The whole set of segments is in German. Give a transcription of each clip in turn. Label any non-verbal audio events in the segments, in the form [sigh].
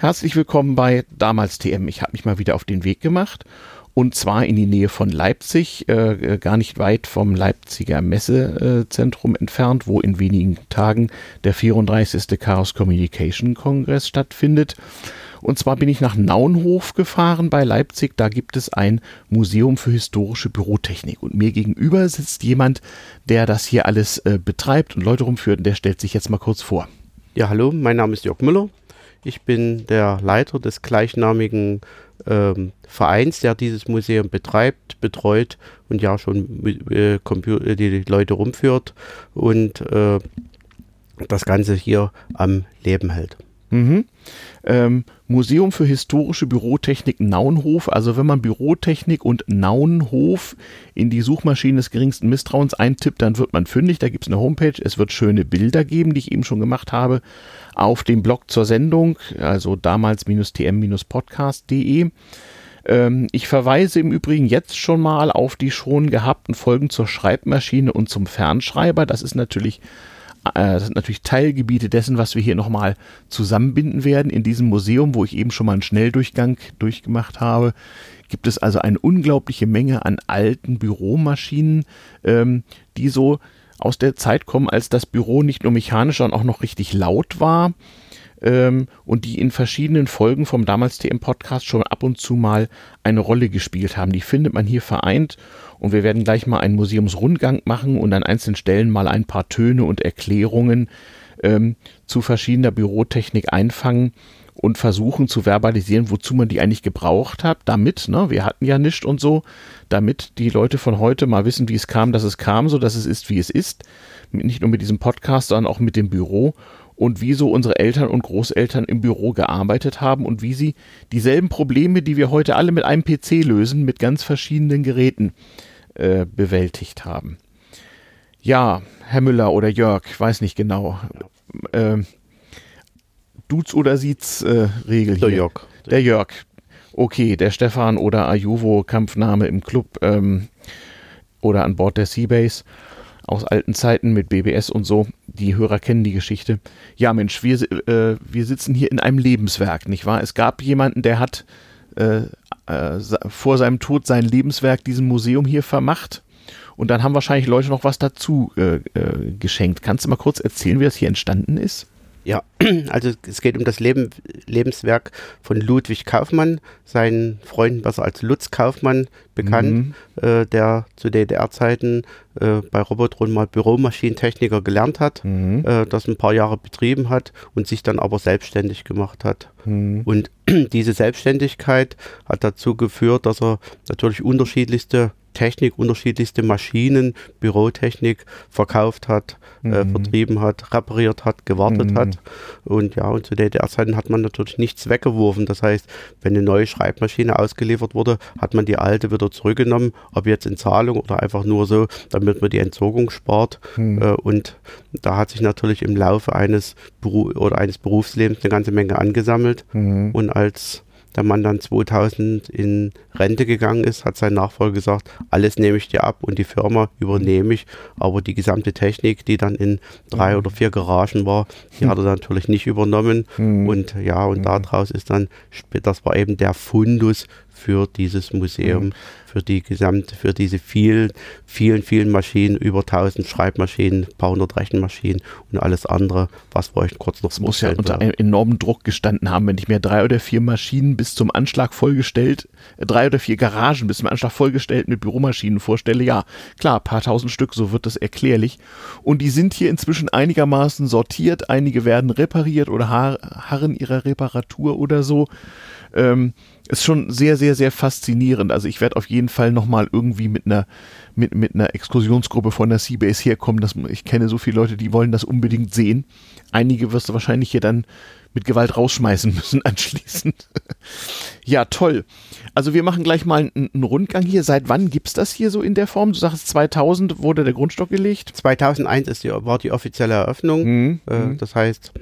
Herzlich willkommen bei Damals TM. Ich habe mich mal wieder auf den Weg gemacht und zwar in die Nähe von Leipzig, äh, gar nicht weit vom Leipziger Messezentrum entfernt, wo in wenigen Tagen der 34. Chaos Communication Kongress stattfindet. Und zwar bin ich nach Naunhof gefahren bei Leipzig. Da gibt es ein Museum für historische Bürotechnik. Und mir gegenüber sitzt jemand, der das hier alles äh, betreibt und Leute rumführt. Und der stellt sich jetzt mal kurz vor. Ja, hallo, mein Name ist Jörg Müller. Ich bin der Leiter des gleichnamigen ähm, Vereins, der dieses Museum betreibt, betreut und ja schon äh, äh, die Leute rumführt und äh, das Ganze hier am Leben hält. Mhm. Ähm, Museum für historische Bürotechnik Naunhof. Also wenn man Bürotechnik und Naunhof in die Suchmaschine des geringsten Misstrauens eintippt, dann wird man fündig. Da gibt es eine Homepage. Es wird schöne Bilder geben, die ich eben schon gemacht habe, auf dem Blog zur Sendung, also damals-tm-podcast.de. Ähm, ich verweise im Übrigen jetzt schon mal auf die schon gehabten Folgen zur Schreibmaschine und zum Fernschreiber. Das ist natürlich das sind natürlich Teilgebiete dessen, was wir hier nochmal zusammenbinden werden. In diesem Museum, wo ich eben schon mal einen Schnelldurchgang durchgemacht habe, gibt es also eine unglaubliche Menge an alten Büromaschinen, ähm, die so aus der Zeit kommen, als das Büro nicht nur mechanisch, sondern auch noch richtig laut war ähm, und die in verschiedenen Folgen vom damals TM Podcast schon ab und zu mal eine Rolle gespielt haben. Die findet man hier vereint und wir werden gleich mal einen Museumsrundgang machen und an einzelnen Stellen mal ein paar Töne und Erklärungen ähm, zu verschiedener Bürotechnik einfangen und versuchen zu verbalisieren, wozu man die eigentlich gebraucht hat, damit, ne, wir hatten ja nichts und so, damit die Leute von heute mal wissen, wie es kam, dass es kam, so dass es ist, wie es ist. Nicht nur mit diesem Podcast, sondern auch mit dem Büro und wie so unsere Eltern und Großeltern im Büro gearbeitet haben und wie sie dieselben Probleme, die wir heute alle mit einem PC lösen, mit ganz verschiedenen Geräten äh, bewältigt haben. Ja, Herr Müller oder Jörg, weiß nicht genau. Äh, Dudes oder Siez äh, Regel hier. Der Jörg. Der Jörg. Okay, der Stefan oder Ajuvo Kampfname im Club ähm, oder an Bord der Seabase aus alten Zeiten mit BBS und so. Die Hörer kennen die Geschichte. Ja, Mensch, wir, äh, wir sitzen hier in einem Lebenswerk, nicht wahr? Es gab jemanden, der hat äh, äh, vor seinem Tod sein Lebenswerk diesem Museum hier vermacht. Und dann haben wahrscheinlich Leute noch was dazu äh, äh, geschenkt. Kannst du mal kurz erzählen, wie das hier entstanden ist? Ja, [clears throat] also es geht um das Leben, Lebenswerk von Ludwig Kaufmann, seinen Freunden besser als Lutz Kaufmann bekannt, mhm. äh, der zu DDR-Zeiten äh, bei Robotron mal Büromaschinentechniker gelernt hat, mhm. äh, das ein paar Jahre betrieben hat und sich dann aber selbstständig gemacht hat. Mhm. Und [clears throat] diese Selbstständigkeit hat dazu geführt, dass er natürlich unterschiedlichste Technik, unterschiedlichste Maschinen, Bürotechnik verkauft hat, äh, mhm. äh, vertrieben hat, repariert hat, gewartet mhm. hat. Und ja, und zu DDR-Zeiten hat man natürlich nichts weggeworfen. Das heißt, wenn eine neue Schreibmaschine ausgeliefert wurde, hat man die alte wieder zurückgenommen, ob jetzt in Zahlung oder einfach nur so, damit man die Entsorgung spart. Mhm. Äh, und da hat sich natürlich im Laufe eines, Beru oder eines Berufslebens eine ganze Menge angesammelt. Mhm. Und als der Mann dann 2000 in Rente gegangen ist, hat sein Nachfolger gesagt, alles nehme ich dir ab und die Firma übernehme ich, aber die gesamte Technik, die dann in drei oder vier Garagen war, die hat er natürlich nicht übernommen mhm. und ja, und mhm. daraus ist dann, das war eben der Fundus für dieses Museum, mhm. für die gesamte, für diese vielen, vielen, vielen Maschinen, über 1000 Schreibmaschinen, ein paar hundert Rechenmaschinen und alles andere, was wir euch kurz noch Das muss ja unter einem enormen Druck gestanden haben, wenn ich mir drei oder vier Maschinen bis zum Anschlag vollgestellt, äh, drei oder vier Garagen bis zum Anschlag vollgestellt mit Büromaschinen vorstelle. Ja, klar, paar tausend Stück, so wird das erklärlich. Und die sind hier inzwischen einigermaßen sortiert. Einige werden repariert oder harren ihrer Reparatur oder so. Ähm, ist schon sehr, sehr, sehr faszinierend. Also ich werde auf jeden Fall nochmal irgendwie mit einer, mit, mit einer Exkursionsgruppe von der Seabase herkommen. Dass, ich kenne so viele Leute, die wollen das unbedingt sehen. Einige wirst du wahrscheinlich hier dann mit Gewalt rausschmeißen [laughs] müssen anschließend. ja, toll. Also wir machen gleich mal einen, einen Rundgang hier. Seit wann gibt es das hier so in der Form? Du sagst 2000 wurde der Grundstock gelegt? 2001 ist die, war die offizielle Eröffnung. Mhm. Äh, mhm. das heißt,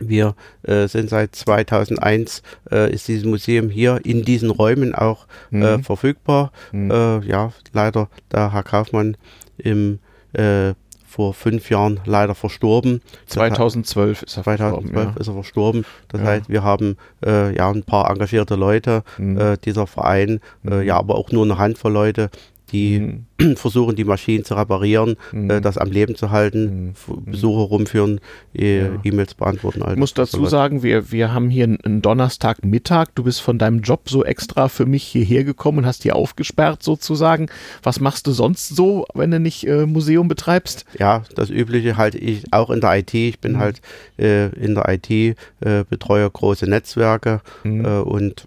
wir äh, sind seit 2001 äh, ist dieses Museum hier in diesen Räumen auch äh, mhm. verfügbar. Mhm. Äh, ja, leider da Herr Kaufmann im äh, vor fünf Jahren leider verstorben. 2012 ist er 2012 verstorben. Ja. ist er verstorben. Das ja. heißt, wir haben äh, ja ein paar engagierte Leute, mhm. äh, dieser Verein, äh, ja, aber auch nur eine Handvoll Leute, die mhm. versuchen, die Maschinen zu reparieren, mhm. äh, das am Leben zu halten, mhm. Besucher rumführen, e ja. E-Mails beantworten. Ich muss dazu sagen, wir, wir haben hier einen Donnerstagmittag. Du bist von deinem Job so extra für mich hierher gekommen und hast hier aufgesperrt sozusagen. Was machst du sonst so, wenn du nicht äh, Museum betreibst? Ja, das Übliche halt ich auch in der IT. Ich bin mhm. halt äh, in der IT, äh, betreue große Netzwerke mhm. äh, und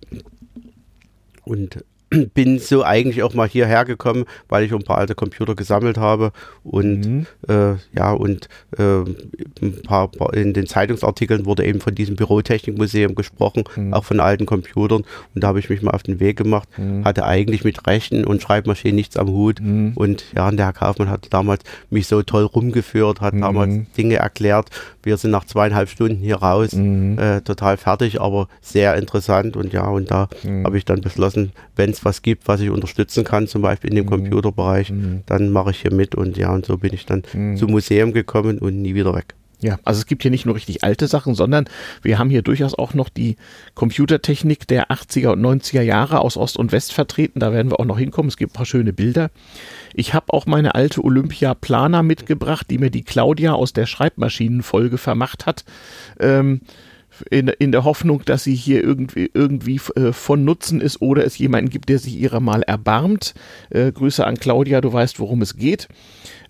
und [clears throat] bin so eigentlich auch mal hierher gekommen, weil ich ein paar alte Computer gesammelt habe und mhm. äh, ja und äh, ein paar, in den Zeitungsartikeln wurde eben von diesem Bürotechnikmuseum gesprochen, mhm. auch von alten Computern und da habe ich mich mal auf den Weg gemacht, mhm. hatte eigentlich mit Rechten und Schreibmaschinen nichts am Hut mhm. und ja, und der Herr Kaufmann hat damals mich so toll rumgeführt, hat damals mhm. Dinge erklärt. Wir sind nach zweieinhalb Stunden hier raus, mhm. äh, total fertig, aber sehr interessant und ja, und da habe ich dann beschlossen, wenn es was gibt, was ich unterstützen kann, zum Beispiel in dem mhm. Computerbereich, mhm. dann mache ich hier mit und ja, und so bin ich dann mhm. zum Museum gekommen und nie wieder weg. Ja, also es gibt hier nicht nur richtig alte Sachen, sondern wir haben hier durchaus auch noch die Computertechnik der 80er und 90er Jahre aus Ost und West vertreten. Da werden wir auch noch hinkommen. Es gibt ein paar schöne Bilder. Ich habe auch meine alte Olympia Planer mitgebracht, die mir die Claudia aus der Schreibmaschinenfolge vermacht hat. Ähm, in, in der Hoffnung, dass sie hier irgendwie, irgendwie äh, von Nutzen ist oder es jemanden gibt, der sich ihrer mal erbarmt. Äh, Grüße an Claudia, du weißt, worum es geht.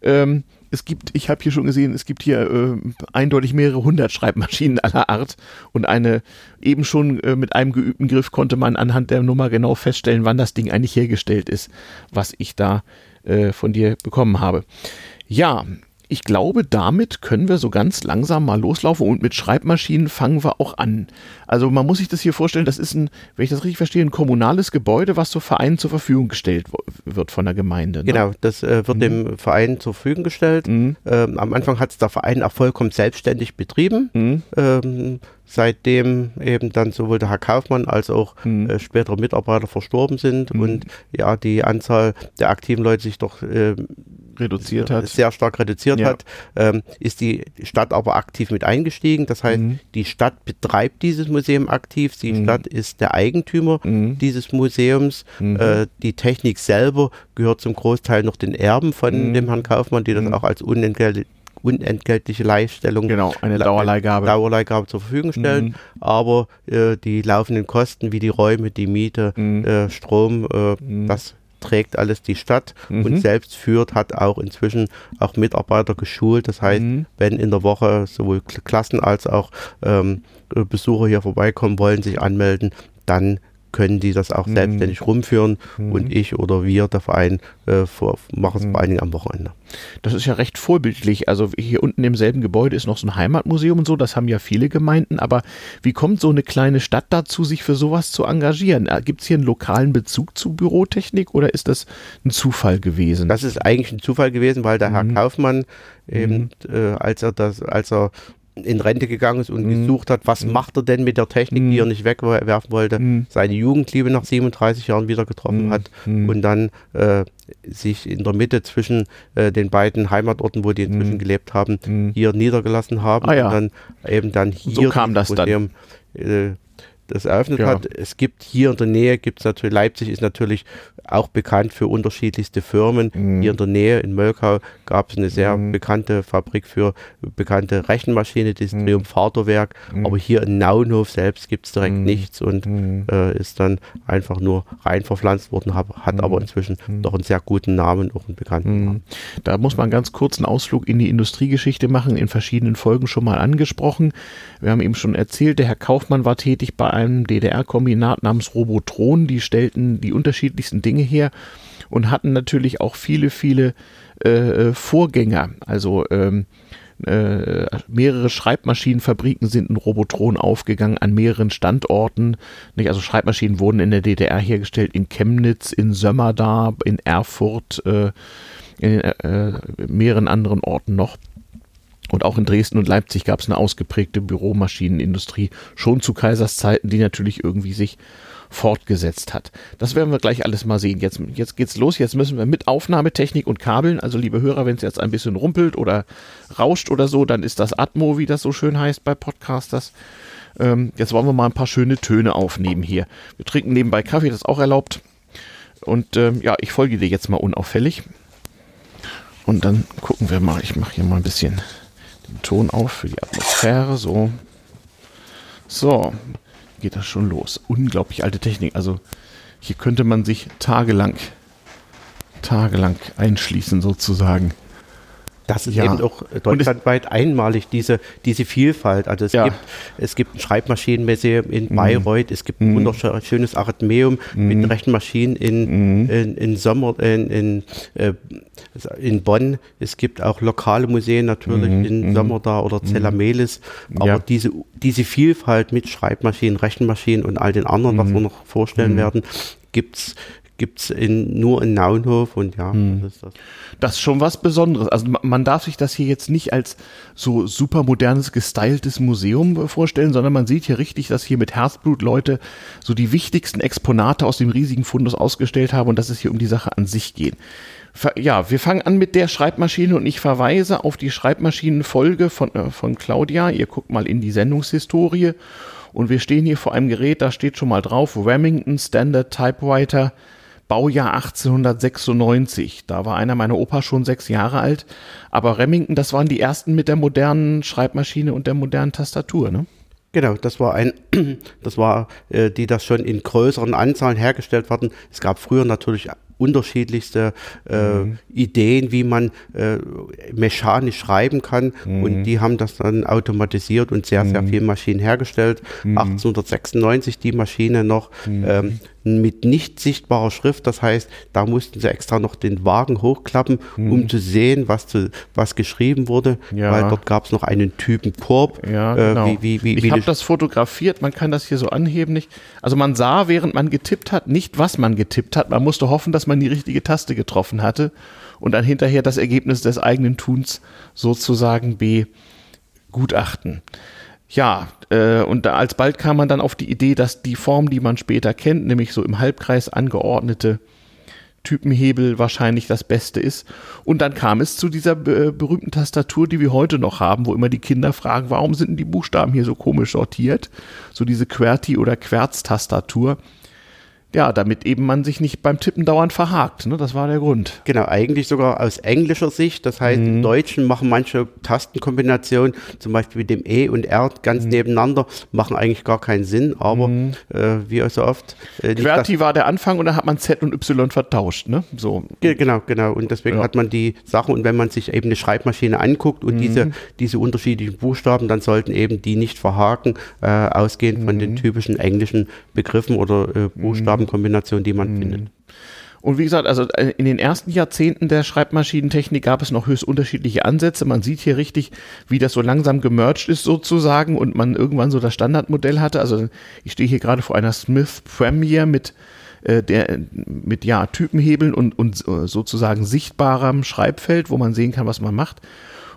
Ähm, es gibt, ich habe hier schon gesehen, es gibt hier äh, eindeutig mehrere hundert Schreibmaschinen aller Art und eine eben schon äh, mit einem geübten Griff konnte man anhand der Nummer genau feststellen, wann das Ding eigentlich hergestellt ist, was ich da äh, von dir bekommen habe. Ja, ich glaube, damit können wir so ganz langsam mal loslaufen und mit Schreibmaschinen fangen wir auch an. Also man muss sich das hier vorstellen, das ist ein, wenn ich das richtig verstehe, ein kommunales Gebäude, was so Vereinen zur Verfügung gestellt wird von der Gemeinde. Ne? Genau, das äh, wird mhm. dem Verein zur Verfügung gestellt. Mhm. Ähm, am Anfang hat es der Verein auch vollkommen selbstständig betrieben. Mhm. Ähm, seitdem eben dann sowohl der Herr Kaufmann als auch mhm. äh, spätere Mitarbeiter verstorben sind mhm. und ja die Anzahl der aktiven Leute sich doch äh, reduziert hat. Sehr stark reduziert ja. hat, ähm, ist die Stadt aber aktiv mit eingestiegen. Das heißt, mhm. die Stadt betreibt dieses Museum aktiv. Die mhm. Stadt ist der Eigentümer mhm. dieses Museums. Mhm. Äh, die Technik selber gehört zum Großteil noch den Erben von mhm. dem Herrn Kaufmann, die das mhm. auch als unentgeltlich unentgeltliche Leihstellung, genau, eine Dauerleihgabe. Dauerleihgabe zur Verfügung stellen. Mhm. Aber äh, die laufenden Kosten wie die Räume, die Miete, mhm. äh, Strom, äh, mhm. das trägt alles die Stadt mhm. und selbst führt, hat auch inzwischen auch Mitarbeiter geschult. Das heißt, mhm. wenn in der Woche sowohl Klassen als auch ähm, Besucher hier vorbeikommen wollen, sich anmelden, dann können die das auch mhm. selbstständig rumführen mhm. und ich oder wir, der Verein, äh, machen es mhm. vor allen Dingen am Wochenende. Das ist ja recht vorbildlich. Also hier unten im selben Gebäude ist noch so ein Heimatmuseum und so, das haben ja viele Gemeinden, aber wie kommt so eine kleine Stadt dazu, sich für sowas zu engagieren? Äh, Gibt es hier einen lokalen Bezug zu Bürotechnik oder ist das ein Zufall gewesen? Das ist eigentlich ein Zufall gewesen, weil der Herr mhm. Kaufmann eben, mhm. äh, als er das, als er in Rente gegangen ist und mhm. gesucht hat, was mhm. macht er denn mit der Technik, mhm. die er nicht wegwerfen wollte, mhm. seine Jugendliebe nach 37 Jahren wieder getroffen mhm. hat mhm. und dann äh, sich in der Mitte zwischen äh, den beiden Heimatorten, wo die inzwischen gelebt haben, hier niedergelassen haben ah, ja. und dann eben dann hier so kam das dann. Äh, das eröffnet ja. hat. Es gibt hier in der Nähe, gibt es natürlich, Leipzig ist natürlich auch bekannt für unterschiedlichste Firmen. Mhm. Hier in der Nähe, in Mölkau, gab es eine sehr mhm. bekannte Fabrik für bekannte Rechenmaschine, das mhm. Triumphatorwerk. Mhm. Aber hier in Naunhof selbst gibt es direkt mhm. nichts und mhm. äh, ist dann einfach nur rein verpflanzt worden, hat, hat aber inzwischen doch einen sehr guten Namen, auch einen bekannten Namen. Da muss man ganz kurz einen Ausflug in die Industriegeschichte machen, in verschiedenen Folgen schon mal angesprochen. Wir haben eben schon erzählt, der Herr Kaufmann war tätig bei einem DDR-Kombinat namens Robotron. Die stellten die unterschiedlichsten Dinge her und hatten natürlich auch viele, viele äh, äh, Vorgänger. Also ähm, äh, mehrere Schreibmaschinenfabriken sind in Robotron aufgegangen an mehreren Standorten. Nicht? Also Schreibmaschinen wurden in der DDR hergestellt in Chemnitz, in Sömmerda, in Erfurt, äh, in äh, mehreren anderen Orten noch. Und auch in Dresden und Leipzig gab es eine ausgeprägte Büromaschinenindustrie, schon zu Kaisers Zeiten, die natürlich irgendwie sich fortgesetzt hat. Das werden wir gleich alles mal sehen. Jetzt, jetzt geht's los. Jetzt müssen wir mit Aufnahmetechnik und Kabeln, also liebe Hörer, wenn es jetzt ein bisschen rumpelt oder rauscht oder so, dann ist das Atmo, wie das so schön heißt bei Podcasters. Ähm, jetzt wollen wir mal ein paar schöne Töne aufnehmen hier. Wir trinken nebenbei Kaffee, das ist auch erlaubt. Und ähm, ja, ich folge dir jetzt mal unauffällig. Und dann gucken wir mal. Ich mache hier mal ein bisschen den Ton auf für die Atmosphäre. So. So. Geht das schon los. Unglaublich alte Technik. Also hier könnte man sich tagelang, tagelang einschließen sozusagen. Das ist ja. eben auch deutschlandweit einmalig, diese, diese Vielfalt. Also es, ja. gibt, es gibt ein Schreibmaschinenmuseum in mhm. Bayreuth, es gibt ein mhm. wunderschönes Arithmeum mhm. mit Rechenmaschinen in, mhm. in, in, Sommer, in, in, äh, in Bonn. Es gibt auch lokale Museen natürlich mhm. in mhm. Sommerda oder Zellamelis. Aber ja. diese, diese Vielfalt mit Schreibmaschinen, Rechenmaschinen und all den anderen, was wir noch vorstellen werden, gibt's gibt es nur in Naunhof und ja, hm. das ist das. Das ist schon was Besonderes. Also man darf sich das hier jetzt nicht als so super modernes, gestyltes Museum vorstellen, sondern man sieht hier richtig, dass hier mit Herzblut Leute so die wichtigsten Exponate aus dem riesigen Fundus ausgestellt haben und dass es hier um die Sache an sich geht. Ja, wir fangen an mit der Schreibmaschine und ich verweise auf die Schreibmaschinenfolge von, äh, von Claudia. Ihr guckt mal in die Sendungshistorie und wir stehen hier vor einem Gerät, da steht schon mal drauf, Remington Standard Typewriter Baujahr 1896. Da war einer meiner Opa schon sechs Jahre alt. Aber Remington, das waren die ersten mit der modernen Schreibmaschine und der modernen Tastatur, ne? Genau, das war ein, [clears throat] das war, äh, die das schon in größeren Anzahlen hergestellt worden. Es gab früher natürlich unterschiedlichste äh, mhm. Ideen, wie man äh, mechanisch schreiben kann. Mhm. Und die haben das dann automatisiert und sehr, sehr mhm. viel Maschinen hergestellt. 1896 mhm. die Maschine noch. Mhm. Ähm, mit nicht sichtbarer Schrift. Das heißt, da mussten sie extra noch den Wagen hochklappen, hm. um zu sehen, was, zu, was geschrieben wurde, ja. weil dort gab es noch einen Typen Korb. Ja, äh, genau. Äh, wie, wie, wie, ich habe das fotografiert, man kann das hier so anheben. Nicht. Also man sah, während man getippt hat, nicht, was man getippt hat. Man musste hoffen, dass man die richtige Taste getroffen hatte und dann hinterher das Ergebnis des eigenen Tuns sozusagen begutachten. Ja, äh, und da alsbald kam man dann auf die Idee, dass die Form, die man später kennt, nämlich so im Halbkreis angeordnete Typenhebel wahrscheinlich das Beste ist. Und dann kam es zu dieser äh, berühmten Tastatur, die wir heute noch haben, wo immer die Kinder fragen, warum sind denn die Buchstaben hier so komisch sortiert? So diese QWERTY- oder Querz-Tastatur ja, damit eben man sich nicht beim Tippen dauernd verhakt. Ne? Das war der Grund. Genau, eigentlich sogar aus englischer Sicht. Das heißt, mhm. im Deutschen machen manche Tastenkombinationen, zum Beispiel mit dem E und R ganz mhm. nebeneinander, machen eigentlich gar keinen Sinn. Aber mhm. äh, wie so oft. Äh, QWERTY war der Anfang und da hat man Z und Y vertauscht. Ne? So. Genau, genau. Und deswegen ja. hat man die Sachen. Und wenn man sich eben eine Schreibmaschine anguckt und diese, mhm. diese unterschiedlichen Buchstaben, dann sollten eben die nicht verhaken, äh, ausgehend von den mhm. typischen englischen Begriffen oder äh, Buchstaben. Farbenkombination, die man mhm. findet. Und wie gesagt, also äh, in den ersten Jahrzehnten der Schreibmaschinentechnik gab es noch höchst unterschiedliche Ansätze. Man sieht hier richtig, wie das so langsam gemerged ist sozusagen und man irgendwann so das Standardmodell hatte. Also ich stehe hier gerade vor einer Smith Premier mit äh, der mit ja Typenhebeln und, und äh, sozusagen sichtbarem Schreibfeld, wo man sehen kann, was man macht.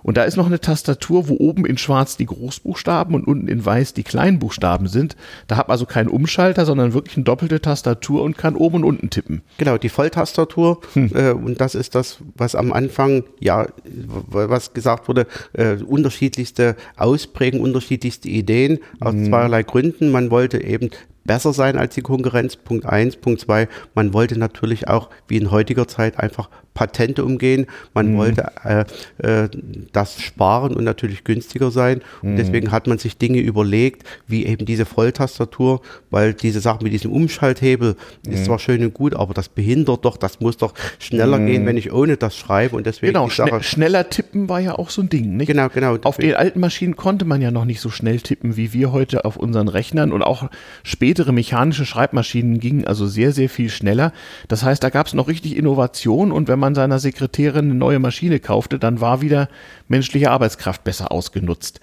Und da ist noch eine Tastatur, wo oben in schwarz die Großbuchstaben und unten in weiß die Kleinbuchstaben sind. Da hat man also keinen Umschalter, sondern wirklich eine doppelte Tastatur und kann oben und unten tippen. Genau, die Volltastatur. Hm. Äh, und das ist das, was am Anfang, ja, was gesagt wurde, äh, unterschiedlichste Ausprägungen, unterschiedlichste Ideen aus hm. zweierlei Gründen. Man wollte eben besser sein als die Konkurrenz. Punkt eins. Punkt zwei, man wollte natürlich auch, wie in heutiger Zeit, einfach Patente umgehen. Man mhm. wollte äh, äh, das sparen und natürlich günstiger sein. Und mhm. deswegen hat man sich Dinge überlegt, wie eben diese Volltastatur, weil diese Sache mit diesem Umschalthebel mhm. ist zwar schön und gut, aber das behindert doch, das muss doch schneller mhm. gehen, wenn ich ohne das schreibe. Und deswegen genau, schne schneller tippen war ja auch so ein Ding. Nicht? Genau, genau. Auf den alten Maschinen konnte man ja noch nicht so schnell tippen, wie wir heute auf unseren Rechnern und auch spätere mechanische Schreibmaschinen gingen also sehr, sehr viel schneller. Das heißt, da gab es noch richtig Innovation und wenn man seiner Sekretärin eine neue Maschine kaufte, dann war wieder menschliche Arbeitskraft besser ausgenutzt.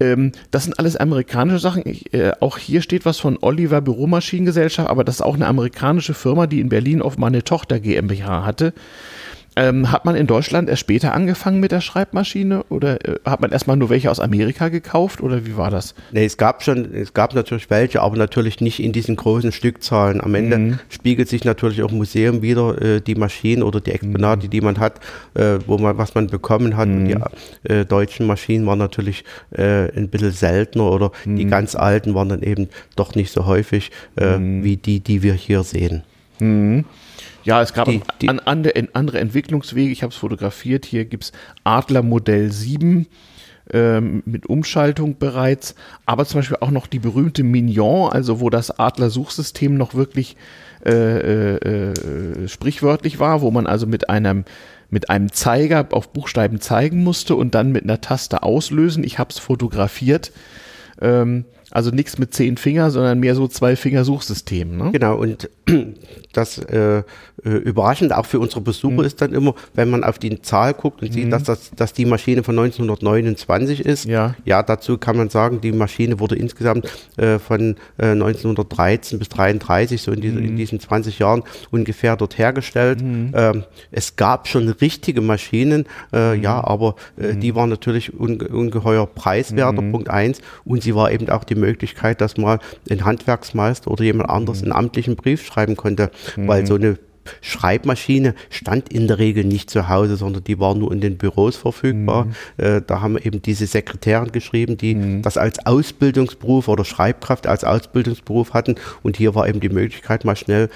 Ähm, das sind alles amerikanische Sachen. Ich, äh, auch hier steht was von Oliver Büromaschinengesellschaft, aber das ist auch eine amerikanische Firma, die in Berlin offenbar eine Tochter GmbH hatte. Ähm, hat man in Deutschland erst später angefangen mit der Schreibmaschine oder äh, hat man erstmal nur welche aus Amerika gekauft oder wie war das? Nee, es gab schon, es gab natürlich welche, aber natürlich nicht in diesen großen Stückzahlen. Am Ende mhm. spiegelt sich natürlich auch im Museum wieder äh, die Maschinen oder die Exponate, mhm. die man hat, äh, wo man, was man bekommen hat. Mhm. die äh, deutschen Maschinen waren natürlich äh, ein bisschen seltener oder die mhm. ganz alten waren dann eben doch nicht so häufig äh, mhm. wie die, die wir hier sehen. Mhm. Ja, es gab die, die an, an, andere Entwicklungswege. Ich habe es fotografiert. Hier gibt es Adler Modell 7 ähm, mit Umschaltung bereits, aber zum Beispiel auch noch die berühmte Mignon, also wo das Adler-Suchsystem noch wirklich äh, äh, äh, sprichwörtlich war, wo man also mit einem mit einem Zeiger auf Buchstaben zeigen musste und dann mit einer Taste auslösen. Ich habe es fotografiert. Ähm, also nichts mit zehn Finger, sondern mehr so zwei Finger-Suchsystem. Ne? Genau, und [clears throat] das äh, überraschend auch für unsere Besucher mhm. ist dann immer, wenn man auf die Zahl guckt und mhm. sieht, dass, das, dass die Maschine von 1929 ist. Ja. ja, dazu kann man sagen, die Maschine wurde insgesamt äh, von äh, 1913 bis 1933, so in, diese, mhm. in, diesen 20 Jahren ungefähr dort hergestellt. Mhm. Ähm, es gab schon richtige Maschinen, äh, ja, mhm. aber äh, die waren natürlich unge ungeheuer preiswerter, Punkt eins. Und sie war eben auch die Möglichkeit, dass mal ein Handwerksmeister oder jemand anderes einen amtlichen Brief schreiben konnte, weil so eine Schreibmaschine stand in der Regel nicht zu Hause, sondern die war nur in den Büros verfügbar. Mhm. Äh, da haben eben diese Sekretären geschrieben, die mhm. das als Ausbildungsberuf oder Schreibkraft als Ausbildungsberuf hatten. Und hier war eben die Möglichkeit, mal schnell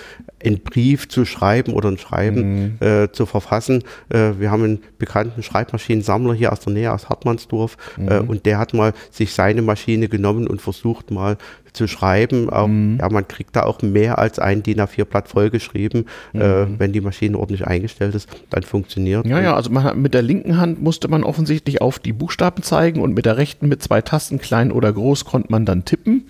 einen Brief zu schreiben oder ein Schreiben mhm. äh, zu verfassen. Äh, wir haben einen bekannten Schreibmaschinensammler hier aus der Nähe, aus Hartmannsdorf, äh, mhm. und der hat mal sich seine Maschine genommen und versucht mal zu schreiben. Auch, mhm. Ja, man kriegt da auch mehr als ein DIN A4-Blatt vollgeschrieben. Mhm. Äh, wenn die Maschine ordentlich eingestellt ist, dann funktioniert. Ja, ja, also man, mit der linken Hand musste man offensichtlich auf die Buchstaben zeigen und mit der rechten mit zwei Tasten, klein oder groß, konnte man dann tippen.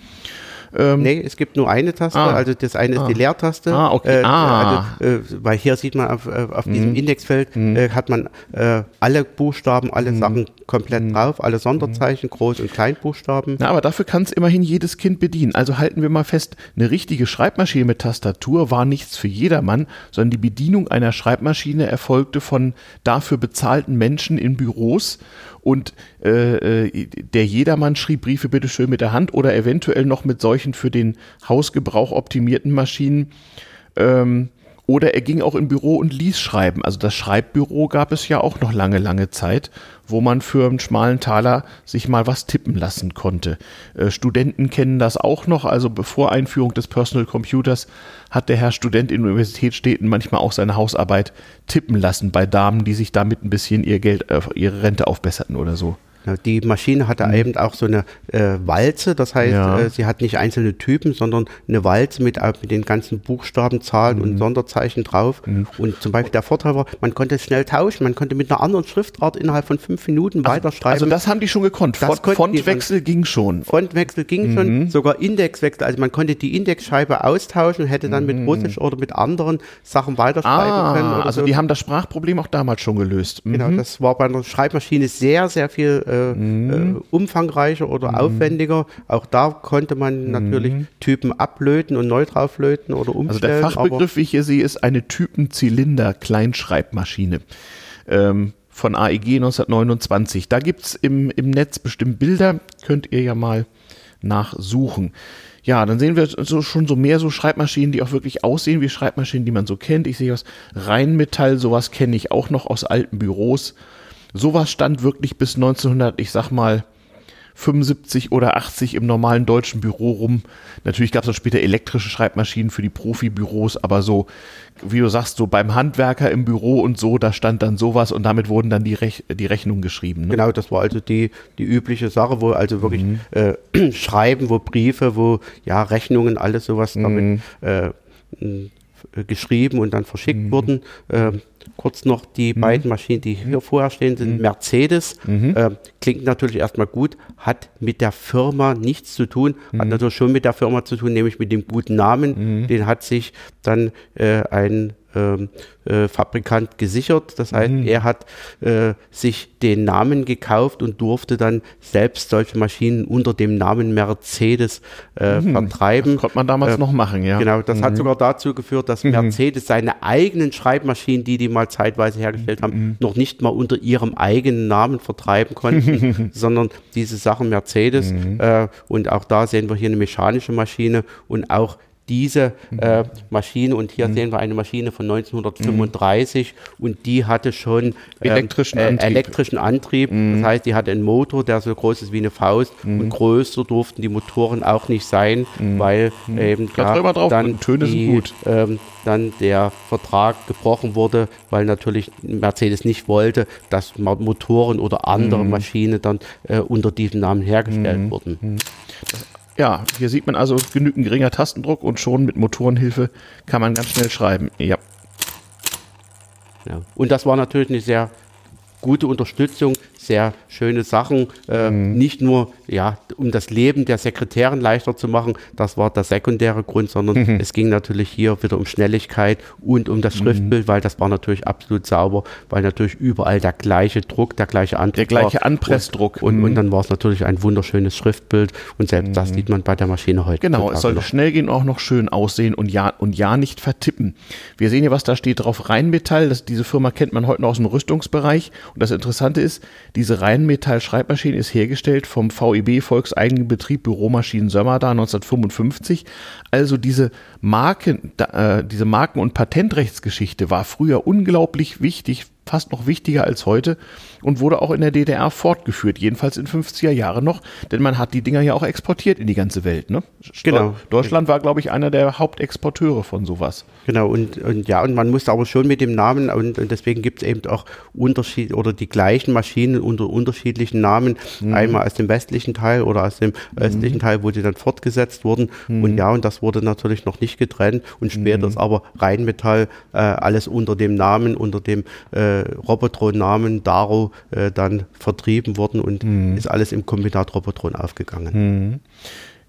Ähm, nee, es gibt nur eine Taste, ah, also das eine ist die ah. Leertaste. Ah, okay. Äh, ah. Also, äh, weil hier sieht man auf, äh, auf diesem mhm. Indexfeld mhm. äh, hat man äh, alle Buchstaben, alle mhm. Sachen komplett mhm. drauf, alle Sonderzeichen, Groß- und Kleinbuchstaben. Na, aber dafür kann es immerhin jedes Kind bedienen. Also halten wir mal fest, eine richtige Schreibmaschine mit Tastatur war nichts für jedermann, sondern die Bedienung einer Schreibmaschine erfolgte von dafür bezahlten Menschen in Büros und äh, äh, der Jedermann schrieb Briefe bitte schön mit der Hand oder eventuell noch mit solchen für den Hausgebrauch optimierten Maschinen. Ähm, oder er ging auch in Büro und ließ schreiben. Also das Schreibbüro gab es ja auch noch lange, lange Zeit, wo man für einen schmalen Taler sich mal was tippen lassen konnte. Äh, Studenten kennen das auch noch. Also bevor Einführung des Personal Computers hat der Herr Student in Universitätsstädten manchmal auch seine Hausarbeit tippen lassen bei Damen, die sich damit ein bisschen ihr Geld, äh, ihre Rente aufbesserten oder so. Die Maschine hatte mhm. eben auch so eine äh, Walze, das heißt, ja. äh, sie hat nicht einzelne Typen, sondern eine Walze mit, äh, mit den ganzen Buchstaben, Zahlen mhm. und Sonderzeichen drauf. Mhm. Und zum Beispiel der Vorteil war, man konnte es schnell tauschen, man konnte mit einer anderen Schriftart innerhalb von fünf Minuten also, weiterschreiben. Also das haben die schon gekonnt. Font, Fontwechsel ging schon. Fontwechsel ging schon, mhm. sogar Indexwechsel. Also man konnte die Indexscheibe austauschen, hätte dann mit mhm. Russisch oder mit anderen Sachen weiterschreiben ah, können. also so. die haben das Sprachproblem auch damals schon gelöst. Genau, mhm. das war bei einer Schreibmaschine sehr, sehr viel äh, mhm. äh, umfangreicher oder mhm. aufwendiger. Auch da konnte man mhm. natürlich Typen ablöten und neu drauflöten oder umstellen. Also der Fachbegriff, wie ich hier sehe, ist eine Typenzylinder-Kleinschreibmaschine. Ähm, von AEG 1929. Da gibt es im, im Netz bestimmt Bilder, könnt ihr ja mal nachsuchen. Ja, dann sehen wir so, schon so mehr so Schreibmaschinen, die auch wirklich aussehen wie Schreibmaschinen, die man so kennt. Ich sehe was Rheinmetall, sowas kenne ich auch noch aus alten Büros. Sowas stand wirklich bis 1900, ich sag mal, 75 oder 80 im normalen deutschen Büro rum. Natürlich gab es auch später elektrische Schreibmaschinen für die Profibüros, aber so, wie du sagst, so beim Handwerker im Büro und so, da stand dann sowas und damit wurden dann die, Rech die Rechnungen geschrieben. Ne? Genau, das war also die, die übliche Sache, wo also wirklich mhm. äh, [clears throat] Schreiben, wo Briefe, wo ja Rechnungen, alles sowas mhm. damit äh, geschrieben und dann verschickt mhm. wurden. Äh, kurz noch die mhm. beiden Maschinen, die hier vorher stehen, sind mhm. Mercedes. Mhm. Äh, klingt natürlich erstmal gut, hat mit der Firma nichts zu tun, hat mhm. natürlich schon mit der Firma zu tun, nämlich mit dem guten Namen. Mhm. Den hat sich dann äh, ein äh, Fabrikant gesichert. Das heißt, mhm. er hat äh, sich den Namen gekauft und durfte dann selbst solche Maschinen unter dem Namen Mercedes äh, mhm. vertreiben. Das konnte man damals äh, noch machen, ja. Genau, das mhm. hat sogar dazu geführt, dass mhm. Mercedes seine eigenen Schreibmaschinen, die die mal zeitweise hergestellt haben, mhm. noch nicht mal unter ihrem eigenen Namen vertreiben konnten, [laughs] sondern diese Sachen Mercedes. Mhm. Äh, und auch da sehen wir hier eine mechanische Maschine und auch diese äh, Maschine und hier mhm. sehen wir eine Maschine von 1935 mhm. und die hatte schon ähm, elektrischen, äh, Antrieb. elektrischen Antrieb. Mhm. Das heißt, die hatte einen Motor, der so groß ist wie eine Faust und mhm. größer durften die Motoren auch nicht sein, mhm. weil mhm. eben da dann, die, ähm, dann der Vertrag gebrochen wurde, weil natürlich Mercedes nicht wollte, dass Motoren oder andere Maschinen dann äh, unter diesem Namen hergestellt wurden. Ja, hier sieht man also genügend geringer Tastendruck und schon mit Motorenhilfe kann man ganz schnell schreiben. Ja. ja. Und das war natürlich eine sehr gute Unterstützung sehr schöne Sachen. Äh, mhm. Nicht nur, ja, um das Leben der Sekretärin leichter zu machen, das war der sekundäre Grund, sondern mhm. es ging natürlich hier wieder um Schnelligkeit und um das mhm. Schriftbild, weil das war natürlich absolut sauber, weil natürlich überall der gleiche Druck, der gleiche Andruck Der gleiche Anpressdruck. Und, und, und, mhm. dann war es natürlich ein wunderschönes Schriftbild und selbst das mhm. sieht man bei der Maschine heute. Genau, es sollte schnell gehen und auch noch schön aussehen und ja, und ja nicht vertippen. Wir sehen hier, was da steht drauf. Rheinmetall, das, diese Firma kennt man heute noch aus dem Rüstungsbereich. Und das Interessante ist, diese Rheinmetall-Schreibmaschine ist hergestellt vom VEB Volkseigenen Betrieb Büromaschinen Sömmerda 1955. Also diese Marken, äh, diese Marken- und Patentrechtsgeschichte war früher unglaublich wichtig fast noch wichtiger als heute und wurde auch in der DDR fortgeführt, jedenfalls in 50er Jahren noch, denn man hat die Dinger ja auch exportiert in die ganze Welt. Ne? Genau. Deutschland war, glaube ich, einer der Hauptexporteure von sowas. Genau, und, und ja, und man musste aber schon mit dem Namen, und, und deswegen gibt es eben auch Unterschied oder die gleichen Maschinen unter unterschiedlichen Namen, mhm. einmal aus dem westlichen Teil oder aus dem mhm. östlichen Teil, wo die dann fortgesetzt wurden. Mhm. Und ja, und das wurde natürlich noch nicht getrennt und später mhm. ist aber Rheinmetall äh, alles unter dem Namen, unter dem äh, Robotron-Namen Daro äh, dann vertrieben worden und mhm. ist alles im Kombinat Robotron aufgegangen. Mhm.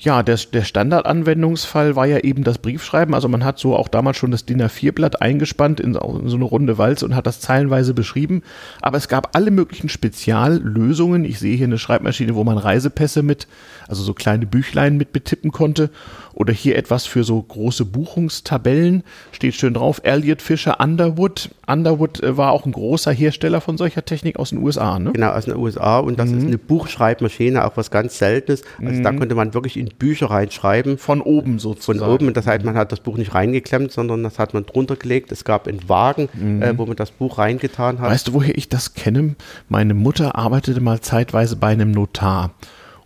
Ja, der, der Standardanwendungsfall war ja eben das Briefschreiben. Also man hat so auch damals schon das DIN A4-Blatt eingespannt in, in, so eine runde Walze und hat das zeilenweise beschrieben. Aber es gab alle möglichen Speziallösungen. Ich sehe hier eine Schreibmaschine, wo man Reisepässe mit, also so kleine Büchlein mit betippen konnte. Oder hier etwas für so große Buchungstabellen. Steht schön drauf. Elliot Fisher Underwood. Underwood äh, war auch ein großer Hersteller von solcher Technik aus den USA, ne? Genau, aus den USA. Und das mhm. ist eine Buchschreibmaschine, auch was ganz Seltenes. Also mhm. da konnte man wirklich in Bücher reinschreiben. Von oben sozusagen. Von oben. Das heißt, man hat das Buch nicht reingeklemmt, sondern das hat man drunter gelegt. Es gab einen Wagen, mhm. äh, wo man das Buch reingetan hat. Weißt du, woher ich das kenne? Meine Mutter arbeitete mal zeitweise bei einem Notar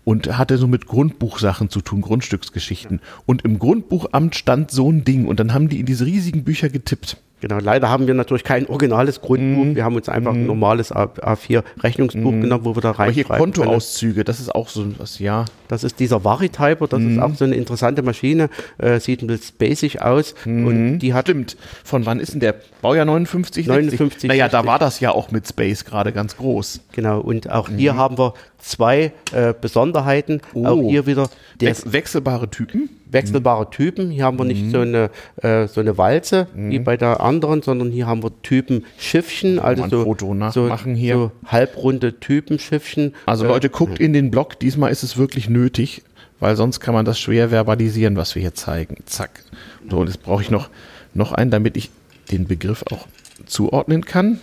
und hatte so mit Grundbuchsachen zu tun, Grundstücksgeschichten. Und im Grundbuchamt stand so ein Ding und dann haben die in diese riesigen Bücher getippt. Genau, leider haben wir natürlich kein originales Grundbuch. Mm. Wir haben uns einfach mm. ein mhm. normales A4 Rechnungsbuch mm. genommen, wo wir da rein. Hier Kontoauszüge, das ist auch so was, ja. Das ist dieser Varityper, das ist mhm. auch so eine interessante Maschine, äh, sieht ein bisschen basic aus. Mhm. Und die hat. Stimmt. Von wann ist denn der? Baujahr 59? 59. Naja, da war das ja auch mit Space gerade ganz groß. Genau, und auch hier haben wir zwei äh, Besonderheiten. Oh. Auch hier wieder der wechselbare Typen wechselbare Typen. Hier haben wir nicht so eine, äh, so eine Walze mhm. wie bei der anderen, sondern hier haben wir Typen Schiffchen, also so, so, hier. so halbrunde Typen Schiffchen. Also Leute, guckt in den Blog, diesmal ist es wirklich nötig, weil sonst kann man das schwer verbalisieren, was wir hier zeigen. Zack. So, und jetzt brauche ich noch, noch einen, damit ich den Begriff auch zuordnen kann.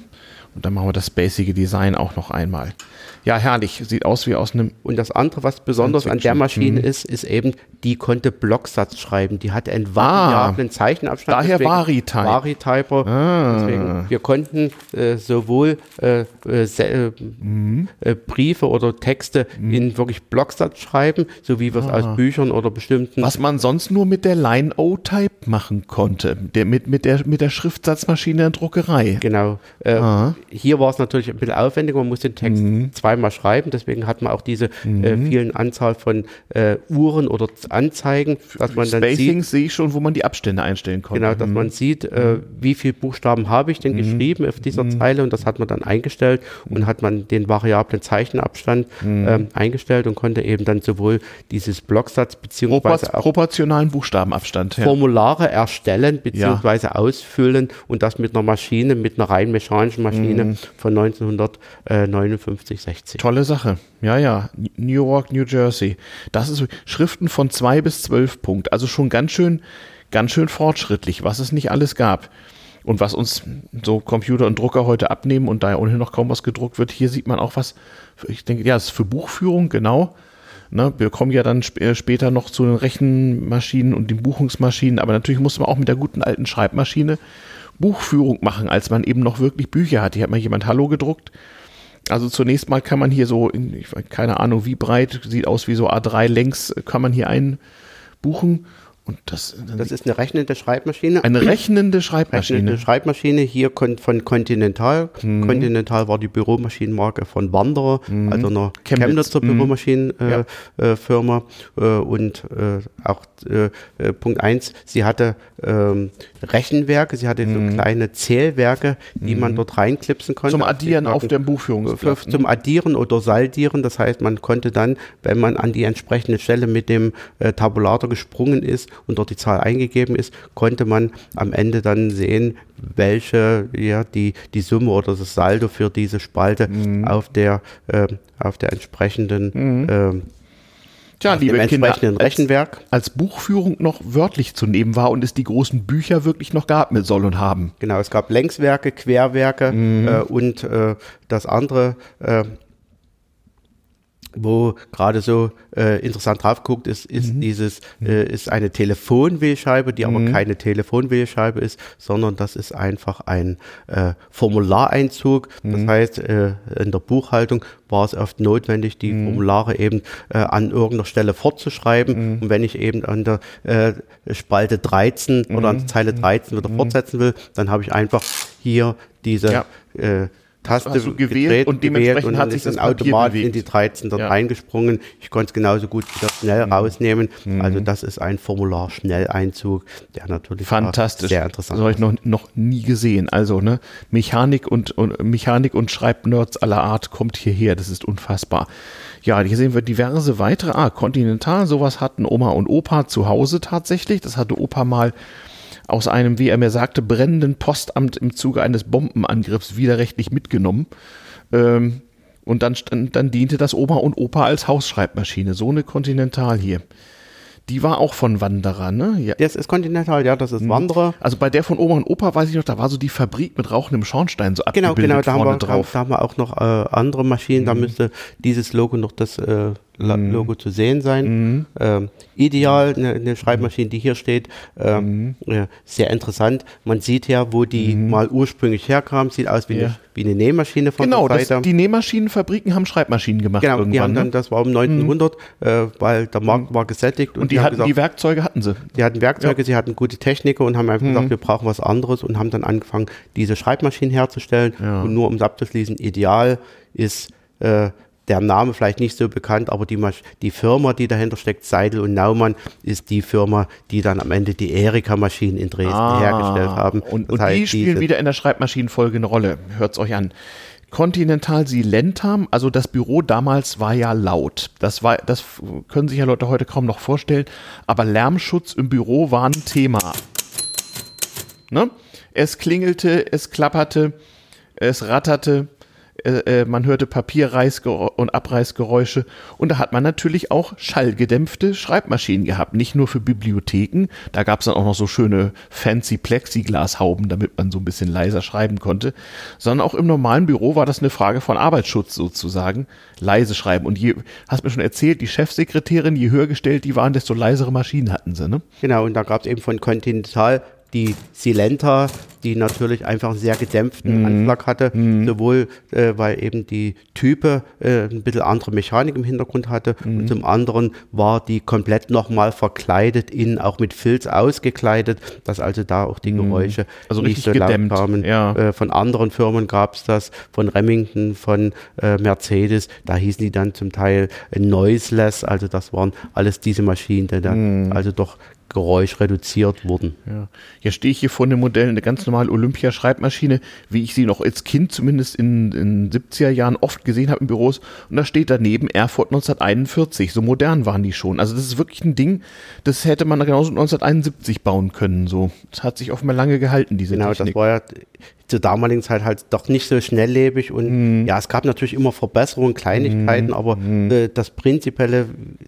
Und dann machen wir das basic Design auch noch einmal. Ja, herrlich. Sieht aus wie aus einem. Und das andere, was besonders an der Maschine mhm. ist, ist eben, die konnte Blocksatz schreiben. Die hat einen variablen ah, Zeichenabstand. Daher Varitype. Varityper. Ah. Deswegen, wir konnten äh, sowohl äh, äh, äh mhm. Äh, Briefe oder Texte mhm. in wirklich Blocksatz schreiben, so wie wir es ah. aus Büchern oder bestimmten. Was man sonst nur mit der Line-O-Type machen konnte. Der, mit, mit, der, mit der Schriftsatzmaschine der Druckerei. Genau. Äh, ah hier war es natürlich ein bisschen aufwendiger, man muss den Text mhm. Zweimal schreiben, deswegen hat man auch diese äh, mhm. äh, vielen Anzahl von äh, Uhren oder Anzeigen, dass man dann Spacings sehe ich schon, wo man die Abstände einstellen konnte. Genau, dass mhm. man sieht, äh, mhm. wie viele Buchstaben habe ich denn mhm. geschrieben auf dieser mhm. Zeile und das hat man dann eingestellt und hat man den variablen Zeichenabstand ähm, eingestellt und konnte eben dann sowohl dieses Blocksatz beziehungsweise auch proportionalen Buchstabenabstand ja. Formulare erstellen beziehungsweise ja. ausfüllen und das mit einer Maschine, mit einer rein mechanischen Maschine mhm. von 1959, 60. Tolle Sache. Ja, ja. New York, New Jersey. Das ist Schriften von zwei bis zwölf Punkt. Also schon ganz schön, ganz schön fortschrittlich, was es nicht alles gab. Und was uns so Computer und Drucker heute abnehmen und da ja ohnehin noch kaum was gedruckt wird, hier sieht man auch was, ich denke, ja, das ist für Buchführung, genau. Ne, wir kommen ja dann sp äh, später noch zu den Rechenmaschinen und den Buchungsmaschinen, aber natürlich muss man auch mit der guten alten Schreibmaschine Buchführung machen, als man eben noch wirklich Bücher hat. Hier hat mal jemand Hallo gedruckt. Also zunächst mal kann man hier so, in, ich, keine Ahnung wie breit, sieht aus wie so A3 längs, kann man hier einbuchen und das, das ist eine rechnende Schreibmaschine. Eine rechnende Schreibmaschine. Rechnende Schreibmaschine hier von Continental. Mhm. Continental war die Büromaschinenmarke von Wanderer, mhm. also einer Chemnitz. Chemnitzer mhm. Büromaschinenfirma. Äh, äh, und äh, auch äh, äh, Punkt 1, sie hatte ähm, Rechenwerke, sie hatte so mhm. kleine Zählwerke, die man mhm. dort reinklipsen konnte. Zum Addieren auf der Buchführung. Für, zum Addieren oder Saldieren. Das heißt, man konnte dann, wenn man an die entsprechende Stelle mit dem äh, Tabulator gesprungen ist, und dort die Zahl eingegeben ist, konnte man am Ende dann sehen, welche ja, die, die Summe oder das Saldo für diese Spalte mhm. auf, der, äh, auf der entsprechenden äh, Tja, liebe Kinder, Rechenwerk. Als, als, Buchführung noch wörtlich zu nehmen war und es die großen Bücher wirklich noch gab mit soll und haben. Genau, es gab Längswerke, Querwerke mhm. äh, und äh, das andere äh, wo gerade so äh, interessant drauf guckt, ist, ist mhm. dieses, äh, ist eine Telefonwählscheibe, die mhm. aber keine Telefonwählscheibe ist, sondern das ist einfach ein äh, Formulareinzug. Das mhm. heißt, äh, in der Buchhaltung war es oft notwendig, die mhm. Formulare eben äh, an irgendeiner Stelle fortzuschreiben. Mhm. Und wenn ich eben an der äh, Spalte 13 oder an der Zeile 13 wieder fortsetzen will, dann habe ich einfach hier diese ja. Taste hast du gewählt und dementsprechend und hat sich das automatisch in die 13 dann ja. reingesprungen. Ich konnte es genauso gut wieder schnell mhm. rausnehmen. Mhm. Also das ist ein Formular-Schnelleinzug, der natürlich fantastisch sehr interessant ist. Das habe ich noch, noch nie gesehen. Also ne, Mechanik und, und Mechanik und Schreibnerds aller Art kommt hierher. Das ist unfassbar. Ja, hier sehen wir diverse weitere. Ah, Continental, sowas hatten Oma und Opa zu Hause tatsächlich. Das hatte Opa mal aus einem, wie er mir sagte, brennenden Postamt im Zuge eines Bombenangriffs widerrechtlich mitgenommen. Ähm, und dann, dann diente das Oma und Opa als Hausschreibmaschine. So eine Continental hier. Die war auch von Wanderer, ne? Ja. Das ist Continental, ja, das ist mhm. Wanderer. Also bei der von Oma und Opa weiß ich noch, da war so die Fabrik mit rauchendem Schornstein so genau, abgebildet Genau, genau, da haben wir, drauf. Da, da haben wir auch noch äh, andere Maschinen, mhm. da müsste dieses Logo noch das äh, mhm. Logo zu sehen sein. Mhm. Ähm, ideal, eine, eine, Schreibmaschine, die hier steht. Ähm, mhm. sehr interessant. Man sieht ja, wo die mal ursprünglich herkam. Sieht aus wie, ja. eine, wie eine Nähmaschine von genau, Seite. die Nähmaschinenfabriken haben Schreibmaschinen gemacht. Genau, die haben dann, ne? das war um 1900, mhm. äh, weil der Markt war gesättigt. Und, und die, die, hatten gesagt, die Werkzeuge hatten sie. Die hatten Werkzeuge, ja. sie hatten gute Techniker und haben einfach gesagt, wir brauchen was anderes und haben dann angefangen, diese Schreibmaschinen herzustellen. Ja. Und nur um es abzuschließen, ideal ist äh, der Name vielleicht nicht so bekannt, aber die, die Firma, die dahinter steckt, Seidel und Naumann, ist die Firma, die dann am Ende die Erika-Maschinen in Dresden ah, hergestellt haben. Und, und die spielen wieder in der Schreibmaschinenfolge eine Rolle. Hört es euch an. Continental Silentam, also das Büro damals war ja laut. Das war, das können sich ja Leute heute kaum noch vorstellen, aber Lärmschutz im Büro war ein Thema. Ne? Es klingelte, es klapperte, es ratterte, äh, äh, man hörte Papierreiß- und Abreißgeräusche. Und da hat man natürlich auch schallgedämpfte Schreibmaschinen gehabt, nicht nur für Bibliotheken, da gab es dann auch noch so schöne fancy Plexiglashauben, damit man so ein bisschen leiser schreiben konnte, sondern auch im normalen Büro war das eine Frage von Arbeitsschutz sozusagen, leise schreiben. Und je, hast mir schon erzählt, die Chefsekretärin, je höher gestellt die waren, desto leisere Maschinen hatten sie, ne? Genau, und da gab es eben von Continental die Silenta, die natürlich einfach einen sehr gedämpften Mhm. Anschlag hatte, sowohl äh, weil eben die Type äh, ein bisschen andere Mechanik im Hintergrund hatte Mhm. und zum anderen war die komplett nochmal verkleidet, innen auch mit Filz ausgekleidet, dass also da auch die Geräusche Also nicht so laut gedämmt, kamen. ja. Äh, von anderen Firmen gab es das, von Remington, von äh, Mercedes, da hießen die dann zum Teil noiseless, also das waren alles diese Maschinen, die dann Mhm. also doch Geräusch reduziert wurden. Ja. Jetzt stehe ich hier vor einem Modell, eine ganz normale Olympia-Schreibmaschine, wie ich sie noch als Kind zumindest in den 70er Jahren oft gesehen habe in Büros. Und da steht daneben Erfurt 1941. So modern waren die schon. Also das ist wirklich ein Ding, das hätte man genauso 1971 bauen können. So, das hat sich offenbar lange gehalten, diese Genau, Technik. das war ja zur damaligen Zeit halt doch nicht so schnelllebig und Mhm. ja, es gab natürlich immer Verbesserungen, Kleinigkeiten, aber äh, das Prinzipielle,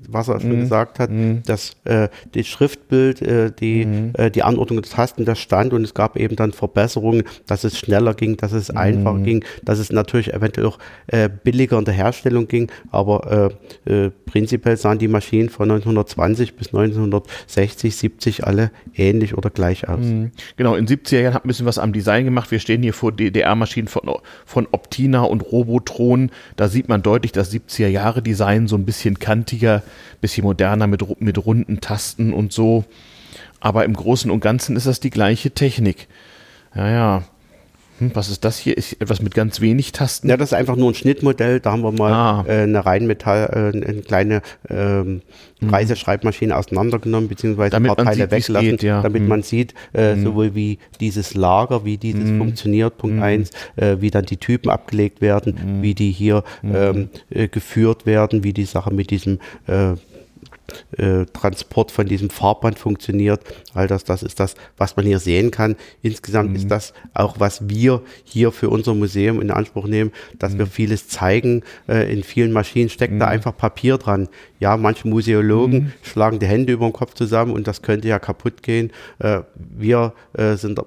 was er Mhm. schon gesagt hat, dass äh, das Schriftbild, äh, die, Mhm. äh, die Anordnung der Tasten, das stand und es gab eben dann Verbesserungen, dass es schneller ging, dass es einfacher Mhm. ging, dass es natürlich eventuell auch äh, billiger in der Herstellung ging, aber äh, prinzipiell sahen die Maschinen von 1920 bis 1960, 70 alle ähnlich oder gleich aus. Genau, in den 70er Jahren hat ein bisschen was am Design gemacht. Wir stehen hier vor DDR-Maschinen von, von Optina und Robotron. Da sieht man deutlich das 70er Jahre Design, so ein bisschen kantiger, bisschen moderner mit, mit runden Tasten und so. Aber im Großen und Ganzen ist das die gleiche Technik. Ja, ja. Hm, was ist das hier? Ist etwas mit ganz wenig Tasten? Ja, das ist einfach nur ein Schnittmodell. Da haben wir mal Ah. äh, eine Rheinmetall, äh, eine kleine ähm, Reiseschreibmaschine auseinandergenommen, beziehungsweise. Damit ein paar Teile sieht, wie's weggelassen, geht, ja. damit Mhm. man sieht, äh, sowohl wie dieses Lager, wie dieses Mhm. funktioniert, Punkt eins, äh, wie dann die Typen abgelegt werden, wie die hier ähm, äh, geführt werden, wie die Sache mit diesem äh, äh, Transport von diesem Fahrband funktioniert. All das, das ist das, was man hier sehen kann. Insgesamt Mhm. ist das auch, was wir hier für unser Museum in Anspruch nehmen, dass Mhm. wir vieles zeigen. Äh, in vielen Maschinen steckt da einfach Papier dran. Ja, manche Museologen Mhm. schlagen die Hände über den Kopf zusammen und das könnte ja kaputt gehen. Äh, wir äh, sind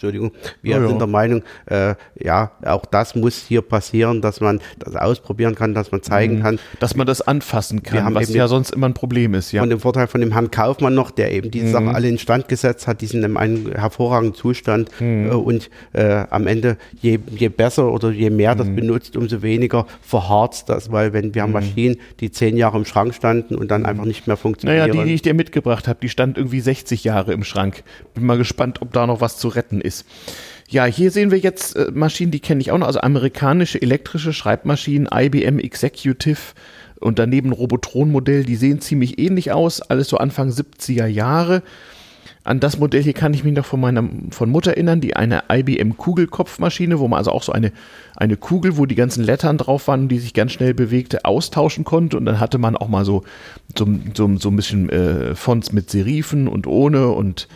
Entschuldigung, wir Ja, ja. sind der Meinung, äh, ja, auch das muss hier passieren, dass man das ausprobieren kann, dass man zeigen kann, Dass man das anfassen kann, was ja sonst immer ein Problem ist. Ja. von dem Vorteil von dem Herrn Kaufmann noch, der eben diese Mhm. Sachen alle instand gesetzt hat, die sind in einem hervorragenden Zustand Mhm. äh, und äh, am Ende je, je besser oder je mehr Mhm. das benutzt, umso weniger verharrt das, weil wenn wir haben Maschinen, die zehn Jahre im Schrank standen und dann einfach nicht mehr funktionieren. Mhm. Naja, die, die ich dir mitgebracht habe, die stand irgendwie 60 Jahre im Schrank. Bin mal gespannt, ob da noch was zu retten ist. Ja, hier sehen wir jetzt äh, Maschinen, die kenne ich auch noch, also amerikanische elektrische Schreibmaschinen, IBM Executive und daneben Robotron-Modell, die sehen ziemlich ähnlich aus, alles so Anfang 70er Jahre. An das Modell hier kann ich mich noch von meiner von Mutter erinnern, die eine IBM Kugelkopfmaschine, wo man also auch so eine, eine Kugel, wo die ganzen Lettern drauf waren, die sich ganz schnell bewegte, austauschen konnte. Und dann hatte man auch mal so, so, so, so ein bisschen äh, Fonts mit Serifen und ohne und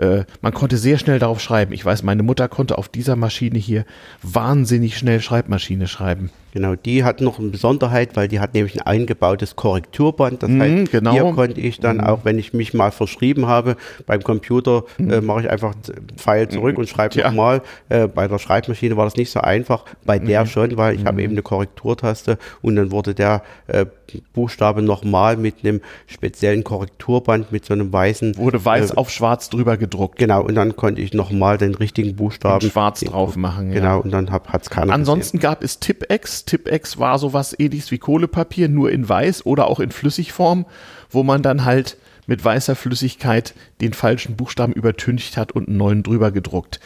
äh, man konnte sehr schnell darauf schreiben. Ich weiß, meine Mutter konnte auf dieser Maschine hier wahnsinnig schnell Schreibmaschine schreiben. Genau, die hat noch eine Besonderheit, weil die hat nämlich ein eingebautes Korrekturband. Das heißt, genau. hier konnte ich dann auch, wenn ich mich mal verschrieben habe, beim Computer äh, mache ich einfach Pfeil zurück und schreibe Tja. nochmal. Äh, bei der Schreibmaschine war das nicht so einfach, bei der schon, weil ich habe eben eine Korrekturtaste und dann wurde der äh, Buchstabe nochmal mit einem speziellen Korrekturband mit so einem weißen Wurde weiß äh, auf schwarz drüber gedruckt. Genau, und dann konnte ich nochmal den richtigen Buchstaben schwarz drauf machen. Ja. Genau, und dann hat es keiner Ansonsten gab es Tipex. Tipex war sowas ähnliches wie Kohlepapier, nur in weiß oder auch in Flüssigform, wo man dann halt mit weißer Flüssigkeit den falschen Buchstaben übertüncht hat und einen neuen drüber gedruckt.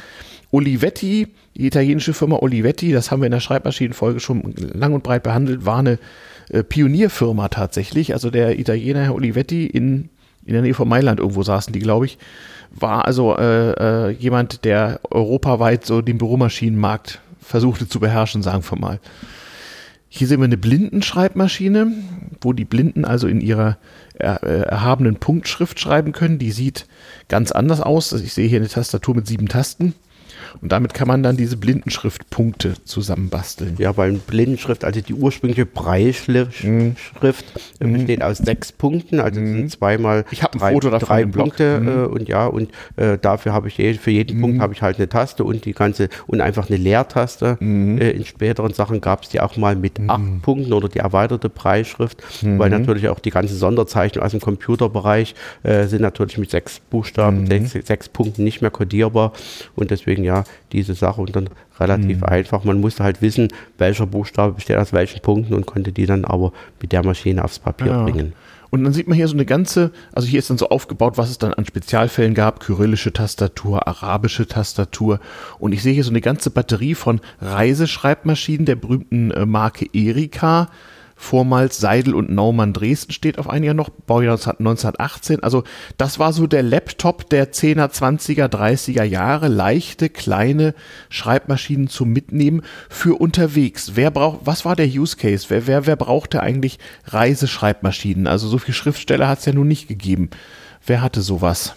Olivetti, die italienische Firma Olivetti, das haben wir in der Schreibmaschinenfolge schon lang und breit behandelt, war eine äh, Pionierfirma tatsächlich. Also der Italiener Herr Olivetti in, in der Nähe von Mailand irgendwo saßen die, glaube ich, war also äh, äh, jemand, der europaweit so den Büromaschinenmarkt versuchte zu beherrschen, sagen wir mal. Hier sehen wir eine Blindenschreibmaschine, wo die Blinden also in ihrer er, äh, erhabenen Punktschrift schreiben können. Die sieht ganz anders aus. Also Ich sehe hier eine Tastatur mit sieben Tasten. Und damit kann man dann diese Blindenschriftpunkte zusammenbasteln. Ja, beim Blindenschrift, also die ursprüngliche Breitschrift mhm. Äh, besteht aus sechs Punkten, also mhm. sind zweimal ich drei, Foto davon drei Punkte mhm. äh, und ja, und äh, dafür habe ich je, für jeden Punkt mhm. habe ich halt eine Taste und die ganze und einfach eine Leertaste. Mhm. Äh, in späteren Sachen gab es die auch mal mit mhm. acht Punkten oder die erweiterte Breitschrift, weil natürlich auch die ganzen Sonderzeichen aus dem Computerbereich äh, sind natürlich mit sechs Buchstaben, sechs, sechs Punkten nicht mehr kodierbar und deswegen ja diese Sache und dann relativ mhm. einfach. Man musste halt wissen, welcher Buchstabe besteht aus welchen Punkten und konnte die dann aber mit der Maschine aufs Papier ja. bringen. Und dann sieht man hier so eine ganze, also hier ist dann so aufgebaut, was es dann an Spezialfällen gab, kyrillische Tastatur, arabische Tastatur. Und ich sehe hier so eine ganze Batterie von Reiseschreibmaschinen der berühmten äh, Marke Erika vormals Seidel und Naumann Dresden steht auf einiger noch, Baujahr 1918. Also das war so der Laptop der 10er, 20er, 30er Jahre, leichte, kleine Schreibmaschinen zum Mitnehmen für unterwegs. Wer braucht, was war der Use Case? Wer, wer, wer brauchte eigentlich Reiseschreibmaschinen? Also so viele Schriftsteller hat es ja nun nicht gegeben. Wer hatte sowas?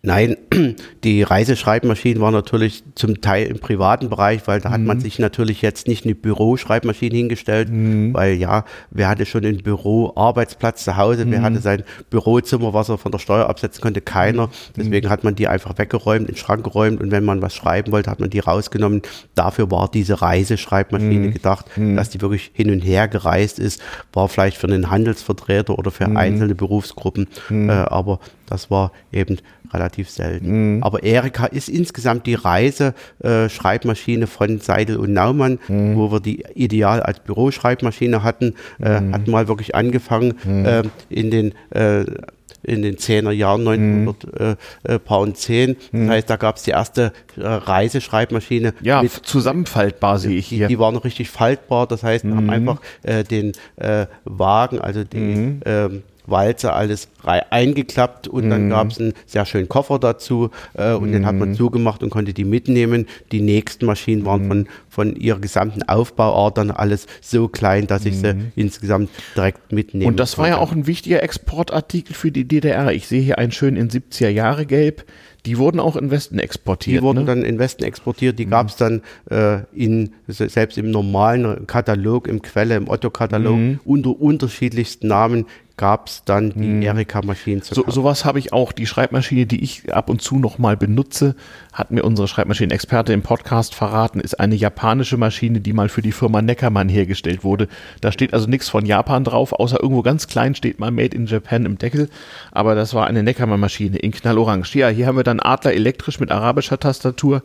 Nein, [clears throat] die Reiseschreibmaschinen waren natürlich zum Teil im privaten Bereich, weil da mhm. hat man mhm. sich natürlich jetzt nicht eine Büroschreibmaschine hingestellt, mhm. weil ja, wer hatte schon einen Büro, Arbeitsplatz zu Hause, mhm. wer hatte sein Bürozimmer, was er von der Steuer absetzen konnte, keiner. Mhm. Deswegen hat man die einfach weggeräumt, in den Schrank geräumt und wenn man was schreiben wollte, hat man die rausgenommen. Dafür war diese Reiseschreibmaschine mhm. gedacht, dass die wirklich hin und her gereist ist, war vielleicht für einen Handelsvertreter oder für einzelne Berufsgruppen, äh, aber das war eben relativ selten. Mhm. Aber Erika ist insgesamt die Reise-Schreibmaschine äh, von Seidel und Naumann, mhm. wo wir die ideal als Büroschreibmaschine hatten, äh, mhm. hat mal wirklich angefangen äh, in den äh, in den 10er Jahren, 1900 mhm. äh, 10. Das mhm. heißt, da gab es die erste äh, Reiseschreibmaschine. Ja, mit, zusammenfaltbar sehe ich hier. Die, die war noch richtig faltbar, das heißt, mhm. haben einfach äh, den äh, Wagen, also die mhm. ähm, Walze alles eingeklappt und mhm. dann gab es einen sehr schönen Koffer dazu äh, und mhm. den hat man mhm. zugemacht und konnte die mitnehmen. Die nächsten Maschinen waren mhm. von, von ihrer gesamten Aufbauart dann alles so klein, dass ich sie mhm. insgesamt direkt mitnehmen Und das konnte. war ja auch ein wichtiger Exportartikel für die DDR. Ich sehe hier einen schön in 70er Jahre gelb. Die wurden auch in Westen exportiert. Die wurden ne? dann in Westen exportiert. Die mhm. gab es dann äh, in, selbst im normalen Katalog, im Quelle, im Otto-Katalog, mhm. unter unterschiedlichsten Namen gab es dann die hm. Erika-Maschinen zu so, Sowas habe ich auch. Die Schreibmaschine, die ich ab und zu nochmal benutze, hat mir unsere Schreibmaschinenexperte im Podcast verraten, ist eine japanische Maschine, die mal für die Firma Neckermann hergestellt wurde. Da steht also nichts von Japan drauf, außer irgendwo ganz klein steht mal Made in Japan im Deckel. Aber das war eine Neckermann-Maschine in Knallorange. Ja, hier haben wir dann Adler elektrisch mit arabischer Tastatur.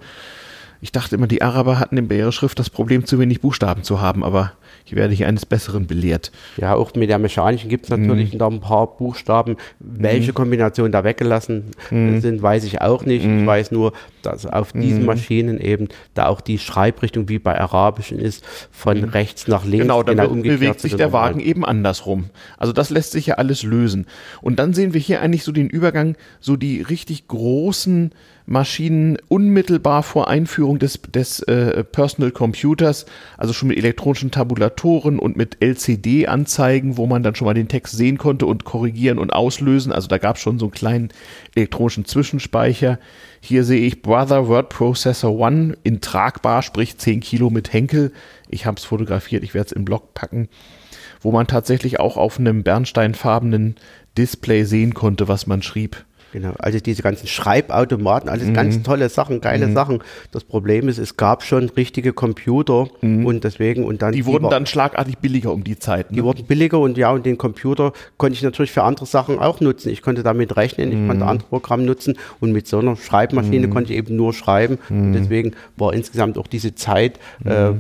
Ich dachte immer, die Araber hatten in der Schrift das Problem, zu wenig Buchstaben zu haben, aber ich werde hier eines Besseren belehrt. Ja, auch mit der mechanischen gibt es natürlich mhm. noch ein paar Buchstaben. Welche mhm. Kombinationen da weggelassen mhm. sind, weiß ich auch nicht. Ich mhm. weiß nur, dass auf diesen mhm. Maschinen eben da auch die Schreibrichtung wie bei arabischen ist, von mhm. rechts nach links. Genau, dann genau bewegt sich der Wagen eben andersrum. Also das lässt sich ja alles lösen. Und dann sehen wir hier eigentlich so den Übergang, so die richtig großen Maschinen unmittelbar vor Einführung des, des äh, Personal Computers, also schon mit elektronischen Tabulatoren und mit LCD-Anzeigen, wo man dann schon mal den Text sehen konnte und korrigieren und auslösen. Also da gab es schon so einen kleinen elektronischen Zwischenspeicher. Hier sehe ich Brother Word Processor One in tragbar, sprich 10 Kilo mit Henkel. Ich habe es fotografiert, ich werde es im Blog packen, wo man tatsächlich auch auf einem bernsteinfarbenen Display sehen konnte, was man schrieb. Genau, also diese ganzen Schreibautomaten, alles mhm. ganz tolle Sachen, geile mhm. Sachen. Das Problem ist, es gab schon richtige Computer mhm. und deswegen und dann. Die wurden die dann schlagartig billiger um die Zeit. Ne? Die wurden billiger und ja, und den Computer konnte ich natürlich für andere Sachen auch nutzen. Ich konnte damit rechnen, ich konnte mhm. andere Programme nutzen und mit so einer Schreibmaschine mhm. konnte ich eben nur schreiben. Und mhm. deswegen war insgesamt auch diese Zeit, äh,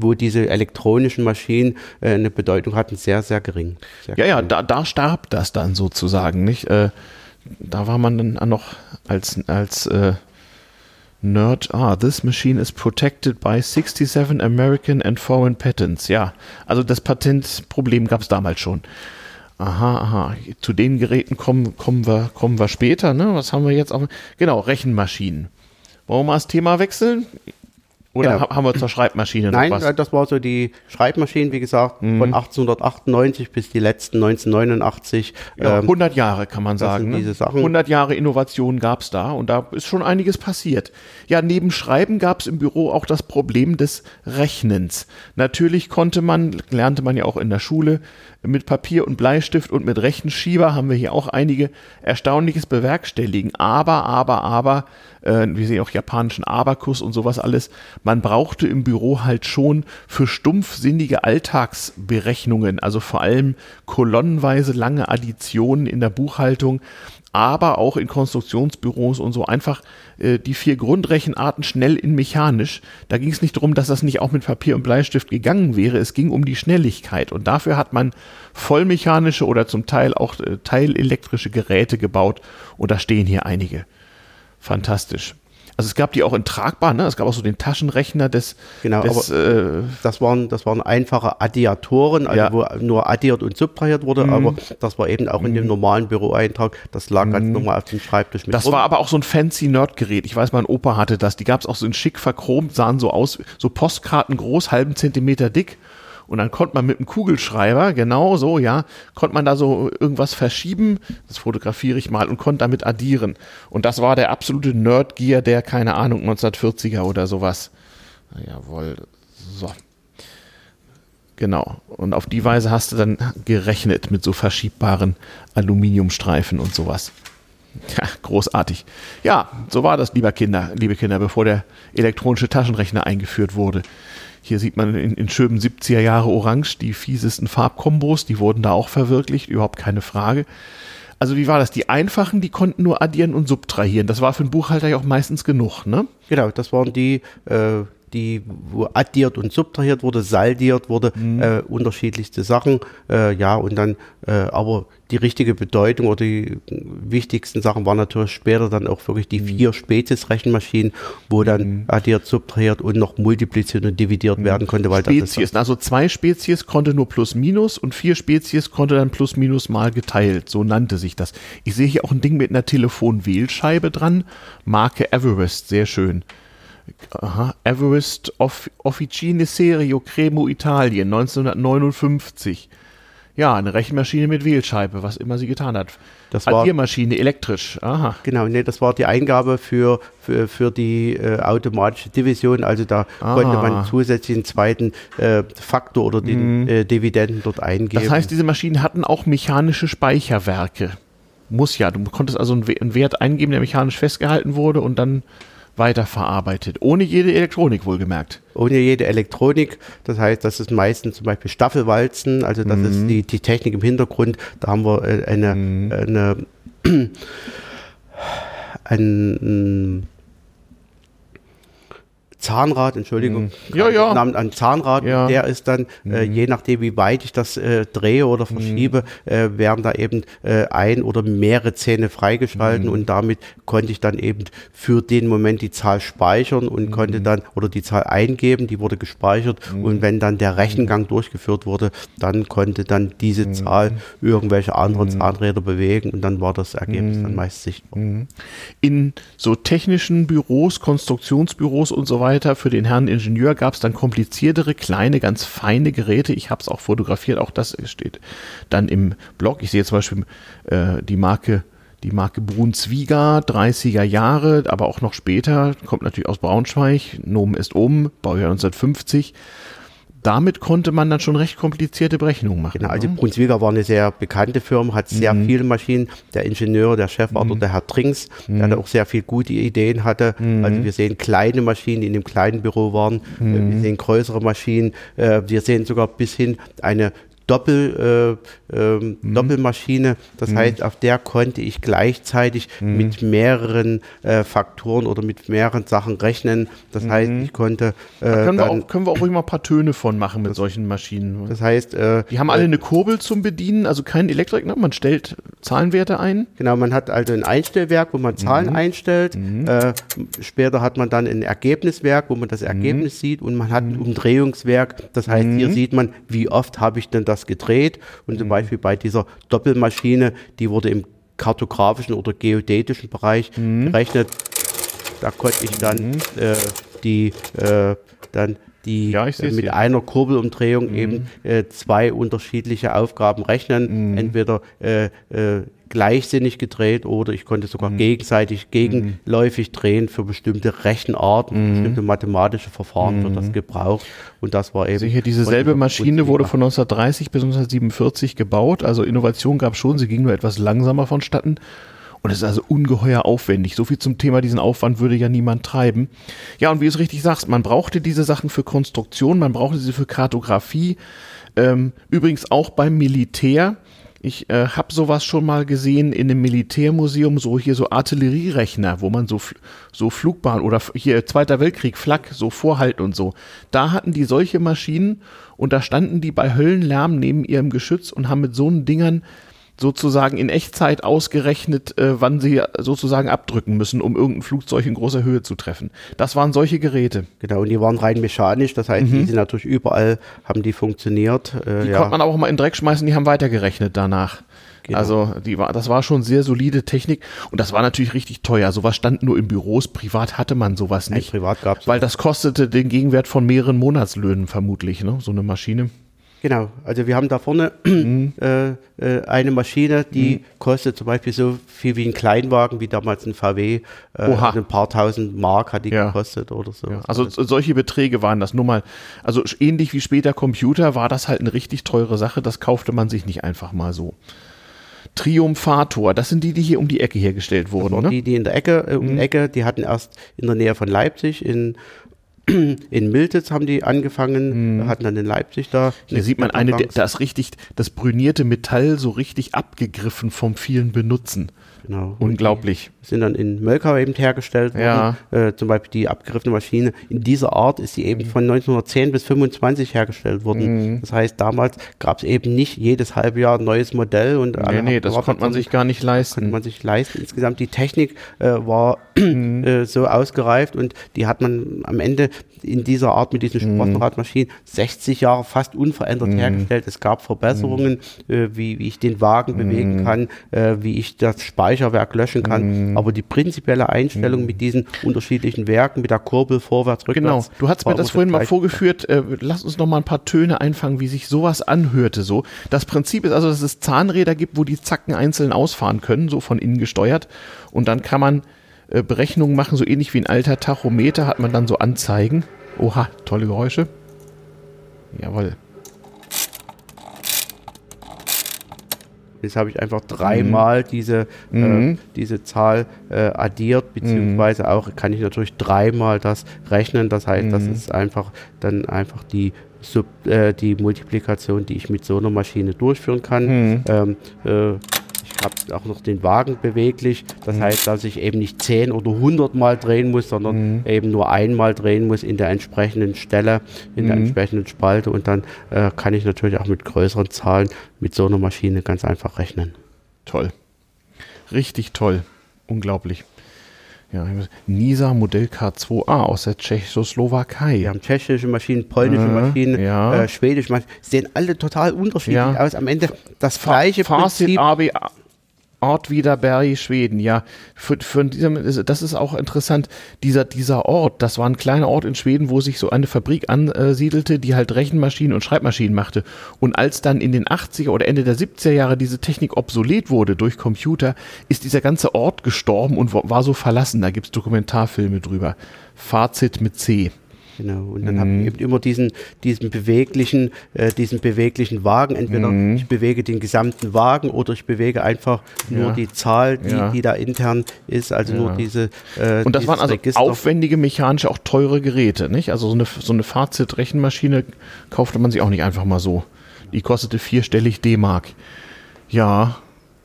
wo diese elektronischen Maschinen äh, eine Bedeutung hatten, sehr, sehr gering. Sehr ja, gering. ja, da, da starb das dann sozusagen, nicht? Äh, da war man dann noch als, als äh, Nerd, ah, this machine is protected by 67 American and foreign patents. Ja, also das Patentproblem gab es damals schon. Aha, aha. Zu den Geräten kommen, kommen, wir, kommen wir später. Ne? Was haben wir jetzt? Auch? Genau, Rechenmaschinen. Wollen wir mal das Thema wechseln? Oder ja. haben wir zur Schreibmaschine Nein, was? das war so die Schreibmaschine, wie gesagt, mhm. von 1898 bis die letzten 1989. Ja, 100 ähm, Jahre kann man sagen. Ne? Diese Sachen. 100 Jahre Innovation gab es da und da ist schon einiges passiert. Ja, neben Schreiben gab es im Büro auch das Problem des Rechnens. Natürlich konnte man, lernte man ja auch in der Schule, mit Papier und Bleistift und mit Rechenschieber haben wir hier auch einige Erstaunliches bewerkstelligen. Aber, aber, aber, äh, wir sehen auch japanischen Abakus und sowas alles. Man brauchte im Büro halt schon für stumpfsinnige Alltagsberechnungen, also vor allem kolonnenweise lange Additionen in der Buchhaltung, aber auch in Konstruktionsbüros und so einfach äh, die vier Grundrechenarten schnell in mechanisch. Da ging es nicht darum, dass das nicht auch mit Papier und Bleistift gegangen wäre. Es ging um die Schnelligkeit. Und dafür hat man vollmechanische oder zum Teil auch äh, teilelektrische Geräte gebaut. Und da stehen hier einige. Fantastisch. Also es gab die auch in tragbar, ne? Es gab auch so den Taschenrechner des. Genau, des, aber äh, das waren das waren einfache Addiatoren, also ja. wo nur addiert und subtrahiert wurde, mhm. aber das war eben auch in dem mhm. normalen Büroeintrag. Das lag mhm. ganz normal auf dem Schreibtisch mit. Das rum. war aber auch so ein fancy Nerdgerät. Ich weiß, mein Opa hatte das. Die gab es auch so in schick verchromt, sahen so aus, so Postkarten groß, halben Zentimeter dick und dann konnte man mit einem Kugelschreiber, genau so, ja, konnte man da so irgendwas verschieben. Das fotografiere ich mal und konnte damit addieren. Und das war der absolute Nerdgear der, keine Ahnung, 1940er oder sowas. Jawohl. So. Genau. Und auf die Weise hast du dann gerechnet mit so verschiebbaren Aluminiumstreifen und sowas. Ja, großartig. Ja, so war das, lieber Kinder, liebe Kinder, bevor der elektronische Taschenrechner eingeführt wurde. Hier sieht man in, in schönen 70er Jahre Orange die fiesesten Farbkombos, die wurden da auch verwirklicht, überhaupt keine Frage. Also wie war das? Die einfachen, die konnten nur addieren und subtrahieren. Das war für einen Buchhalter ja auch meistens genug, ne? Genau, das waren die, äh, die, wo addiert und subtrahiert wurde, saldiert wurde, mhm. äh, unterschiedlichste Sachen, äh, ja, und dann, äh, aber die richtige Bedeutung oder die wichtigsten Sachen waren natürlich später dann auch wirklich die mhm. vier Spezies-Rechenmaschinen, wo dann mhm. addiert, subtrahiert und noch multipliziert und dividiert mhm. werden konnte. Weil Spezies, also zwei Spezies konnte nur plus minus und vier Spezies konnte dann plus minus mal geteilt, so nannte sich das. Ich sehe hier auch ein Ding mit einer Telefonwählscheibe dran, Marke Everest, sehr schön. Aha, Everest Off Officine Serio Cremo Italien 1959. Ja, eine Rechenmaschine mit Wählscheibe, was immer sie getan hat. Das war Addiermaschine, elektrisch. Aha. Genau, nee, das war die Eingabe für, für, für die äh, automatische Division. Also da Aha. konnte man zusätzlich einen zweiten äh, Faktor oder den mhm. äh, Dividenden dort eingeben. Das heißt, diese Maschinen hatten auch mechanische Speicherwerke. Muss ja. Du konntest also einen Wert eingeben, der mechanisch festgehalten wurde und dann weiterverarbeitet. Ohne jede Elektronik wohlgemerkt. Ohne jede Elektronik. Das heißt, das ist meistens zum Beispiel Staffelwalzen. Also das mhm. ist die, die Technik im Hintergrund. Da haben wir äh, eine, mhm. eine, eine [clears throat] ein, Zahnrad, Entschuldigung, mm. ja, ja. Namen an Zahnrad, ja. der ist dann, äh, mhm. je nachdem wie weit ich das äh, drehe oder mhm. verschiebe, äh, werden da eben äh, ein oder mehrere Zähne freigeschalten mhm. und damit konnte ich dann eben für den Moment die Zahl speichern und konnte dann oder die Zahl eingeben, die wurde gespeichert und wenn dann der Rechengang durchgeführt wurde, dann konnte dann diese Zahl irgendwelche anderen Zahnräder bewegen und dann war das Ergebnis dann meist sichtbar. In so technischen Büros, Konstruktionsbüros und so weiter weiter. Für den Herrn Ingenieur gab es dann kompliziertere, kleine, ganz feine Geräte. Ich habe es auch fotografiert, auch das steht dann im Blog. Ich sehe zum Beispiel äh, die Marke die Marke Brunswiga, 30er Jahre, aber auch noch später, kommt natürlich aus Braunschweig, Nomen ist um, Baujahr 1950 damit konnte man dann schon recht komplizierte Berechnungen machen. Genau, also ne? Brunswiga war eine sehr bekannte Firma, hat sehr mhm. viele Maschinen. Der Ingenieur, der Chef war mhm. der Herr Trinks, mhm. der auch sehr viele gute Ideen hatte. Mhm. Also wir sehen kleine Maschinen, die in dem kleinen Büro waren. Mhm. Wir sehen größere Maschinen. Äh, wir sehen sogar bis hin eine Doppel, äh, äh, mhm. Doppelmaschine. Das mhm. heißt, auf der konnte ich gleichzeitig mhm. mit mehreren äh, Faktoren oder mit mehreren Sachen rechnen. Das mhm. heißt, ich konnte. Da können, dann, wir auch, können wir auch ruhig mal ein paar Töne von machen mit das, solchen Maschinen. Das heißt. Äh, Die haben alle äh, eine Kurbel zum Bedienen, also kein Elektrik, ne? man stellt Zahlenwerte ein. Genau, man hat also ein Einstellwerk, wo man Zahlen mhm. einstellt. Mhm. Äh, später hat man dann ein Ergebniswerk, wo man das Ergebnis sieht und man hat ein Umdrehungswerk. Das heißt, hier sieht man, wie oft habe ich denn das das gedreht und zum mhm. Beispiel bei dieser Doppelmaschine, die wurde im kartografischen oder geodätischen Bereich mhm. berechnet. Da konnte ich dann mhm. äh, die äh, dann die Ja, äh, mit hier. einer Kurbelumdrehung eben äh, zwei unterschiedliche Aufgaben rechnen. Entweder äh, äh, gleichsinnig gedreht oder ich konnte sogar gegenseitig gegenläufig drehen für bestimmte Rechenarten, bestimmte mathematische Verfahren wird das gebraucht. Und das war eben. Hier diese selbe Maschine wurde von 1930 bis 1947 gebaut. Also Innovation gab es schon, sie ging nur etwas langsamer vonstatten. Und es ist also ungeheuer aufwendig. So viel zum Thema, diesen Aufwand würde ja niemand treiben. Ja, und wie du es richtig sagst, man brauchte diese Sachen für Konstruktion, man brauchte sie für Kartografie. Ähm, übrigens auch beim Militär. Ich äh, habe sowas schon mal gesehen in einem Militärmuseum, so hier so Artillerierechner, wo man so, so Flugbahn oder hier Zweiter Weltkrieg, Flak, so vorhalten und so. Da hatten die solche Maschinen und da standen die bei Höllenlärm neben ihrem Geschütz und haben mit so einen Dingern sozusagen in Echtzeit ausgerechnet, äh, wann sie sozusagen abdrücken müssen, um irgendein Flugzeug in großer Höhe zu treffen. Das waren solche Geräte. Genau, und die waren rein mechanisch, das heißt, die sind natürlich überall, haben die funktioniert. Äh, Mhm. Die ja. konnte man auch mal in den Dreck schmeißen, die haben weitergerechnet danach. Genau. Also die war, das war schon sehr solide Technik und das war natürlich richtig teuer. Sowas stand nur in Büros, privat hatte man sowas Nein, nicht. privat gab es. Weil das kostete den Gegenwert von mehreren Monatslöhnen vermutlich, ne? so eine Maschine. Genau, also wir haben da vorne Mhm. [clears throat] äh, äh, eine Maschine, die kostet zum Beispiel so viel wie ein Kleinwagen, wie damals ein VW. Äh, also ein paar tausend Mark hat die Ja. gekostet oder so. Ja, also so- solche Beträge waren das nur mal. Also ähnlich wie später Computer war das halt eine richtig teure Sache. Das kaufte man sich nicht einfach mal so. Triumphator, das sind die, die hier um die Ecke hergestellt wurden, Und ne? die, die in der Ecke, äh, um Mhm. die Ecke, die hatten erst in der Nähe von Leipzig in [clears throat] in Miltitz haben die angefangen, hatten dann in Leipzig da. Mhm. Hier sieht man eine, da ist richtig das brünierte Metall so richtig abgegriffen vom vielen Benutzen. Genau. Unglaublich. sind dann in Mölkau eben hergestellt worden. Ja. Äh, zum Beispiel die abgegriffene Maschine. In dieser Art ist sie eben von 1910 bis 25 hergestellt worden. Mhm. Das heißt, damals gab es eben nicht jedes halbe Jahr ein neues Modell. Und Nee, nee, das konnte man sich gar nicht konnte leisten. man sich leisten. Insgesamt die Technik äh, war Mhm. äh, so ausgereift und die hat man am Ende in dieser Art mit diesen Mhm. Sprossenradmaschinen 60 Jahre fast unverändert hergestellt. Es gab Verbesserungen, Mhm. äh, wie, wie ich den Wagen bewegen kann, äh, wie ich das Speicherwerk löschen kann. Mhm. Aber die prinzipielle Einstellung mit diesen unterschiedlichen Werken, mit der Kurbel vorwärts, Genau, rückwärts. du hast mir das vorhin mal vorgeführt. Äh, lass uns noch mal ein paar Töne einfangen, wie sich sowas anhörte. So, das Prinzip ist also, dass es Zahnräder gibt, wo die Zacken einzeln ausfahren können, so von innen gesteuert. Und dann kann man äh, Berechnungen machen, so ähnlich wie ein alter Tachometer hat man dann so Anzeigen. Oha, tolle Geräusche. Jawohl. Jetzt habe ich einfach dreimal diese, Mhm. äh, diese Zahl äh, addiert, beziehungsweise auch kann ich natürlich dreimal das rechnen. Das heißt, Mhm. das ist einfach dann einfach die, Sub, äh, die Multiplikation, die ich mit so einer Maschine durchführen kann. Mhm. Ähm, äh, ich habe auch noch den Wagen beweglich. Das Mhm. heißt, dass ich eben nicht 10 oder 100 Mal drehen muss, sondern Mhm. eben nur einmal drehen muss in der entsprechenden Stelle, in der Mhm. entsprechenden Spalte. Und dann äh, kann ich natürlich auch mit größeren Zahlen mit so einer Maschine ganz einfach rechnen. Toll. Richtig toll. Unglaublich. Ja, Nisa Modell K2A aus der Tschechoslowakei. Wir haben tschechische Maschinen, polnische Äh, Maschinen, ja. äh, schwedische Maschinen. Sehen alle total unterschiedlich Ja. aus. Am Ende das Fa- gleiche Fazit Prinzip. AB Ort Wiederberg, Schweden, ja. Für, für diesem, das ist auch interessant. Dieser, dieser Ort, das war ein kleiner Ort in Schweden, wo sich so eine Fabrik ansiedelte, die halt Rechenmaschinen und Schreibmaschinen machte. Und als dann in den 80er oder Ende der 70er Jahre diese Technik obsolet wurde durch Computer, ist dieser ganze Ort gestorben und war so verlassen. Da gibt's Dokumentarfilme drüber. Fazit mit C. Genau. Und dann Mhm. habe ich eben immer diesen, diesen beweglichen, äh, diesen beweglichen Wagen. Entweder Mhm. ich bewege den gesamten Wagen oder ich bewege einfach nur Ja. die Zahl, die, Ja. die da intern ist, also nur Ja. diese. Äh, Und das waren also Register. aufwendige, mechanische, auch teure Geräte, nicht? Also so eine, so eine Fazit-Rechenmaschine kaufte man sich auch nicht einfach mal so. Die kostete vierstellig D-Mark. Ja,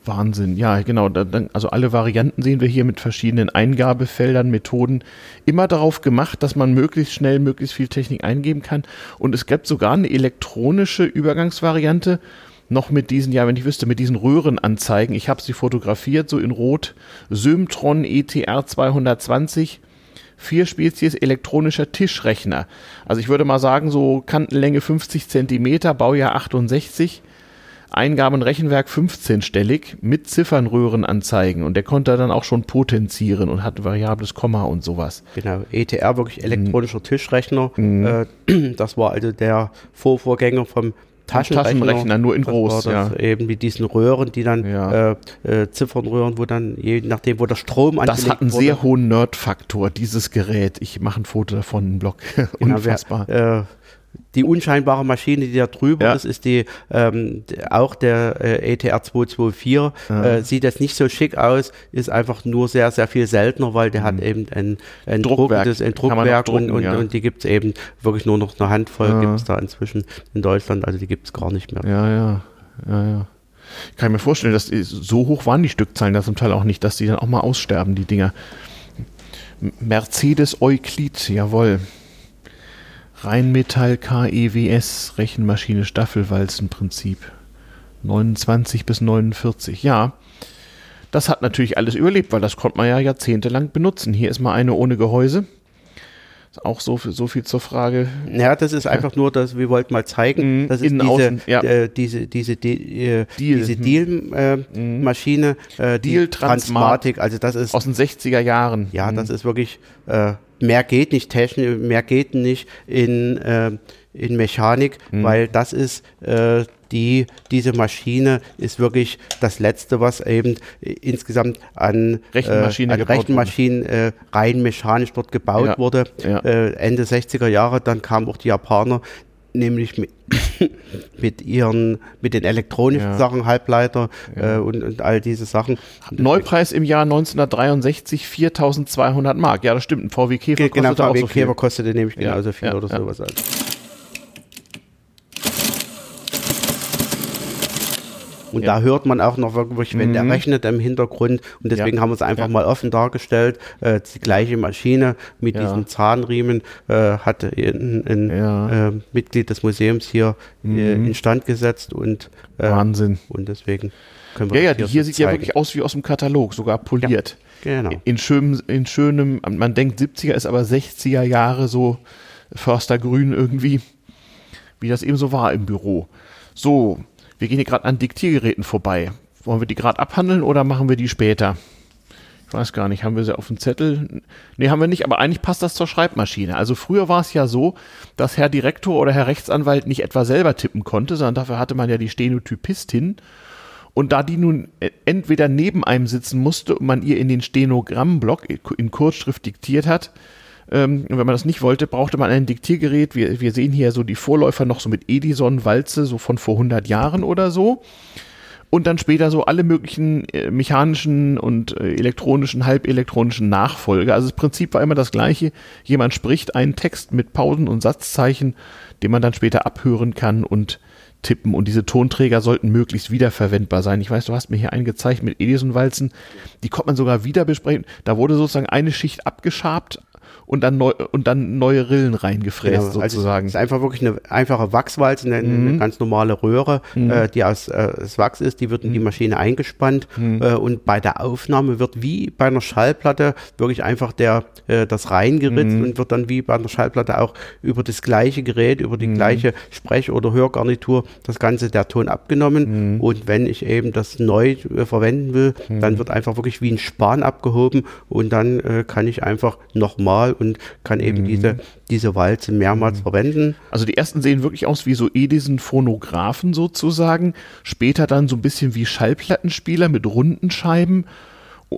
Wahnsinn. Ja, genau. Also alle Varianten sehen wir hier mit verschiedenen Eingabefeldern, Methoden. Immer darauf gemacht, dass man möglichst schnell möglichst viel Technik eingeben kann. Und es gibt sogar eine elektronische Übergangsvariante, noch mit diesen, ja, wenn ich wüsste, mit diesen Röhrenanzeigen. Ich habe sie fotografiert, so in Rot. Symtron ETR 220 vier Spezies elektronischer Tischrechner. Also ich würde mal sagen, so Kantenlänge 50 Zentimeter, Baujahr 68. Eingabenrechenwerk 15-stellig mit Ziffernröhren anzeigen und der konnte dann auch schon potenzieren und hat variables Komma und sowas. Genau, ETR, wirklich elektronischer Mhm. Tischrechner. Äh, [clears throat] das war also der Vorvorgänger vom Taschenrechner. Taschenrechner, nur in groß, das ja. Eben mit diesen Röhren, die dann Ja. äh, äh, Ziffernröhren, wo dann je nachdem, wo der Strom Das hat einen wurde, sehr hohen Nerd-Faktor, dieses Gerät. Ich mache ein Foto davon, einen Blog. [laughs] Genau, Unfassbar. äh, die unscheinbare Maschine, die da drüber Ja. ist, ist die ähm, auch der äh, ETR 224. Äh, sieht jetzt nicht so schick aus, ist einfach nur sehr, sehr viel seltener, weil der hat eben ein, ein Mhm. Druckwerk. druckendes- ein Druckwerk und, drucken, und, ja. und die gibt es eben wirklich nur noch eine Handvoll, Ja. gibt es da inzwischen in Deutschland, also die gibt es gar nicht mehr. Ja, ja, ja, ja. Ich kann mir vorstellen, dass die, so hoch waren die Stückzahlen da zum Teil auch nicht, dass die dann auch mal aussterben, die Dinger. Mercedes Euklid, jawohl. Rheinmetall KEWS, Rechenmaschine Staffelwalzenprinzip. 29 bis 49, ja. Das hat natürlich alles überlebt, weil das konnte man ja jahrzehntelang benutzen. Hier ist mal eine ohne Gehäuse. Ist auch so, viel- so viel zur Frage. Ja, das ist einfach nur, dass wir wollten mal zeigen, Mhm, das ist innen, diese, außen, ja. äh, diese, diese, die, äh, Deal, diese mhm. Deal-Maschine, äh, die Deal Transmat. Transmatik, also das ist Aus den 60er Jahren. Ja, Mhm. das ist wirklich, äh, mehr geht nicht technisch, mehr geht nicht in, äh, in Mechanik, Mhm. weil das ist äh, die, diese Maschine ist wirklich das Letzte, was eben äh, insgesamt an Rechenmaschine äh, an Rechenmaschinen äh, rein mechanisch dort gebaut Ja, wurde. ja. Äh, Ende 60er Jahre, dann kamen auch die Japaner, nämlich mit, [coughs] mit ihren, mit den elektronischen Ja. Sachen, Halbleiter äh, und, und all diese Sachen. Neupreis im Jahr 1963 4.200 Mark. Ja, das stimmt. Ein VW Käfer Ge- Genau, kostet auch VW so viel. Käfer kostete nämlich Ja, genauso viel ja, oder ja. sowas. Also. Und Ja. da hört man auch noch wirklich, wenn der Mhm. rechnet im Hintergrund. Und deswegen Ja. haben wir es einfach Ja. mal offen dargestellt. Äh, die gleiche Maschine mit Ja. diesen Zahnriemen äh, hatte ein, ein Ja. äh, Mitglied des Museums hier äh, Mhm. instand gesetzt. Und, äh, Wahnsinn. und deswegen können wir Ja, ja, das die hier so sieht ja zeigen. wirklich aus wie aus dem Katalog, sogar poliert. Genau. In schönem, in schönem, man denkt 70er ist aber 60er Jahre so Förstergrün irgendwie, wie das eben so war im Büro. So, wir gehen hier gerade an Diktiergeräten vorbei. Wollen wir die gerade abhandeln oder machen wir die später? Ich weiß gar nicht, haben wir sie auf dem Zettel? Nee, haben wir nicht, aber eigentlich passt das zur Schreibmaschine. Also früher war es ja so, dass Herr Direktor oder Herr Rechtsanwalt nicht etwa selber tippen konnte, sondern dafür hatte man ja die Stenotypistin. Und da die nun e- entweder neben einem sitzen musste und man ihr in den Stenogrammblock in Kurzschrift diktiert hat, ähm, und wenn man das nicht wollte, brauchte man ein Diktiergerät. Wir, wir sehen hier so die Vorläufer noch so mit Edison, Walze, so von vor 100 Jahren oder so. Und dann später so alle möglichen äh, mechanischen und äh, elektronischen, halbelektronischen Nachfolger. Also das Prinzip war immer das gleiche. Jemand spricht einen Text mit Pausen und Satzzeichen, den man dann später abhören kann und tippen. Und diese Tonträger sollten möglichst wiederverwendbar sein. Ich weiß, du hast mir hier einen gezeigt mit Edison-Walzen. Die konnte man sogar wieder besprechen. Da wurde sozusagen eine Schicht abgeschabt und dann, neu, und dann neue Rillen reingefräst Genau, also sozusagen. es ist einfach wirklich eine einfache Wachswalze, eine, eine ganz normale Röhre, äh, die aus, äh, aus Wachs ist, die wird in die Maschine eingespannt äh, und bei der Aufnahme wird wie bei einer Schallplatte wirklich einfach der, äh, das reingeritzt und wird dann wie bei einer Schallplatte auch über das gleiche Gerät, über die gleiche Sprech- oder Hörgarnitur das Ganze der Ton abgenommen. Und wenn ich eben das neu äh, verwenden will, dann wird einfach wirklich wie ein Span abgehoben und dann äh, kann ich einfach nochmal und kann eben diese, diese Walze mehrmals verwenden. Also die ersten sehen wirklich aus wie so Edison-Phonographen sozusagen. Später dann so ein bisschen wie Schallplattenspieler mit runden Scheiben.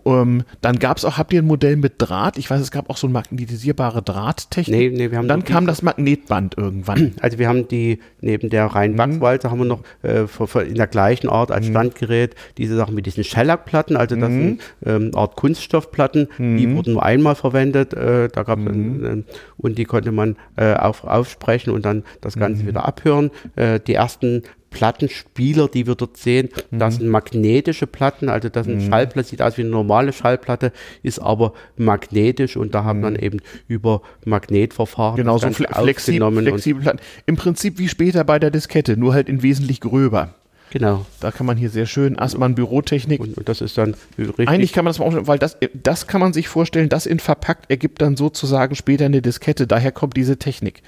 Ähm, dann gab es auch, habt ihr ein Modell mit Draht? Ich weiß, es gab auch so eine magnetisierbare Drahttechnik. Nee, nee, wir haben dann kam das Magnetband irgendwann. [clears throat] Also wir haben die, neben der Mhm. reinen Wachswalze haben wir noch äh, für, für in der gleichen Art als Standgerät diese Sachen mit diesen Shellac-Platten, also das Mhm. sind ähm, Art Kunststoffplatten, die wurden nur einmal verwendet, äh, da gab Mhm. ähm, und die konnte man äh, auf, aufsprechen und dann das Ganze Mhm. wieder abhören. Äh, die ersten Plattenspieler, die wir dort sehen, Mhm. das sind magnetische Platten, also das sind Schallplatte, sieht aus wie eine normale Schallplatte, ist aber magnetisch und da haben dann eben über Magnetverfahren Mhm. Genau, so fle flexib aufgenommen und- flexibel. Platten. Im Prinzip wie später bei der Diskette, nur halt in wesentlich gröber. Genau. Da kann man hier sehr schön Assmann Bürotechnik. Und, und das ist dann richtig. Eigentlich kann man das mal auch, weil das, das kann man sich vorstellen, das in verpackt ergibt dann sozusagen später eine Diskette. Daher kommt diese Technik.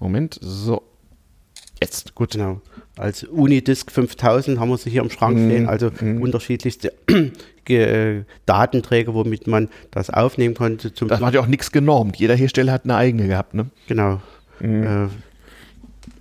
Moment, so. Jetzt, gut. Genau. Als Unidisc 5000 haben wir sie hier im Schrank Mhm. stehen, also Mhm. unterschiedlichste [clears throat] Ge- Datenträger, womit man das aufnehmen konnte. Zum Das hat ja auch nichts genormt. Jeder Hersteller hat eine eigene gehabt, ne? Genau. Äh,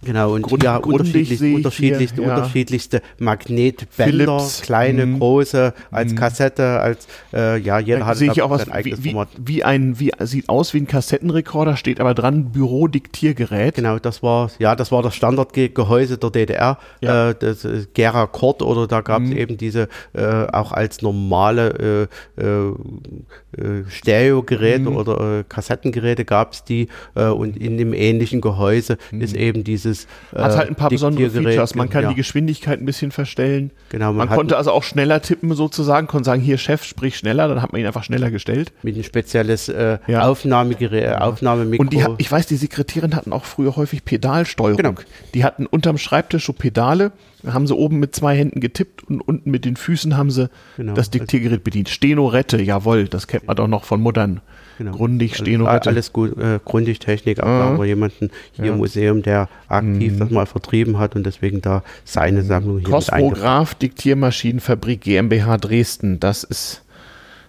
genau, und Grund- ja, unterschiedlich, sehe ich unterschiedlichste, hier, ja. unterschiedlichste Magnetbänder, Philips, kleine, mhm. große, als Kassette, als, äh, ja, jeder Da hat sehe ich auch aus, sein eigenes wie, Format. wie ein, wie, sieht aus wie ein Kassettenrekorder, steht aber dran Bürodiktiergerät. Genau, das war, ja, das war das Standardgehäuse der DDR, Ja. Mhm. äh, das äh, Gera Kord oder da gab es eben diese äh, auch als normale äh, äh, Stereogeräte Mhm. oder Kassettengeräte gab es die und in dem ähnlichen Gehäuse ist eben dieses äh, Mhm. Hat halt ein paar besondere. Features. Man kann ja, die Geschwindigkeit ein bisschen verstellen. Genau, man Man, konnte also auch schneller tippen sozusagen, konnte sagen, hier Chef, sprich schneller, dann hat man ihn einfach schneller gestellt. mit ein spezielles äh, Ja. Aufnahmegerät, Aufnahmemikro. Und die, ich weiß, die Sekretärin hatten auch früher häufig Pedalsteuerung. Genau. Die hatten unterm Schreibtisch so Pedale, da haben sie oben mit zwei Händen getippt und unten mit den Füßen haben sie Genau. das Diktiergerät bedient. Stenorette, jawohl, das kennt man doch noch von Muttern. Genau. Grundig, Also, Stenorette. Alles gut, äh, grundig Technik, aber Mhm. jemanden hier Ja. Mhm. im Museum, der aktiv das mal vertrieben hat und deswegen da seine Sammlung hier Kosmograph Diktiermaschinenfabrik GmbH Dresden, das ist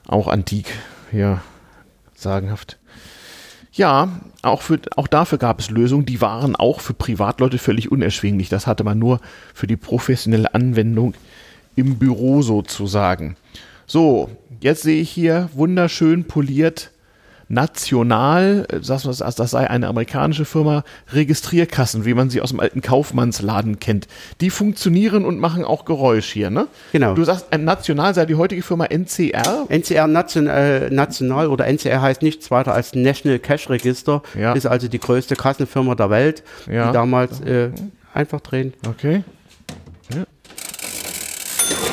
auch antik, ja, sagenhaft. Ja, auch, für, auch dafür gab es Lösungen, die waren auch für Privatleute völlig unerschwinglich. Das hatte man nur für die professionelle Anwendung im Büro sozusagen. So, jetzt sehe ich hier wunderschön poliert national, äh, das, das, das sei eine amerikanische Firma, Registrierkassen, wie man sie aus dem alten Kaufmannsladen kennt. Die funktionieren und machen auch Geräusch hier, ne? Genau. Du sagst, ein national sei die heutige Firma NCR. NCR Nation, äh, National oder NCR heißt nichts weiter als National Cash Register, Ja. ist also die größte Kassenfirma der Welt, Ja. die damals äh, einfach drehen. Okay. Ja.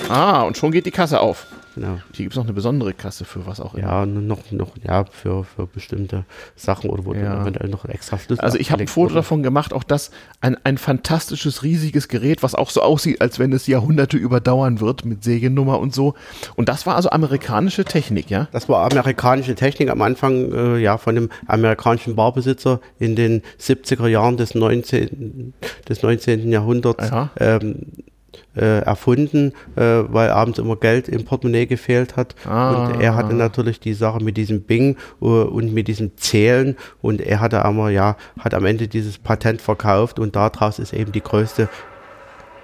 Ah, und schon geht die Kasse auf. Genau. Hier gibt es noch eine besondere Kasse für was auch immer. Ja, noch, noch, ja, für, für bestimmte Sachen oder wo Ja. eventuell noch ein extra Schlüssel Also ich habe ein Foto wurde. davon gemacht, auch das ein, ein fantastisches, riesiges Gerät, was auch so aussieht, als wenn es Jahrhunderte überdauern wird mit Seriennummer und so. Und das war also amerikanische Technik, ja? Das war amerikanische Technik am Anfang äh, ja, von einem amerikanischen Barbesitzer in den 70er Jahren des 19. Des 19. Jahrhunderts Ja. ähm, äh, erfunden, äh, weil abends immer Geld im Portemonnaie gefehlt hat. Ah. Und er hatte natürlich die Sache mit diesem Bing äh, und mit diesem Zählen und er hatte aber, ja, hat am Ende dieses Patent verkauft und daraus ist eben die größte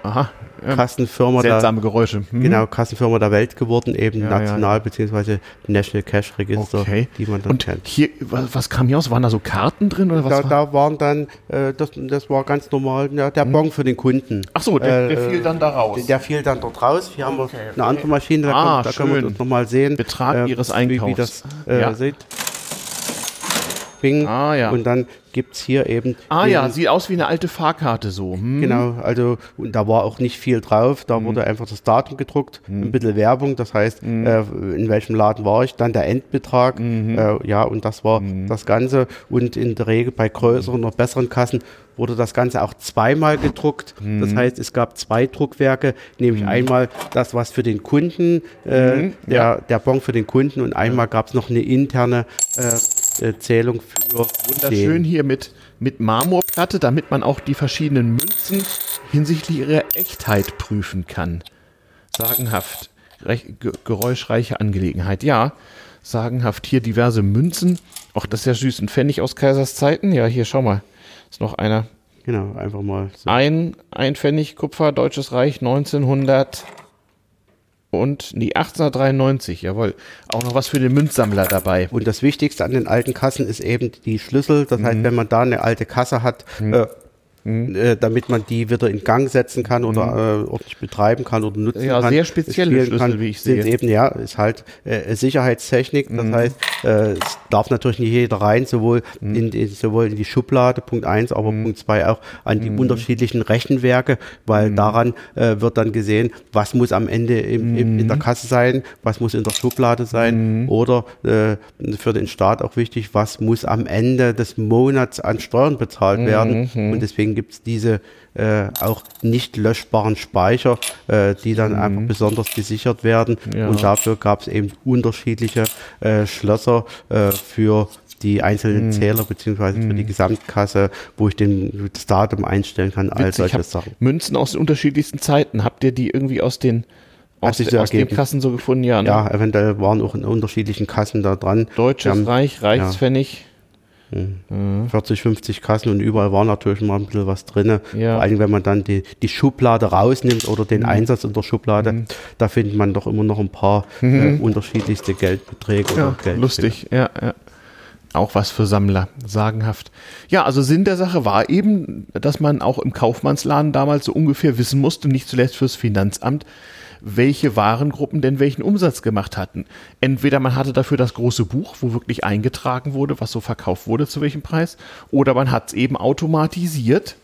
Aha. Ja, Kassenfirma der, seltsame Geräusche. Hm. genau, Kassenfirma der Welt geworden, eben Ja, ja, national beziehungsweise National Cash Register, Okay. die man dann Und kennt. hier, was, was kam hier aus? Waren da so Karten drin oder was? Da, war? da waren dann, äh, das, das war ganz normal, ja, der Bon für den Kunden. Ach so, der, der äh, fiel dann da raus. Der fiel dann dort raus. Hier haben wir Okay, eine andere Maschine, da, Ah, können, da können wir das nochmal sehen. Betrag Ihres Wie, wie Einkaufs. das äh, Ja. seht. Bing. Ah, ja. Und dann gibt es hier eben. ah ja, sieht aus wie eine alte Fahrkarte so. Hm. Genau, also und da war auch nicht viel drauf, da wurde einfach das Datum gedruckt, ein bisschen Werbung, das heißt, äh, in welchem Laden war ich, dann der Endbetrag, äh, ja, und das war das Ganze. Und in der Regel bei größeren oder besseren Kassen wurde das Ganze auch zweimal gedruckt. Das heißt, es gab zwei Druckwerke, nämlich einmal das, was für den Kunden, äh, der, der Bon für den Kunden und einmal gab es noch eine interne äh, Zählung für Wunderschön hier mit, mit Marmorplatte, damit man auch die verschiedenen Münzen hinsichtlich ihrer Echtheit prüfen kann. Sagenhaft. Geräuschreiche Angelegenheit. Ja, sagenhaft. Hier diverse Münzen. Auch das ist ja süß. Ein Pfennig aus Kaisers Zeiten. Ja, hier, schau mal. Ist noch einer. Genau, einfach mal so. Ein, ein Pfennig Kupfer, Deutsches Reich 1900 und, nee, 1893, jawohl. Auch noch was für den Münzsammler dabei. Und das Wichtigste an den alten Kassen ist eben die Schlüssel. Das Mhm. heißt, wenn man da eine alte Kasse hat, äh, äh, damit man die wieder in Gang setzen kann oder äh, ordentlich betreiben kann oder nutzen Mhm. Ja, kann. sehr spezielle Schlüssel, wie ich sind sehe. eben, ja, ist halt äh, Sicherheitstechnik. Das Mhm. heißt, äh, es darf natürlich nicht jeder rein, sowohl, Mhm. in, in, sowohl in die Schublade, Punkt eins, aber Punkt zwei auch an die unterschiedlichen Rechenwerke, weil Mhm. daran äh, wird dann gesehen, was muss am Ende im, im, in der Mhm. Kasse sein, was muss in der Schublade sein oder äh, für den Staat auch wichtig, was muss am Ende des Monats an Steuern bezahlt Mhm. werden. Und deswegen gibt es diese äh, auch nicht löschbaren Speicher, äh, die dann einfach besonders gesichert werden. Mhm. Ja. Und dafür gab es eben unterschiedliche äh, Schlösser äh, für die einzelnen mhm. Zähler beziehungsweise für die mhm. Gesamtkasse, wo ich den, das Datum einstellen kann, all solche Sachen. Münzen aus den unterschiedlichsten Zeiten. Habt ihr die irgendwie aus den aus, de, aus den Kassen so gefunden? Ja, ne? ja, eventuell waren auch in unterschiedlichen Kassen da dran. Deutsches haben, Reich, Reichspfennig. Ja. Mhm. 40, 50 Kassen und überall war natürlich mal ein bisschen was drin. Ja. Vor allem, wenn man dann die, die Schublade rausnimmt oder den mhm. Einsatz in der Schublade, mhm. da findet man doch immer noch ein paar mhm. äh, unterschiedlichste Geldbeträge. Ja, lustig, ja, ja. Auch was für Sammler, sagenhaft. Ja, also Sinn der Sache war eben, dass man auch im Kaufmannsladen damals so ungefähr wissen musste, nicht zuletzt fürs Finanzamt, welche Warengruppen denn welchen Umsatz gemacht hatten. Entweder man hatte dafür das große Buch, wo wirklich eingetragen wurde, was so verkauft wurde, zu welchem Preis, oder man hat es eben automatisiert,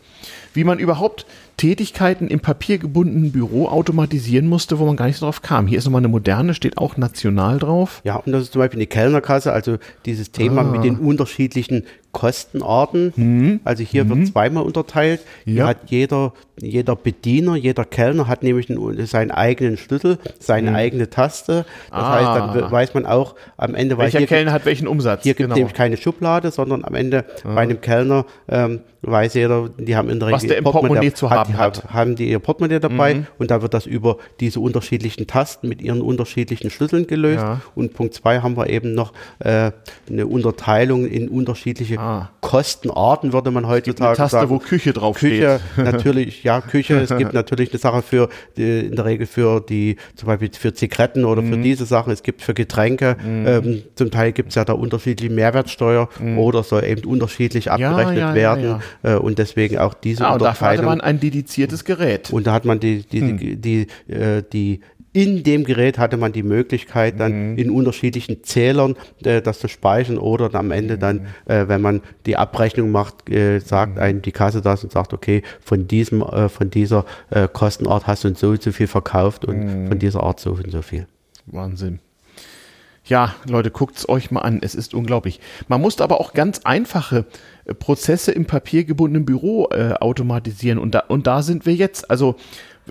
wie man überhaupt Tätigkeiten im papiergebundenen Büro automatisieren musste, wo man gar nicht drauf kam. Hier ist nochmal eine moderne, steht auch national drauf. Ja, und das ist zum Beispiel eine Kellnerkasse, also dieses Thema ah. mit den unterschiedlichen Kostenarten. Mhm. Also hier mhm. wird zweimal unterteilt. Ja. Hier hat jeder, jeder Bediener, jeder Kellner hat nämlich einen, seinen eigenen Schlüssel, seine mhm. eigene Taste. Das ah. heißt, dann weiß man auch am Ende, welcher Kellner hat welchen Umsatz. Hier gibt es genau. nämlich keine Schublade, sondern am Ende ah. bei einem Kellner ähm, weiß jeder, die haben in der Regel der Portemonnaie zu haben hat, hat. Haben die ihr Portemonnaie dabei mhm. und da wird das über diese unterschiedlichen Tasten mit ihren unterschiedlichen Schlüsseln gelöst. Ja. Und Punkt zwei haben wir eben noch äh, eine Unterteilung in unterschiedliche ah. Kostenarten, würde man heutzutage Taste, sagen. wo Küche drauf Küche, natürlich, ja, Küche. Es gibt [laughs] natürlich eine Sache für, die, in der Regel für die, zum Beispiel für Zigaretten oder mhm. für diese Sachen. Es gibt für Getränke, mhm. ähm, zum Teil gibt es ja da unterschiedliche Mehrwertsteuer mhm. oder soll eben unterschiedlich abgerechnet ja, ja, werden. Ja, äh, und deswegen auch diese ah, und Unterteilung. Dafür hatte man ein dediziertes Gerät. Und da hat man die, die, hm. die, die, äh, die in dem Gerät hatte man die Möglichkeit, dann mhm. in unterschiedlichen Zählern äh, das zu speichern oder am Ende mhm. dann, äh, wenn man die Abrechnung macht, äh, sagt mhm. einem die Kasse das und sagt, okay, von diesem, äh, von dieser äh, Kostenart hast du so und so viel verkauft und mhm. von dieser Art so und so viel. Wahnsinn. Ja, Leute, guckt es euch mal an. Es ist unglaublich. Man musste aber auch ganz einfache äh, Prozesse im papiergebundenen Büro automatisieren. Und da, und da sind wir jetzt. Also,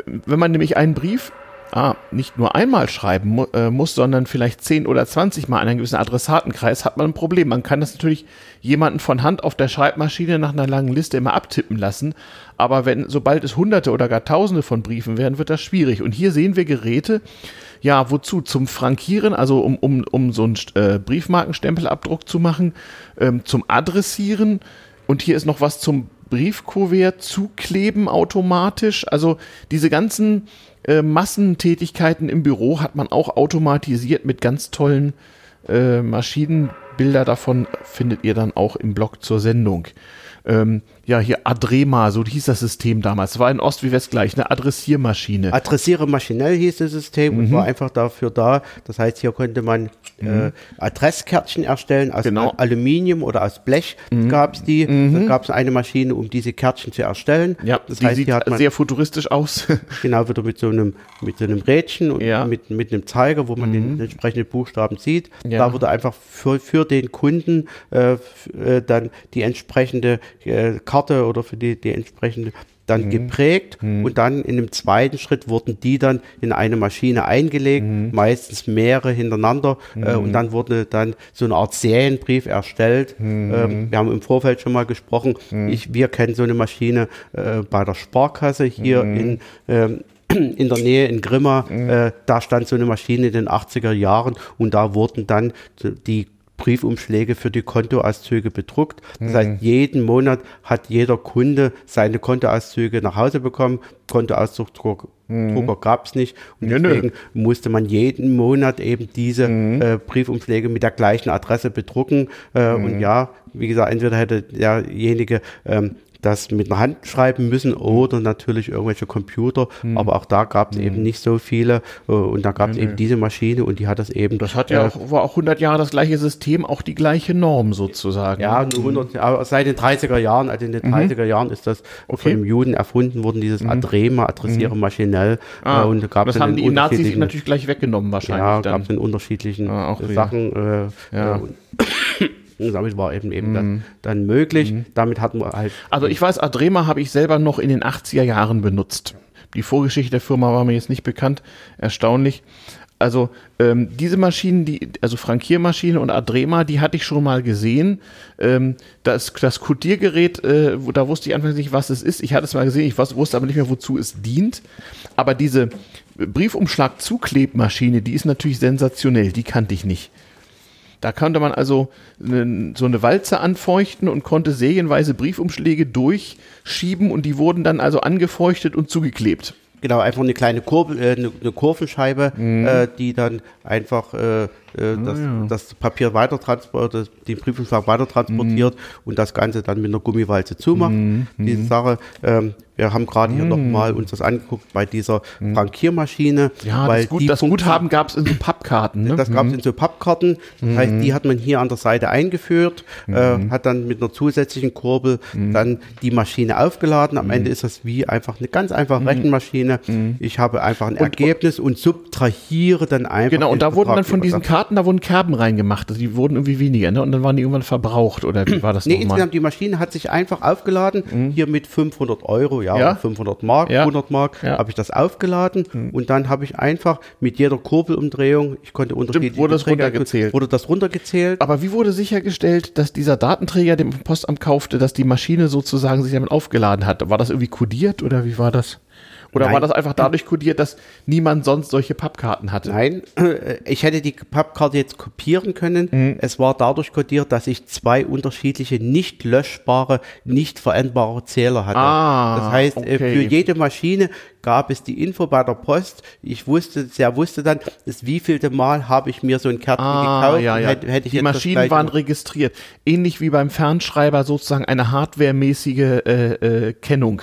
wenn man nämlich einen Brief ah, nicht nur einmal schreiben mu äh, muss, sondern vielleicht 10 oder 20 Mal an einen gewissen Adressatenkreis, hat man ein Problem. Man kann das natürlich jemanden von Hand auf der Schreibmaschine nach einer langen Liste immer abtippen lassen. Aber wenn, sobald es hunderte oder gar tausende von Briefen werden, wird das schwierig. Und hier sehen wir Geräte, ja, wozu? Zum Frankieren, also um, um, um so einen äh, Briefmarkenstempelabdruck zu machen, ähm, zum Adressieren. Und hier ist noch was zum Briefkuvert zukleben automatisch. Also diese ganzen äh, Massentätigkeiten im Büro hat man auch automatisiert mit ganz tollen äh, Maschinen. Bilder davon findet ihr dann auch im Blog zur Sendung ähm, ja, hier Adrema, so hieß das System damals. Das war in Ost wie West gleich, eine Adressiermaschine. Adressiere maschinell hieß das System mhm. und war einfach dafür da. Das heißt, hier konnte man mhm. äh, Adresskärtchen erstellen aus genau. Aluminium oder aus Blech mhm. gab es die. Mhm. Da gab es eine Maschine, um diese Kärtchen zu erstellen. Ja, das die heißt, sieht man, sehr futuristisch aus. [laughs] genau, wieder mit so einem, mit so einem Rädchen und ja. mit, mit einem Zeiger, wo man den mhm. entsprechenden Buchstaben sieht. Ja. Da wurde einfach für, für den Kunden äh, äh, dann die entsprechende äh, Karte oder für die, die entsprechende dann mhm. geprägt mhm. und dann in einem zweiten Schritt wurden die dann in eine Maschine eingelegt, mhm. meistens mehrere hintereinander äh, und mhm. dann wurde dann so eine Art Serienbrief erstellt. Mhm. Ähm, wir haben im Vorfeld schon mal gesprochen, mhm. ich, wir kennen so eine Maschine äh, bei der Sparkasse hier in ähm, [clears throat] in der Nähe in Grimma, äh, da stand so eine Maschine in den 80er Jahren und da wurden dann die Briefumschläge für die Kontoauszüge bedruckt. Das mhm. heißt, jeden Monat hat jeder Kunde seine Kontoauszüge nach Hause bekommen. Kontoauszugdrucker mhm. gab es nicht. Und ja, deswegen nö. musste man jeden Monat eben diese mhm. äh, Briefumschläge mit der gleichen Adresse bedrucken. Äh, und mhm. ja, wie gesagt, entweder hätte derjenige ähm, das mit einer Hand schreiben müssen oder natürlich irgendwelche Computer. Mhm. Aber auch da gab es mhm. eben nicht so viele. Äh, und da gab es nee, eben nee. diese Maschine und die hat das eben. Das hat ja äh, auch, war auch 100 Jahre das gleiche System, auch die gleiche Norm sozusagen. Ja, nur 100, aber seit den 30er Jahren, also in den mhm. 30er Jahren ist das okay. von dem Juden erfunden worden, dieses mhm. Adrema, adressiere mhm. maschinell. Ah, äh, und gab das haben die Nazis natürlich gleich weggenommen wahrscheinlich. Ja, gab es in unterschiedlichen ah, Sachen. Äh, ja. Äh, damit war eben eben mm. dann, mhm. dann, möglich. Mm. Damit hatten wir halt. Also ich weiß, Adrema habe ich selber noch in den 80er Jahren benutzt. Die Vorgeschichte der Firma war mir jetzt nicht bekannt, erstaunlich. Also ähm, diese Maschinen, die, also Frankiermaschine und Adrema, die hatte ich schon mal gesehen. Ähm, das, das Kodiergerät, äh, da wusste ich anfangs nicht, was es ist. Ich hatte es mal gesehen, ich wusste aber nicht mehr, wozu es dient. Aber diese Briefumschlag-Zuklebmaschine, die ist natürlich sensationell, die kannte ich nicht. Da konnte man also ne, so eine Walze anfeuchten und konnte serienweise Briefumschläge durchschieben und die wurden dann also angefeuchtet und zugeklebt. Genau, einfach eine kleine Kurbel, äh, eine, eine Kurvenscheibe, mhm. äh, die dann einfach äh, äh das, ja. das, Papier weiter transportiert, den Briefumschlag weiter transportiert mhm. und das Ganze dann mit einer Gummiwalze zumacht. Mhm. Diese Sache. Ähm, wir haben gerade hier mm. nochmal uns das angeguckt bei dieser mm. Frankiermaschine. Ja, weil das, Gut, das Guthaben gab es in so [coughs] Pappkarten. Ne? Das gab es mm. in so Pappkarten. Das heißt, die hat man hier an der Seite eingeführt, äh, hat dann mit einer zusätzlichen Kurbel dann die Maschine aufgeladen. Am Ende ist das wie einfach eine ganz einfache Rechenmaschine. Ich habe einfach ein und, Ergebnis und subtrahiere dann einfach. Genau, und da wurden dann von diesen Karten, da wurden Kerben reingemacht. Also die wurden irgendwie weniger, ne? Und dann waren die irgendwann verbraucht, oder wie war das Nee, insgesamt, die Maschine hat sich einfach aufgeladen, hier mit 500 Euro, ja, ja. 500 Mark, ja. 100 Mark, ja. habe ich das aufgeladen mhm. und dann habe ich einfach mit jeder Kurbelumdrehung, ich konnte unterschiedliche Stimmt, wurde das runtergezählt. Wurde das runtergezählt. Aber wie wurde sichergestellt, dass dieser Datenträger, den Postamt kaufte, dass die Maschine sozusagen sich damit aufgeladen hat? War das irgendwie kodiert oder wie war das? Oder Nein. war das einfach dadurch kodiert, dass niemand sonst solche Pappkarten hatte? Nein, ich hätte die Pappkarte jetzt kopieren können. Mhm. Es war dadurch kodiert, dass ich zwei unterschiedliche nicht löschbare, nicht veränderbare Zähler hatte. Ah, das heißt, äh, okay. für jede Maschine gab es die Info bei der Post. Ich wusste, der wusste dann, das wievielte Mal habe ich mir so ein Kärtchen ah, gekauft. Ja, ja. Hätte, hätte die Maschinen waren registriert. Ähnlich wie beim Fernschreiber sozusagen eine hardwaremäßige äh, äh, Kennung.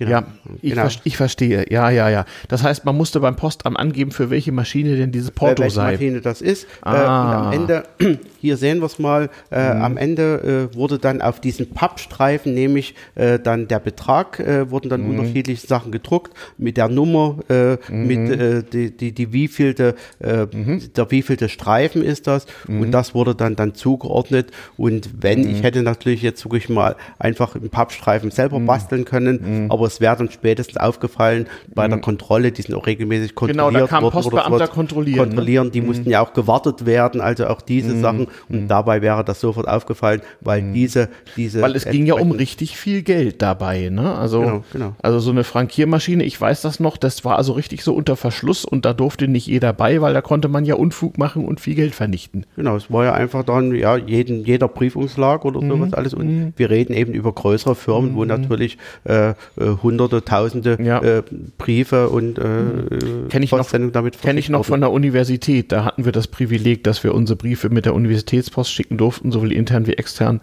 Genau. Ja, ich, genau. ver ich, verstehe. Ja, ja, ja. Das heißt, man musste beim Postamt angeben, für welche Maschine denn dieses Porto welche sei. Maschine das ist. Ah. Äh, und am ah. Ende, [clears throat] hier sehen wir es mal, äh, mhm. am Ende äh, wurde dann auf diesen Pappstreifen, nämlich äh, dann der Betrag, äh, wurden dann mhm. unterschiedliche Sachen gedruckt, mit der Nummer, äh, mhm. mit die, die, die wievielte, mhm. der wievielte Streifen ist das. Und mhm. das wurde dann, dann zugeordnet. Und wenn, ich mhm. hätte natürlich jetzt wirklich mal einfach einen Pappstreifen selber basteln können, aber es wäre dann spätestens aufgefallen bei der mhm. Kontrolle, die sind auch regelmäßig kontrolliert Genau, da kam worden, Postbeamter kontrollieren. Kontrollieren, ne? die mhm. mussten ja auch gewartet werden, also auch diese mhm. Sachen. Und mhm. dabei wäre das sofort aufgefallen, weil mhm. diese, diese. Weil es ging ja um richtig viel Geld dabei, ne? Also, genau, genau. also so eine Frankiermaschine, ich weiß das noch, das war also richtig so unter Verschluss und da durfte nicht jeder bei, weil da konnte man ja Unfug machen und viel Geld vernichten. Genau, es war ja einfach dann, ja, jeden, jeder Briefumschlag oder sowas mhm. alles. Und wir reden eben über größere Firmen, wo natürlich äh, äh hunderte, tausende ja. äh, Briefe und äh, kenne ich, noch, kenn ich noch von der Universität. Da hatten wir das Privileg, dass wir unsere Briefe mit der Universitätspost schicken durften, sowohl intern wie extern.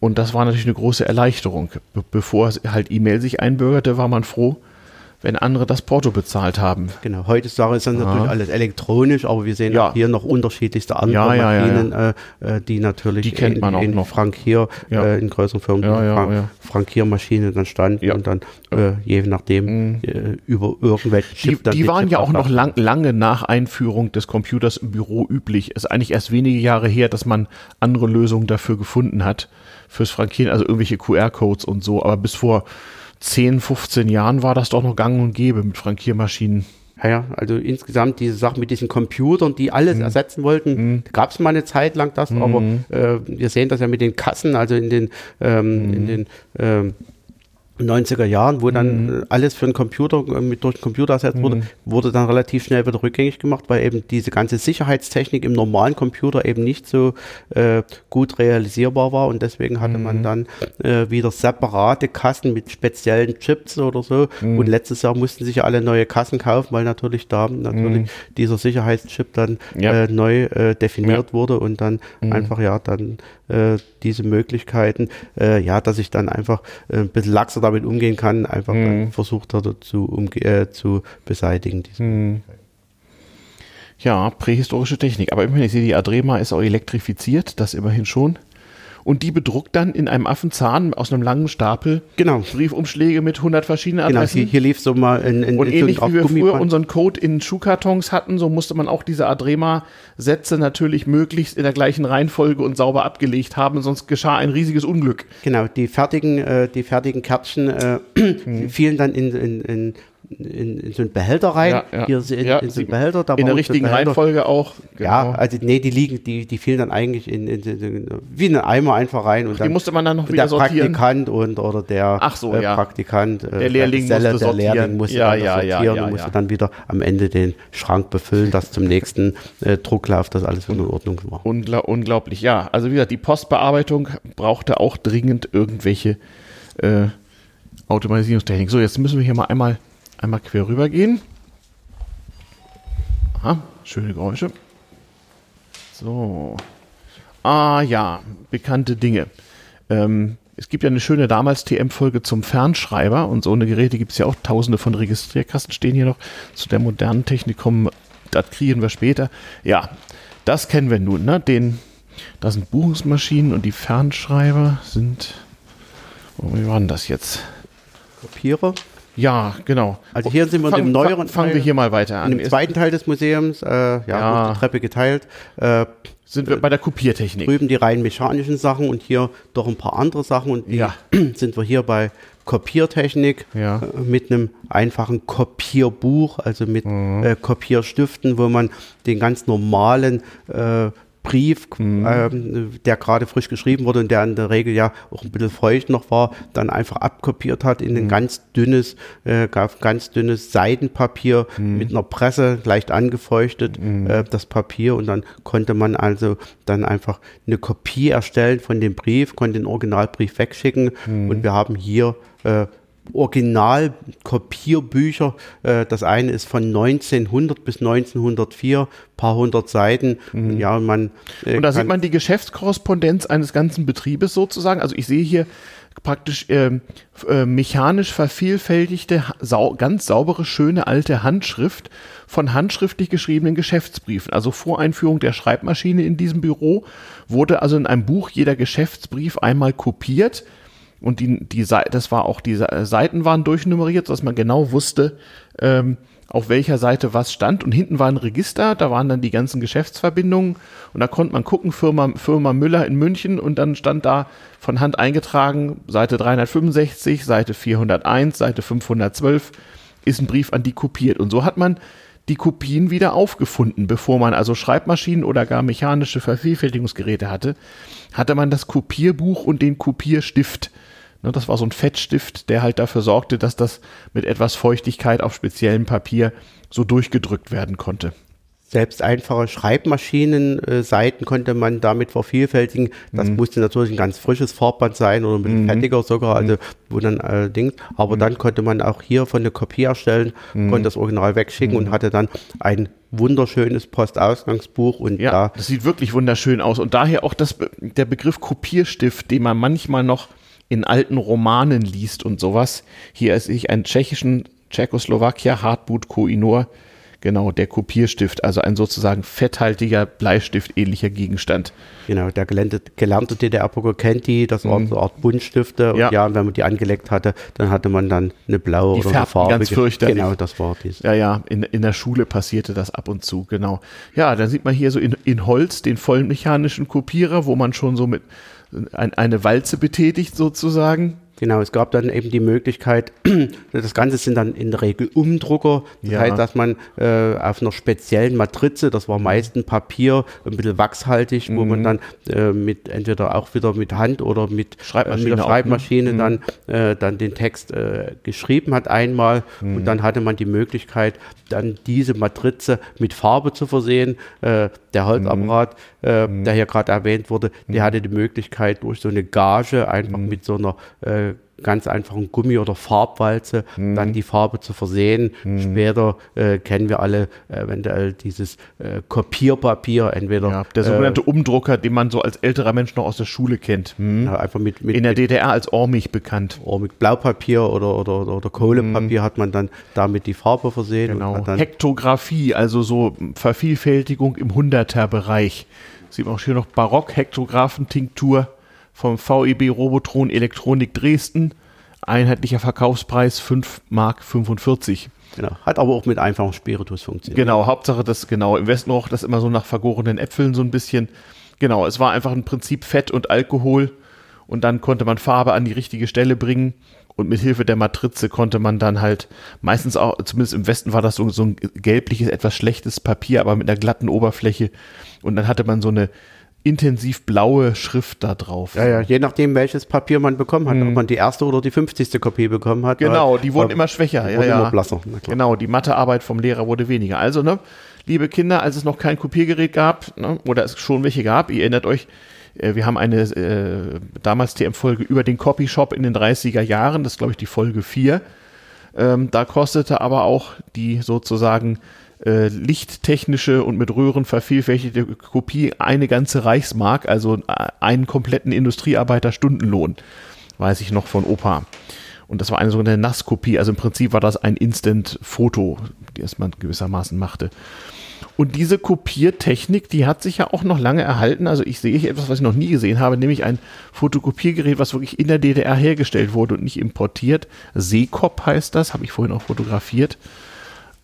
Und das war natürlich eine große Erleichterung. Be bevor halt E-Mail sich einbürgerte, war man froh, wenn andere das Porto bezahlt haben. Genau, heute ist dann ja. natürlich alles elektronisch, aber wir sehen ja. hier noch unterschiedlichste andere ja, Maschinen, äh, äh, die natürlich die kennt man in, in auch noch. Frank hier äh, in größeren Firmen ja, Frankiermaschinen dann standen und dann äh, je nachdem mhm. Äh, über irgendwelche Chip Die, die waren ja auch noch lang, lange nach Einführung des Computers im Büro üblich. Es ist eigentlich erst wenige Jahre her, dass man andere Lösungen dafür gefunden hat fürs Frankieren, also irgendwelche QR-Codes und so, aber bis vor 10, 15 Jahren war das doch noch gang und gäbe mit Frankiermaschinen. Ja, ja, also insgesamt diese Sache mit diesen Computern, die alles mhm. ersetzen wollten, mhm. gab es mal eine Zeit lang das, mhm. aber äh, wir sehen das ja mit den Kassen, also in den, ähm, in mhm. den ähm, 90er Jahren, wo dann mhm. alles für einen Computer, äh, mit, durch den Computer ersetzt wurde, mhm. wurde dann relativ schnell wieder rückgängig gemacht, weil eben diese ganze Sicherheitstechnik im normalen Computer eben nicht so äh, gut realisierbar war und deswegen hatte mhm. man dann äh, wieder separate Kassen mit speziellen Chips oder so mhm. und letztes Jahr mussten sich alle neue Kassen kaufen, weil natürlich da natürlich mhm. dieser Sicherheitschip dann ja. äh, neu äh, definiert ja. wurde und dann mhm. einfach ja dann äh, diese Möglichkeiten, ja, dass ich dann einfach ein bisschen laxer damit umgehen kann, einfach mhm. versucht hat zu, umge äh, zu beseitigen. Mhm. Ja, prähistorische Technik. Aber immerhin, ich sehe, die Adrema ist auch elektrifiziert, das immerhin schon und die bedruckt dann in einem Affenzahn aus einem langen Stapel genau. Briefumschläge mit 100 verschiedenen Adressen. Genau, hier, hier lief so mal in, in Und ähnlich so wie wir früher unseren Code in Schuhkartons hatten, so musste man auch diese Adrema-Sätze natürlich möglichst in der gleichen Reihenfolge und sauber abgelegt haben, sonst geschah ein riesiges Unglück. Genau, die fertigen, äh, die fertigen Kärtchen äh, mhm. fielen dann in, in, in in, in so einen Behälter rein. Ja, ja. Hier in, Ja, in so einen. Behälter. Da In der richtigen Behälter. Reihenfolge auch. Ja, genau. also nee, die liegen, die, die fielen dann eigentlich in, in, in, wie in einen Eimer einfach rein und die dann musste man dann noch wieder der sortieren. Praktikant und oder der Ach so, äh, ja. Praktikant, äh, Der Lehrling Geselle, musste der Lehrling musste Ja, dann ja, ja, sortieren ja, und musste ja. dann wieder am Ende den Schrank befüllen, dass zum nächsten äh, Drucklauf das alles wieder in Ordnung war. Ungla unglaublich, ja. Also wie gesagt, die Postbearbeitung brauchte auch dringend irgendwelche äh, Automatisierungstechnik. So, jetzt müssen wir hier mal einmal, einmal quer rüber gehen. Aha, schöne Geräusche. So. Ah ja, bekannte Dinge. Ähm, es gibt ja eine schöne damals TM-Folge zum Fernschreiber und so eine Geräte gibt es ja auch tausende von Registrierkasten stehen hier noch. Zu der modernen Technik kommen, das kriegen wir später. Ja, das kennen wir nun, ne? Den, das sind Buchungsmaschinen und die Fernschreiber sind. Oh, wie war denn das jetzt? Kopierer. Ja, genau. Also hier sind wir in Fang- dem neueren Fangen wir Teil. hier mal weiter an. In dem zweiten Teil des Museums, äh, ja, Ja. die Treppe geteilt, äh, sind wir bei der Kopiertechnik. drüben die rein mechanischen Sachen und hier doch ein paar andere Sachen und Ja. [clears throat] sind wir hier bei Kopiertechnik Ja. äh, mit einem einfachen Kopierbuch, also mit Mhm. äh, Kopierstiften, wo man den ganz normalen äh, Brief, Mhm. ähm, der gerade frisch geschrieben wurde und der in der Regel ja auch ein bisschen feucht noch war, dann einfach abkopiert hat Mhm. in ein ganz dünnes, äh, ganz dünnes Seidenpapier Mhm. mit einer Presse, leicht angefeuchtet, äh, das Papier und dann konnte man also dann einfach eine Kopie erstellen von dem Brief, konnte den Originalbrief wegschicken Mhm. und wir haben hier äh, Original-Kopierbücher. Äh, das eine ist von 1900 bis 1904, paar hundert Seiten. Und ja, und man äh, Mhm. Und da sieht man die Geschäftskorrespondenz eines ganzen Betriebes sozusagen. Also ich sehe hier praktisch ähm, äh, mechanisch vervielfältigte, sau ganz saubere, schöne alte Handschrift von handschriftlich geschriebenen Geschäftsbriefen. Also vor Einführung der Schreibmaschine in diesem Büro wurde also in einem Buch jeder Geschäftsbrief einmal kopiert. Und die, die, das war auch, die Se- Seiten waren durchnummeriert, sodass man genau wusste, ähm, auf welcher Seite was stand. Und hinten war ein Register, da waren dann die ganzen Geschäftsverbindungen. Und da konnte man gucken, Firma, Firma Müller in München. Und dann stand da von Hand eingetragen, Seite 365, Seite 401, Seite 512 ist ein Brief an die kopiert. Und so hat man die Kopien wieder aufgefunden. Bevor man also Schreibmaschinen oder gar mechanische Vervielfältigungsgeräte hatte, hatte man das Kopierbuch und den Kopierstift. Ne, das war so ein Fettstift, der halt dafür sorgte, dass das mit etwas Feuchtigkeit auf speziellem Papier so durchgedrückt werden konnte. Selbst einfache Schreibmaschinen-Seiten konnte man damit vervielfältigen. Das Mhm. musste natürlich ein ganz frisches Farbband sein oder ein bisschen fettiger sogar, also wo dann allerdings. Aber Mhm. dann konnte man auch hier von der Kopie erstellen, konnte das Original wegschicken Mhm. und hatte dann ein wunderschönes Postausgangsbuch und Ja, da das sieht wirklich wunderschön aus. Und daher auch das, der Begriff Kopierstift, den man manchmal noch in alten Romanen liest und sowas. Hier ist ich einen tschechischen Tschechoslowakia Hartmut Koinor. Genau, der Kopierstift, also ein sozusagen fetthaltiger Bleistift ähnlicher Gegenstand. Genau, der gelernte, gelernte DDR-Bürger kennt die, das waren so eine Art Buntstifte. Mhm. Ja. Und ja, und wenn man die angelegt hatte, dann hatte man dann eine blaue Die oder eine farbige. ganz fürchterlich. Genau, das war dies. Ja, ja, in, in der Schule passierte das ab und zu, genau. Ja, dann sieht man hier so in, in Holz den vollmechanischen Kopierer, wo man schon so mit ein, eine Walze betätigt sozusagen. Genau, es gab dann eben die Möglichkeit, [clears throat] das Ganze sind dann in der Regel Umdrucker. Das Ja. heißt, dass man äh, auf einer speziellen Matrize, das war meist ein Papier, ein bisschen wachshaltig, wo Mhm. man dann äh, mit entweder auch wieder mit Hand oder mit, Schreibmaschine äh, mit der auch, ne? Schreibmaschine dann, äh, dann den Text äh, geschrieben hat einmal. Mhm. Und dann hatte man die Möglichkeit, dann diese Matrize mit Farbe zu versehen. Äh, der Holzapparat, Mhm. der hier gerade erwähnt wurde, der hatte die Möglichkeit, durch so eine Gage einfach Mhm. mit so einer ganz einfachen Gummi- oder Farbwalze Mhm. dann die Farbe zu versehen. Später äh, kennen wir alle eventuell dieses äh, Kopierpapier, entweder Ja, der sogenannte Umdrucker, den man so als älterer Mensch noch aus der Schule kennt. Hm? äh, einfach mit, mit, In der DDR als Ormig bekannt. oder mit Blaupapier oder, oder, oder, Kohlepapier hat man dann damit die Farbe versehen. und Genau. Hektographie, also so Vervielfältigung im Hunderter-Bereich. Sieht man auch hier noch Barock-Hektographen-Tinktur vom VEB Robotron Elektronik Dresden. Einheitlicher Verkaufspreis 5 Mark 45. genau, hat aber auch mit einfachem Spiritus funktioniert. Genau, Hauptsache das, genau. Im Westen roch das immer so nach vergorenen Äpfeln so ein bisschen. Genau, es war einfach im Prinzip Fett und Alkohol und dann konnte man Farbe an die richtige Stelle bringen und mit Hilfe der Matrize konnte man dann halt meistens auch, zumindest im Westen war das so, so ein gelbliches, etwas schlechtes Papier, aber mit einer glatten Oberfläche und dann hatte man so eine intensiv blaue Schrift da drauf. Ja, ja, je nachdem, welches Papier man bekommen hat, mhm. ob man die erste oder die 50. Kopie bekommen hat. Genau, die wurden immer schwächer. Ja, ja. Immer blasser. Genau, die Mathearbeit vom Lehrer wurde weniger. Also, ne, liebe Kinder, als es noch kein Kopiergerät gab, ne, oder es schon welche gab, ihr erinnert euch, äh, wir haben eine äh, damals TM-Folge über den Copyshop in den 30er Jahren, das ist glaube ich die Folge 4. Ähm, da kostete aber auch die sozusagen äh, lichttechnische und mit Röhren vervielfältigte Kopie eine ganze Reichsmark, also äh, einen kompletten Industriearbeiter-Stundenlohn, weiß ich noch von Opa. Und das war eine sogenannte Nasskopie, also im Prinzip war das ein Instant-Foto, das man gewissermaßen machte. Und diese Kopiertechnik, die hat sich ja auch noch lange erhalten. Also ich sehe hier etwas, was ich noch nie gesehen habe, nämlich ein Fotokopiergerät, was wirklich in der DDR hergestellt wurde und nicht importiert. Seekop heißt das, habe ich vorhin auch fotografiert.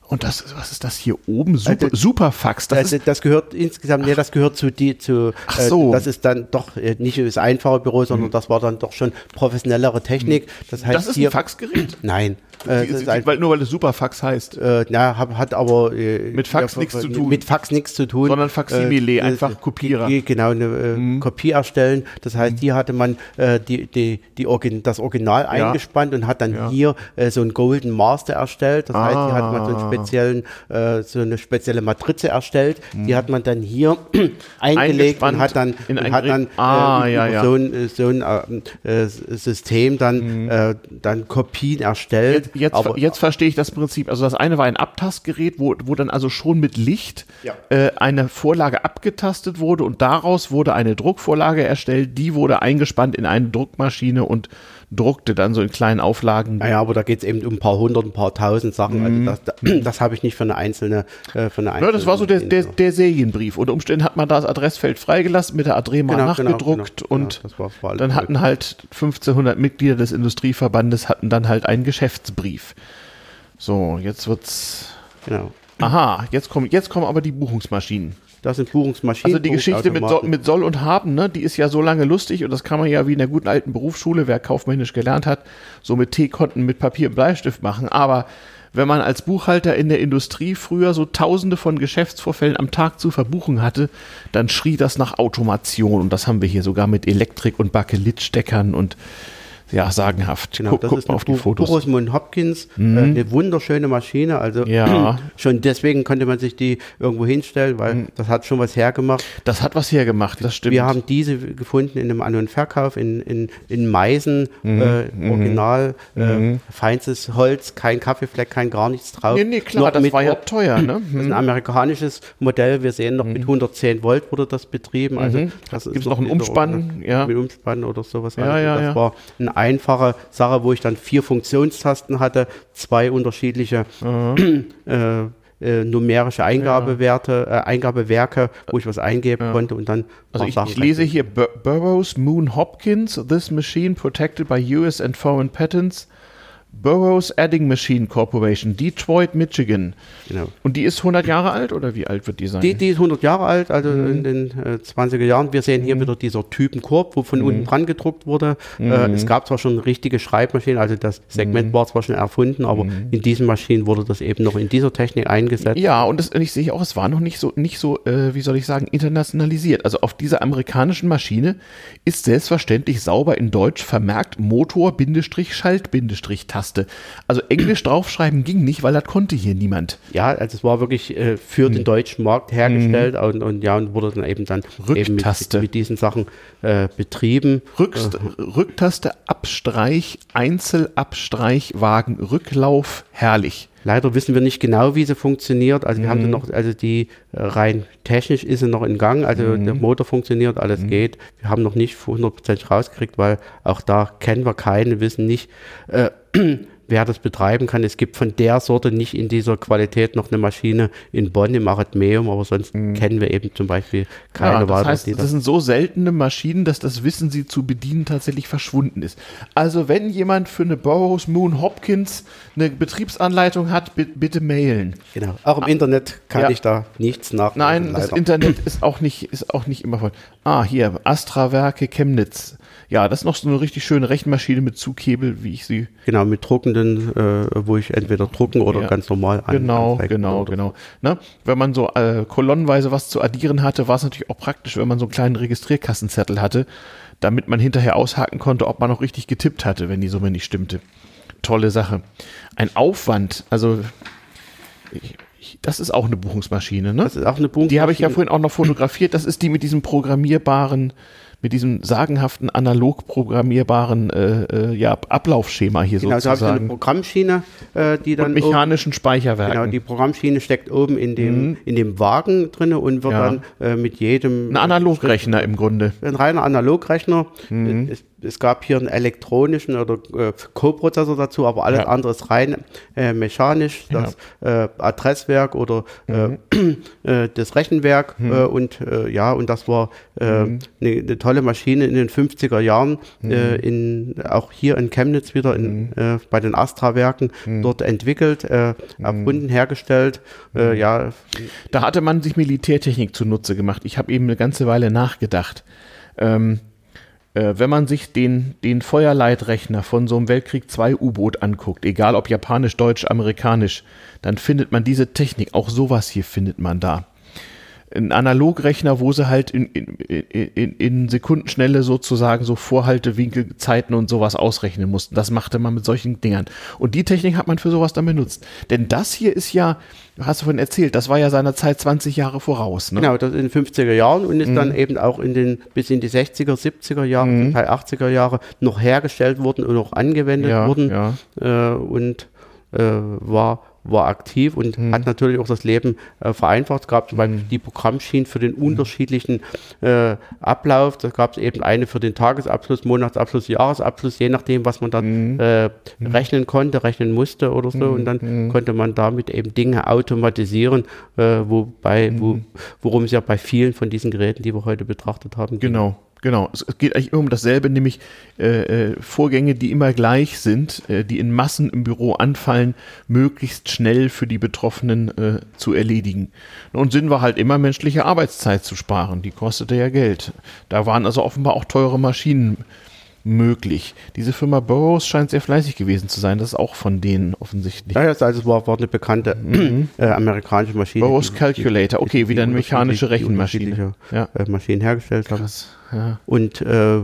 Und das, was ist das hier oben? Super, also, Superfax. Das, also, das gehört insgesamt, nee, das gehört zu die, zu, Ach äh, so. Äh, das ist dann doch äh, nicht das einfache Büro, sondern mhm. das war dann doch schon professionellere Technik. Das heißt, das ist hier, ein Faxgerät? [clears throat] Nein. Äh, die, ein, weil, nur weil es Superfax heißt. Äh, na, hat, hat aber äh, mit Fax ja, nichts zu tun. Mit Fax nichts zu tun. Sondern Faximile, äh, einfach Kopierer. Genau, eine äh, mhm. Kopie erstellen. Das heißt, mhm. hier hatte man äh, die, die, die Origin, das Original ja. eingespannt und hat dann ja. hier äh, so einen Golden Master erstellt. Das ah. heißt, hier hat man so einen ah. speziellen, äh, so eine spezielle Matrize erstellt. Mhm. Die hat man dann hier [clears throat] eingelegt und hat dann, und hat dann ah, äh, ja, so ein, so ein äh, System dann, mhm. äh, dann Kopien erstellt jetzt, aber, jetzt verstehe ich das Prinzip. Also das eine war ein Abtastgerät, wo, wo dann also schon mit Licht ja. äh, eine Vorlage abgetastet wurde und daraus wurde eine Druckvorlage erstellt, die wurde eingespannt in eine Druckmaschine und druckte dann so in kleinen Auflagen. Naja, aber da geht es eben um ein paar hundert, ein paar tausend Sachen. Also mhm. Also das, [clears throat] das, habe ich nicht für eine einzelne. Äh, für eine einzelne ja, das war so der, der, der Serienbrief. Unter Umständen hat man das Adressfeld freigelassen, mit der Adrema genau, genau nachgedruckt genau, genau, und war dann hatten halt 1500 Mitglieder des Industrieverbandes hatten dann halt einen Geschäftsbrief. So, jetzt wird's. Genau. Aha, jetzt kommen, jetzt kommen aber die Buchungsmaschinen. Das sind Buchungsmaschinen. Also die Geschichte mit, so, mit Soll und Haben, ne, die ist ja so lange lustig und das kann man ja wie in der guten alten Berufsschule, wer kaufmännisch gelernt hat, so mit T-Konten mit Papier und Bleistift machen. Aber wenn man als Buchhalter in der Industrie früher so tausende von Geschäftsvorfällen am Tag zu verbuchen hatte, dann schrie das nach Automation. Und das haben wir hier sogar mit Elektrik- und Bakelitsteckern und ja, sagenhaft. Genau, Guck, das ist auf die Fotos. Borosmund Hopkins, mhm. äh, eine wunderschöne Maschine. Also ja. [clears throat] schon deswegen konnte man sich die irgendwo hinstellen, weil mhm. das hat schon was hergemacht. Das hat was hergemacht, das stimmt. Wir haben diese gefunden in einem An- und Verkauf in, in, in Meißen, mhm. Äh, mhm. original, äh, mhm. feinstes Holz, kein Kaffeefleck, kein gar nichts drauf. Nee, nee, klar, noch das war ja teuer. Ne? [clears throat] Das ist ein amerikanisches Modell. Wir sehen noch mit 110 Volt wurde das betrieben. Also das Gibt es noch ein Umspann? Ja. Mit Umspann oder sowas. Ja, also ja, das ja. war ein einfache Sache, wo ich dann vier Funktionstasten hatte, zwei unterschiedliche [clears throat] äh, äh, numerische Eingabewerte, äh, Eingabewerke, wo ich was eingeben ja. konnte und dann. Also ich, ich lese hier Bur Burroughs Moon Hopkins, this machine protected by US and foreign patents Burroughs Adding Machine Corporation, Detroit, Michigan. Genau. Und die ist 100 Jahre alt oder wie alt wird die sein? Die, die ist 100 Jahre alt, also mhm. in den äh, 20er Jahren. Wir sehen hier mhm. wieder dieser Typenkorb, wo von mhm. unten dran gedruckt wurde. Äh, mhm. es gab zwar schon richtige Schreibmaschinen, also das Segment mhm. war zwar schon erfunden, aber mhm. in diesen Maschinen wurde das eben noch in dieser Technik eingesetzt. Ja, und, das, und ich sehe auch, es war noch nicht so, nicht so äh, wie soll ich sagen, internationalisiert. Also auf dieser amerikanischen Maschine ist selbstverständlich sauber in Deutsch vermerkt Motor-Schalt-Taste. Taste. Also Englisch draufschreiben ging nicht, weil das konnte hier niemand. Ja, also es war wirklich äh, für den deutschen Markt hergestellt hm. und, und, ja, und wurde dann eben dann Rücktaste. Eben mit, mit, diesen Sachen äh, betrieben. Rückst äh, Rücktaste, Abstreich, Einzelabstreich, Wagen, Rücklauf, herrlich. Leider wissen wir nicht genau, wie sie funktioniert. Also wir mhm. haben noch, also die äh, rein technisch ist sie noch in Gang, also mhm. der Motor funktioniert, alles mhm. geht. Wir haben noch nicht 100% rausgekriegt, weil auch da kennen wir keinen, wissen nicht, äh, [clears throat] wer das betreiben kann. Es gibt von der Sorte nicht in dieser Qualität noch eine Maschine in Bonn im Arithmeum, aber sonst mhm. kennen wir eben zum Beispiel keine ja, das weitere. Heißt, das, das sind so seltene Maschinen, dass das Wissen, sie zu bedienen, tatsächlich verschwunden ist. Also wenn jemand für eine Burroughs Moon Hopkins eine Betriebsanleitung hat, bitte mailen. Genau. Auch im ah, Internet kann ja. ich da nichts nach. Nein, das Internet ist auch nicht, ist auch nicht immer voll. Ah, hier, Astra-Werke Chemnitz. Ja, das ist noch so eine richtig schöne Rechenmaschine mit Zughebel, wie ich sie. Genau, mit druckenden, äh, wo ich entweder drucken oder Ja. ganz normal an. Genau, genau, genau. Ne? Wenn man so äh, kolonnenweise was zu addieren hatte, war es natürlich auch praktisch, wenn man so einen kleinen Registrierkassenzettel hatte, damit man hinterher aushaken konnte, ob man noch richtig getippt hatte, wenn die Summe nicht stimmte. Tolle Sache. Ein Aufwand, also ich, das ist auch eine Buchungsmaschine, ne? Das ist auch eine Buchungsmaschine. Die habe ich ja vorhin auch noch fotografiert. Das ist die mit diesem programmierbaren, mit diesem sagenhaften analog programmierbaren äh, äh, ja, Ablaufschema hier Genau, so habe ich eine sozusagen. Programmschiene, äh, die dann und mechanischen Speicherwerken. Genau, die Programmschiene steckt oben in dem, in dem Wagen drin und wird Mhm. Ja. dann äh, mit jedem Ein Analogrechner im Grunde. ein reiner Analogrechner. Mhm. Es, es gab hier einen elektronischen oder äh, Co-Prozessor dazu, aber alles Ja. andere ist rein äh, mechanisch. Das äh, Adresswerk oder Mhm. äh, [clears throat] äh, das Rechenwerk äh, und äh, ja, und das war eine Mhm. ne tolle Maschine in den 50er Jahren, äh, in, auch hier in Chemnitz wieder in, Mhm. äh, bei den Astra-Werken dort entwickelt, äh, Mhm. erfunden, hergestellt. Äh, ja, Da hatte man sich Militärtechnik zunutze gemacht. Ich habe eben eine ganze Weile nachgedacht. Ähm, äh, wenn man sich den, den Feuerleitrechner von so einem Weltkrieg II U-Boot anguckt, egal ob japanisch, deutsch, amerikanisch, dann findet man diese Technik, auch sowas hier findet man da. Ein Analogrechner, wo sie halt in, in, in, in Sekundenschnelle sozusagen so Vorhaltewinkel, Zeiten und sowas ausrechnen mussten. Das machte man mit solchen Dingern. Und die Technik hat man für sowas dann benutzt. Denn das hier ist ja, hast du vorhin erzählt, das war ja seiner Zeit 20 Jahre voraus. Ne? Genau, das in den 50er Jahren und ist dann Mhm. eben auch in den bis in die 60er, 70er Jahre, Teil 80er Jahre noch hergestellt worden und auch angewendet Ja, worden ja. äh, und äh, war war aktiv und Mhm. hat natürlich auch das Leben äh, vereinfacht. Es gab zum Beispiel die Programmschienen für den Mhm. unterschiedlichen äh, Ablauf. Da gab es eben eine für den Tagesabschluss, Monatsabschluss, Jahresabschluss, je nachdem, was man dann Mhm. äh, rechnen konnte, rechnen musste oder so. Und dann Mhm. konnte man damit eben Dinge automatisieren, äh, wobei, Mhm. wo, worum es ja bei vielen von diesen Geräten, die wir heute betrachtet haben, ging. Genau. Es es geht eigentlich immer um dasselbe, nämlich äh, äh, Vorgänge, die immer gleich sind, äh, die in Massen im Büro anfallen, möglichst schnell für die Betroffenen äh, zu erledigen. Und Sinn war halt immer, menschliche Arbeitszeit zu sparen. Die kostete ja Geld. Da waren also offenbar auch teure Maschinen möglich. Diese Firma Burroughs scheint sehr fleißig gewesen zu sein. Das ist auch von denen offensichtlich. Ja, ja, also es war, war eine bekannte [clears throat] äh, amerikanische Maschine. Mhm. Burroughs die- Calculator, okay, die wieder eine mechanische Rechenmaschine. Ja. äh, Maschinen hergestellt haben. Krass. Ja. Und äh, äh,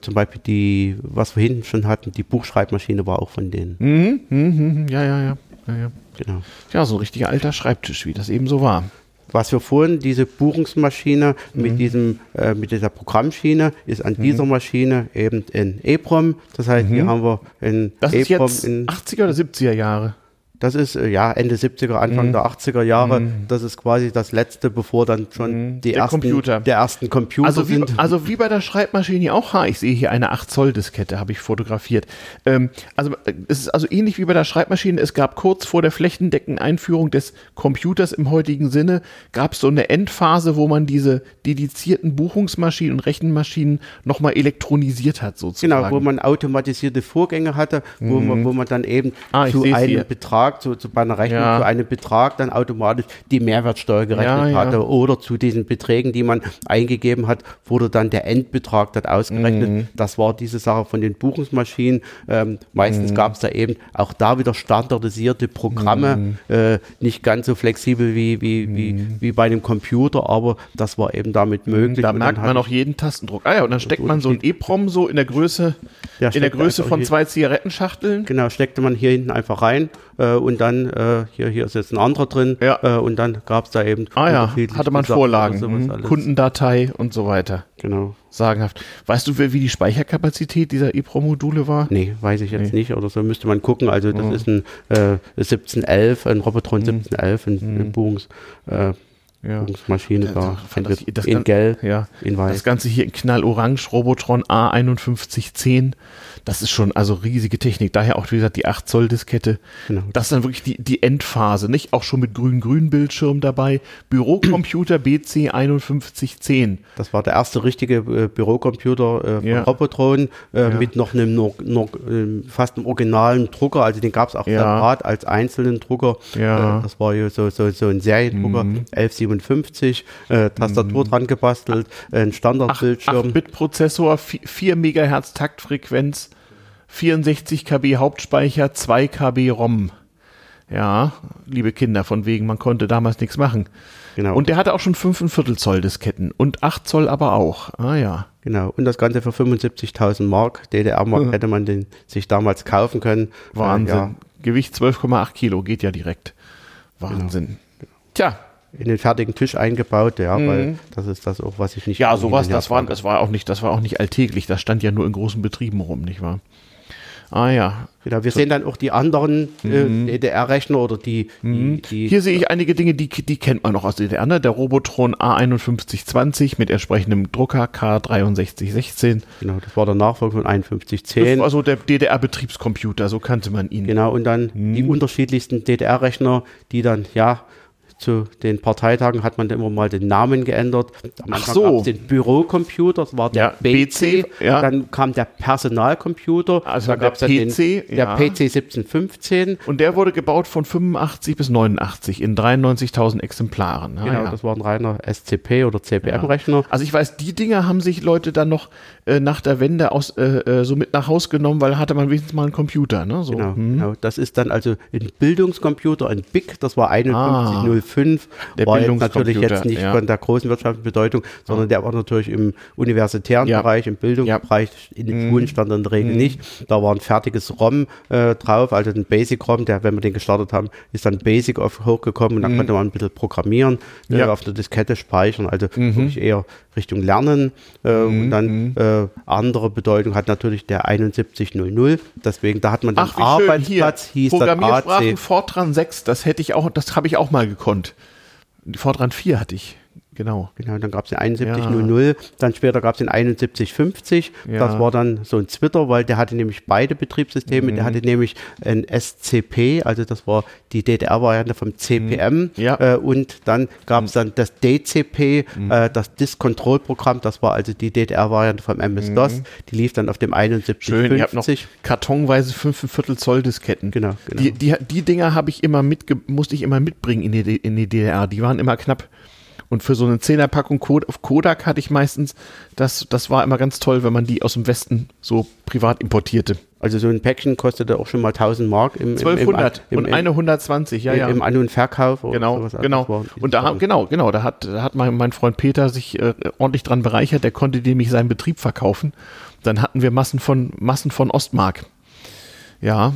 zum Beispiel die, was wir hinten schon hatten, die Buchschreibmaschine war auch von denen. Mhm, mhm, mhm, ja, ja, ja. ja, ja. Genau. Ja, so ein richtiger alter Schreibtisch, wie das eben so war. Was wir vorhin, diese Buchungsmaschine Mhm. mit diesem, äh, mit dieser Programmschiene, ist an dieser Maschine eben ein EEPROM. Das heißt, hier haben wir ein Mhm. Das ist EEPROM jetzt in, 80er oder 70er Jahre. Das ist äh, ja Ende 70er, Mhm. Anfang der 80er Jahre. Das ist quasi das letzte, bevor dann schon die Der ersten, Computer. der ersten Computer Also wie, sind. also wie bei der Schreibmaschine auch. Ha, ich sehe hier eine 8 Zoll Diskette, habe ich fotografiert. Ähm, also äh, es ist also ähnlich wie bei der Schreibmaschine. Es gab kurz vor der flächendeckenden Einführung des Computers im heutigen Sinne, gab es so eine Endphase, wo man diese dedizierten Buchungsmaschinen und Rechenmaschinen nochmal elektronisiert hat sozusagen. Genau, wo man automatisierte Vorgänge hatte, wo, man, wo man dann eben Mhm. Ah, zu einem hier. Betrag, zu, zu bei einer Rechnung, Ja. zu einem Betrag dann automatisch die Mehrwertsteuer gerechnet Ja, ja. hatte oder zu diesen Beträgen, die man eingegeben hat, wurde dann der Endbetrag dort ausgerechnet. Mhm. Das war diese Sache von den Buchungsmaschinen. Ähm, meistens Mhm. gab es da eben auch da wieder standardisierte Programme, Mhm. äh, nicht ganz so flexibel wie, wie, wie, wie bei einem Computer, aber das war eben damit möglich. Da merkt man auch jeden Tastendruck. Ah ja, und dann steckt man so ein EEPROM so in der Größe, in der Größe von zwei Zigarettenschachteln. Genau, steckte man hier hinten einfach rein äh, und dann, äh, hier, hier ist jetzt ein anderer drin Ja. äh, und dann gab es da eben Ah ja, hatte man Sachen Vorlagen, mhm. Kundendatei und so weiter. Genau. Sagenhaft. Weißt du, wie die Speicherkapazität dieser EEPROM-Module war? Nee, weiß ich jetzt nicht oder so, müsste man gucken. Also das Mhm. ist ein äh, 1711, ein Robotron 1711, ein, Mhm. eine Buchungs, äh, Ja. Buchungsmaschine Das- da. das- das- das in Gelb, Ja. in Das Weiß. Ganze hier in Knallorange, Robotron A5110. Das ist schon also riesige Technik. Daher auch, wie gesagt, die 8 Zoll Diskette. Genau. Das ist dann wirklich die, die Endphase, nicht? Auch schon mit grün-grün Bildschirm dabei. Bürocomputer BC 5110. Das war der erste richtige äh, Bürocomputer äh, von Ja. Robotron äh, Ja. mit noch einem noch, noch, ähm, fast einem originalen Drucker. Also den gab es auch Ja. separat als einzelnen Drucker. Ja. Mhm. Äh, das war so, so, so ein Seriendrucker, 1137 57, äh, Tastatur Mhm. dran gebastelt, ein Standardbildschirm. 8-Bit-Prozessor, 4 MHz Taktfrequenz, 64 KB Hauptspeicher, 2 KB ROM. Ja, liebe Kinder, von wegen, man konnte damals nichts machen. Genau. Und der hatte auch schon 5 Viertel Zoll Disketten und 8 Zoll aber auch. Ah ja. Genau, und das Ganze für 75.000 Mark. DDR-Mark Ja. hätte man den sich damals kaufen können. Wahnsinn. Äh, ja, Gewicht 12,8 Kilo, geht ja direkt. Wahnsinn. Tja, in den fertigen Tisch eingebaut, ja, Mhm. weil das ist das auch, was ich nicht. ja, sowas, das war, das war auch nicht, das war auch nicht alltäglich. Das stand ja nur in großen Betrieben rum, nicht wahr? Ah ja. Genau, wir sehen dann auch die anderen äh, DDR-Rechner oder die, die, die Mhm. Hier sehe ich einige Dinge, die, die kennt man noch aus der DDR. Ne? Der Robotron A5120 mit entsprechendem Drucker K6316. genau, das war der Nachfolger von Das 5110. war also der DDR-Betriebscomputer, so kannte man ihn. Genau, und dann die Mhm. unterschiedlichsten DDR-Rechner, die dann, ja, zu den Parteitagen hat man dann immer mal den Namen geändert. Am Ach Anfang so. gab's den Bürocomputer, das war der Ja, BC. PC, ja. Dann kam der Personalcomputer. Also da dann PC, den, ja. der PC 1715. Und der wurde gebaut von 85 bis 89 in 93.000 Exemplaren. Ah, Genau, ja. das war ein reiner SCP oder CPM-Rechner. Also ich weiß, die Dinger haben sich Leute dann noch äh, nach der Wende aus, äh, äh, so mit nach Haus genommen, weil hatte man wenigstens mal einen Computer. Ne? So. Genau, hm. genau, das ist dann also ein Bildungscomputer, ein BIC, das war 5105. Ah. Der war jetzt natürlich jetzt nicht ja. von der großen wirtschaftlichen Bedeutung, sondern der war natürlich im universitären Ja. Bereich, im Bildungsbereich, in den Mhm. Schulen stand in der Regel nicht. Da war ein fertiges ROM äh, drauf, also ein Basic-ROM, der, wenn wir den gestartet haben, ist dann Basic auf, hochgekommen und dann konnte man ein bisschen programmieren, Mhm. Ja. Mhm. äh, auf der Diskette speichern, also wirklich eher Richtung Lernen. Äh, Und dann äh, andere Bedeutung hat natürlich der 7100. Deswegen, da hat man den Ach, wie schön. Arbeitsplatz, Hier, hieß das Programmiersprachen AC. Fortran 6, das hätte ich auch, das habe ich auch mal gekonnt. Fortran 4 hatte ich, genau. Genau, dann gab es den 7100, dann später gab es den 7150. Ja. Das war dann so ein Twitter, weil der hatte nämlich beide Betriebssysteme. Mhm. Der hatte nämlich ein SCP, also das war die DDR-Variante vom CPM. Mhm. Ja. Mhm. Äh, und dann gab es dann das DCP, äh, das Disk-Control-Programm. Das war also die DDR-Variante vom MS-DOS. Die lief dann auf dem Mhm. Schön, 7150. kartonweise 5 Viertel Zoll Disketten. Genau, genau. Die, die, die Dinger habe ich immer mitge musste ich immer mitbringen in die, in die DDR. Die waren immer knapp. Und für so eine 10er Packung Kod auf Kodak hatte ich meistens, das, das war immer ganz toll, wenn man die aus dem Westen so privat importierte. Also so ein Päckchen kostete auch schon mal 1000 Mark im, im, 1200 im, im, und eine 120, ja, im, ja. im An- und Verkauf. Genau, genau. Und da, haben- genau, genau, da hat, da hat mein, mein Freund Peter sich äh, ordentlich dran bereichert. Der konnte nämlich seinen Betrieb verkaufen. Dann hatten wir Massen von, Massen von Ostmark. Ja,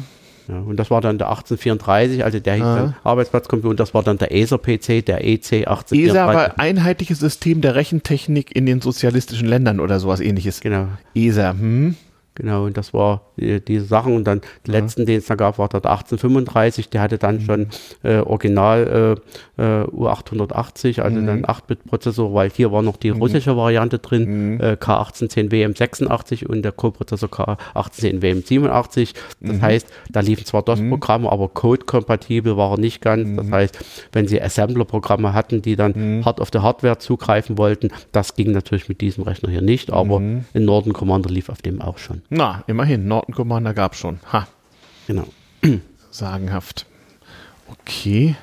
Ja, und das war dann der 1834, also der hieß Ah. dann Arbeitsplatzcomputer und das war dann der ESA-PC, der EC 1834. ESA war einheitliches System der Rechentechnik in den sozialistischen Ländern oder sowas ähnliches. Genau, ESA, hm? Genau, und das war äh, diese Sachen. Und dann den letzten, den es da gab, war der 1835, der hatte dann schon äh, Original äh, äh, U880, also dann 8-Bit-Prozessor, weil hier war noch die russische Variante drin, äh, K1810 WM86 und der Co-Prozessor K1810 WM87. Das heißt, da liefen zwar DOS-Programme, aber Code-kompatibel war er nicht ganz. Das heißt, wenn Sie Assembler-Programme hatten, die dann hart auf der Hardware zugreifen wollten, das ging natürlich mit diesem Rechner hier nicht, aber in Northern Commander lief auf dem auch schon. Na, immerhin, Norton Commander gab schon. Ha, Genau. [clears throat] sagenhaft. Okay.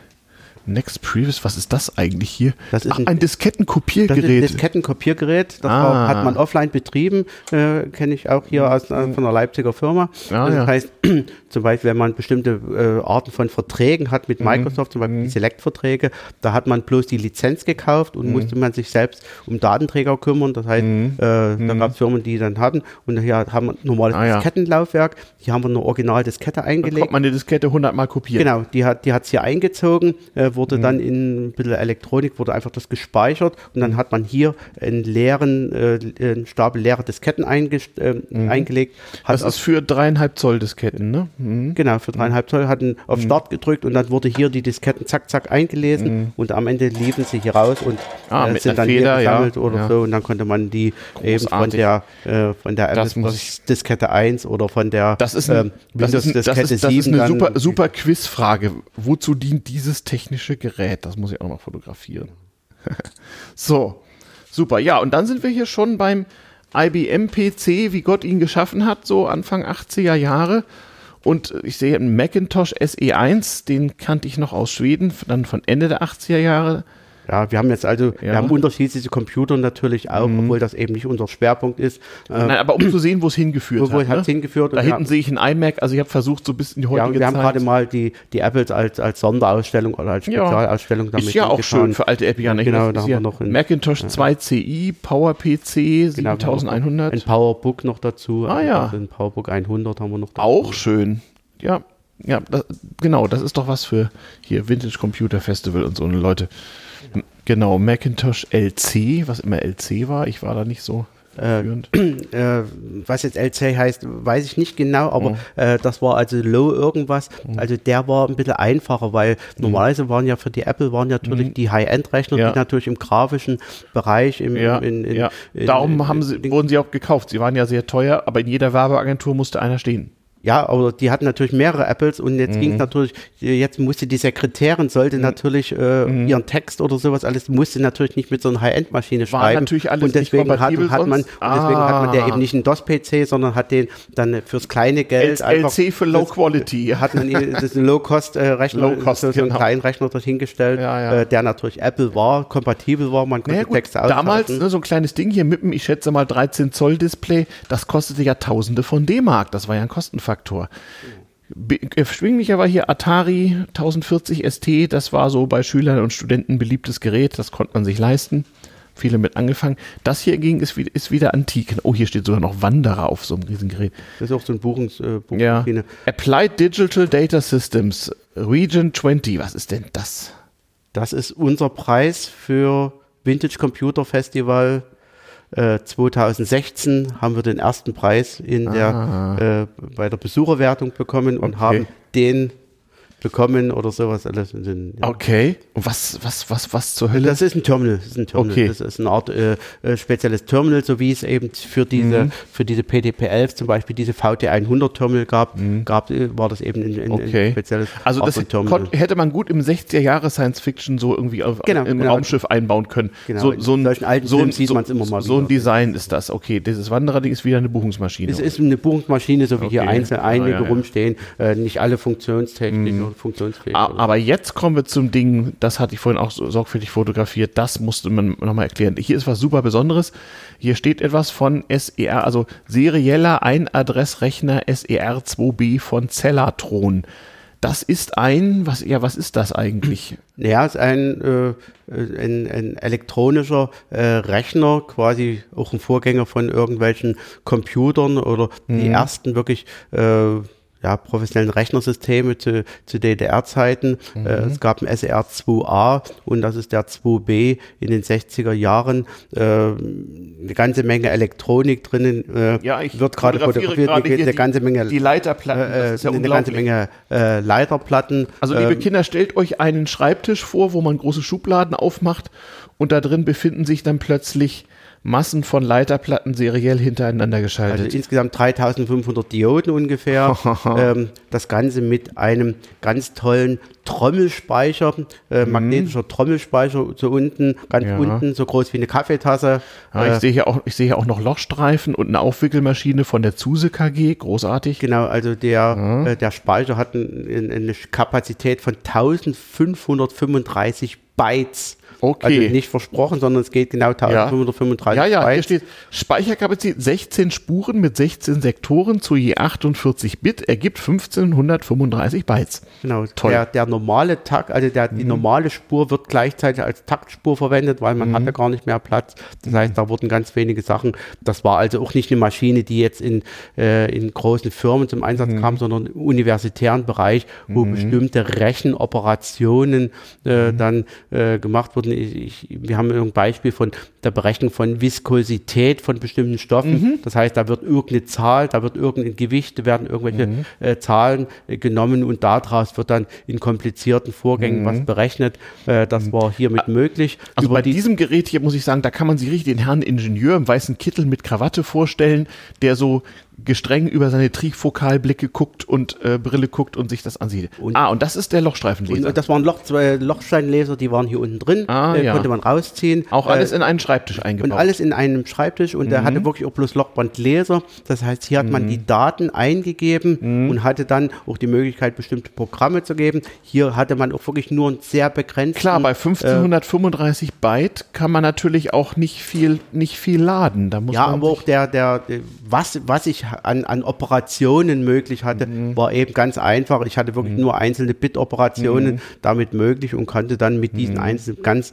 Next Previous, was ist das eigentlich hier? Das ist Ach, ein- ein Das ist Diskettenkopiergerät. ein Disketten-Kopiergerät, das Ah. hat man offline betrieben, äh, kenne ich auch hier aus, äh, von einer Leipziger Firma. Ah, das ja. heißt, [clears throat] zum Beispiel, wenn man bestimmte äh, Arten von Verträgen hat Mhm. mit Microsoft, zum Beispiel die Select-Verträge, da hat man bloß die Lizenz gekauft Mhm. und musste man sich selbst um Datenträger kümmern. Das heißt, äh, da gab es Firmen, die dann hatten und hier haben wir ein normales Mhm. Ah. Diskettenlaufwerk, hier haben wir eine Original-Diskette Da eingelegt. konnte man die Diskette 100 Mal kopieren. Genau, die hat die hat's hier eingezogen, äh, wurde Mhm. dann in ein bisschen Elektronik, wurde einfach das gespeichert und Mhm. dann hat man hier einen leeren, äh, einen Stapel leere Disketten eingest- äh, eingelegt. Mhm. Das ist für dreieinhalb Zoll Disketten, ne? Mhm. Genau, für dreieinhalb Zoll hatten auf Start gedrückt und dann wurde hier die Disketten zack, zack eingelesen und am Ende liefen sie hier raus und Mhm. Ah, äh, sind dann Feder, hier ja, gesammelt oder ja. so und dann konnte man die eben von Großartig. der, äh, von der Das MS muss Diskette 1 oder von der Das ist, ein, ähm, das ist, ein, das Diskette ist, das ist eine 7 super, super Quizfrage. Wozu dient dieses technische Gerät? Das muss ich auch noch fotografieren. [laughs] so, super. Ja, und dann sind wir hier schon beim IBM PC, wie Gott ihn geschaffen hat, so Anfang 80er Jahre. Und ich sehe einen Macintosh SE1, den kannte ich noch aus Schweden, dann von Ende der 80er Jahre. Ja, wir haben jetzt also, Ja. wir haben unterschiedliche Computer natürlich auch, Mhm. obwohl das eben nicht unser Schwerpunkt ist. Äh, Nein, aber um zu sehen, wo es hingeführt wo hat. hat es Ne? hingeführt? Da hinten wir, sehe ich ein iMac, also ich habe versucht, so bis in die ja, heutige wir haben Zeit. gerade mal die, die Apples als, als Sonderausstellung oder als Ja. Spezialausstellung damit ist ja auch schön für alte Epianer. Genau, Das da ist haben ja wir noch ein- Macintosh 2 CI, PowerPC Genau, wir haben noch 7100. Ein Powerbook noch dazu. Ah, ja. Also ein Powerbook 100 haben wir noch dazu. Auch schön. Ja, ja, das, genau, das ist doch was für hier Vintage Computer Festival und so eine Leute. Genau, Macintosh LC, was immer LC war, ich war da nicht so Äh, [clears throat] äh, was jetzt LC heißt, weiß ich nicht genau, Mhm. aber äh, das war also Low irgendwas. Also der war ein bisschen einfacher, weil normalerweise waren ja für die Apple waren natürlich die High-End-Rechner, Mhm. Ja. die natürlich im grafischen Bereich, im, Ja, in, in, ja. Darum in, haben sie, wurden sie auch gekauft. Sie waren ja sehr teuer, aber in jeder Werbeagentur musste einer stehen. Ja, aber die hatten natürlich mehrere Apples und jetzt Mhm. ging es natürlich, jetzt musste die Sekretärin, sollte natürlich äh, ihren Text oder sowas alles, musste natürlich nicht mit so einer High-End-Maschine War schreiben. natürlich alles und deswegen, hat, hat man, sonst? und deswegen hat man der Ah. eben nicht einen DOS-PC, sondern hat den dann fürs kleine Geld einfach LC für Low Quality. [laughs] hat man das ist ein Low-Cost-Rechner, Low-Cost, so, so einen genau. kleinen Rechner dorthin gestellt, Ja, ja. Äh, der natürlich Apple war, kompatibel war, man konnte Naja, gut, Texte damals austauschen. ne, so ein kleines Ding hier mit dem, ich schätze mal 13 Zoll Display, das kostete ja Tausende von D-Mark. Das war ja ein Kostenfaktor. Be- Erschwinglicher war hier Atari 1040 ST. Das war so bei Schülern und Studenten beliebtes Gerät. Das konnte man sich leisten. Viele mit angefangen. Das hier ging, ist, wieder- ist wieder antik. Oh, hier steht sogar noch Wanderer auf so einem Riesengerät. Das ist auch so ein Buchungs, äh, Ja. Buchmaschine. Applied Digital Data Systems, Region 20. Was ist denn das? Das ist unser Preis für Vintage Computer Festival äh, 2016 haben wir den ersten Preis in der, äh, bei der Besucherwertung bekommen und Okay. haben den bekommen oder sowas alles. in den- ja. Okay. Und was, was, was, was zur Hölle? Das ist ein Terminal. Das ist ein Terminal. Okay. Das ist eine Art äh, äh, spezielles Terminal, so wie es eben für diese, Mhm. für diese PDP-11 zum Beispiel diese VT100 Terminal gab, gab äh, war das eben ein, ein, Mhm. Okay. ein spezielles Also Art das Terminal. hätte man gut im 60er Jahre Science Fiction so irgendwie auf, Genau, im genau. Raumschiff einbauen können. Genau, so, so ein, solchen alten so, ein- sieht so, man's immer mal So ein wieder. Design ist das. Okay, dieses Wanderer-Ding ist wieder eine Buchungsmaschine. Es ist eine Buchungsmaschine, so wie hier Okay. einzeln einige Ja, ja, rumstehen, äh, nicht alle funktionstechnisch oder funktionsfähig. Oder- Aber jetzt kommen wir zum Ding, das hatte ich vorhin auch so sorgfältig fotografiert, das musste man nochmal erklären. Hier ist was super Besonderes. Hier steht etwas von SER, also serieller Einadressrechner SER2B von Cellatron. Das ist ein, was, ja, was ist das eigentlich? [clears throat] Ja, es ist ein, äh, ein, ein elektronischer äh, Rechner, quasi auch ein Vorgänger von irgendwelchen Computern oder die ersten wirklich äh, ja, professionellen Rechnersysteme zu, zu DDR-Zeiten. Äh, es gab ein SER2A und das ist der 2B in den 60er Jahren. Äh, eine ganze Menge Elektronik drinnen. Äh, Ja, ich wird gerade fotografiert, gerade eine, eine die- ganze Menge Die Leiterplatten, äh, ist ja eine ganze. Menge äh, Leiterplatten. Also, liebe Ähm, Kinder, stellt euch einen Schreibtisch vor, wo man große Schubladen aufmacht und da drin befinden sich dann plötzlich Massen von Leiterplatten seriell hintereinander Also geschaltet. insgesamt 3500 Dioden ungefähr. [laughs] ähm, das Ganze mit einem ganz tollen Trommelspeicher, äh, magnetischer Trommelspeicher so unten, ganz Mhm. Ja. unten, so groß wie eine Kaffeetasse. ja, ich sehe hier auch, ich sehe hier auch noch Lochstreifen und eine Aufwickelmaschine von der Zuse KG, großartig. Genau, also der, äh, der Speicher hat ein, ein, eine Kapazität von 1535 Bytes. Okay. Also nicht versprochen, sondern es geht genau 1535 Ja, ja, hier Bytes. steht Speicherkapazität 16 Spuren mit 16 Sektoren zu je 48 Bit ergibt 1535 Bytes. Genau, Toll. Mhm. Der, der normale Takt, also der, die normale Spur wird gleichzeitig als Taktspur verwendet, weil man hatte gar nicht mehr Platz. Das heißt, da wurden ganz wenige Sachen. Das war also auch nicht eine Maschine, die jetzt in, äh, in großen Firmen zum Einsatz Mhm. kam, sondern im universitären Bereich, wo bestimmte Rechenoperationen äh, Mhm. dann äh, gemacht wurden. Ich, wir haben ein Beispiel von der Berechnung von Viskosität von bestimmten Stoffen. Mhm. Das heißt, da wird irgendeine Zahl, da wird irgendein Gewicht, da werden irgendwelche Mhm. äh, Zahlen äh, genommen und daraus wird dann in komplizierten Vorgängen was berechnet. Äh, das war hiermit möglich. Mhm. Also Über bei die, diesem Gerät hier muss ich sagen, da kann man sich richtig den Herrn Ingenieur im weißen Kittel mit Krawatte vorstellen, der so gestreng über seine Trifokalblicke guckt und äh, Brille guckt und sich das ansieht. Und- ah, und das ist der Lochstreifenleser. Und das waren Loch, zwei Lochsteinleser, die waren hier unten drin, Ah, äh, ja. konnte man rausziehen. Auch Äh, alles in einen Schreibtisch und eingebaut. alles in einem Schreibtisch und der Mhm. hatte wirklich auch bloß Lochbandleser. Das heißt, hier hat man die Daten eingegeben und hatte dann auch die Möglichkeit, bestimmte Programme zu geben. Hier hatte man auch wirklich nur einen sehr begrenzten. Klar, bei 1535 Byte kann man natürlich auch nicht viel, nicht viel laden. Da muss Ja, man aber auch der, der, der- was, was ich an, an Operationen möglich hatte, Mhm. war eben ganz einfach. Ich hatte wirklich nur einzelne Bit-Operationen Mhm. damit möglich und konnte dann mit diesen einzelnen ganz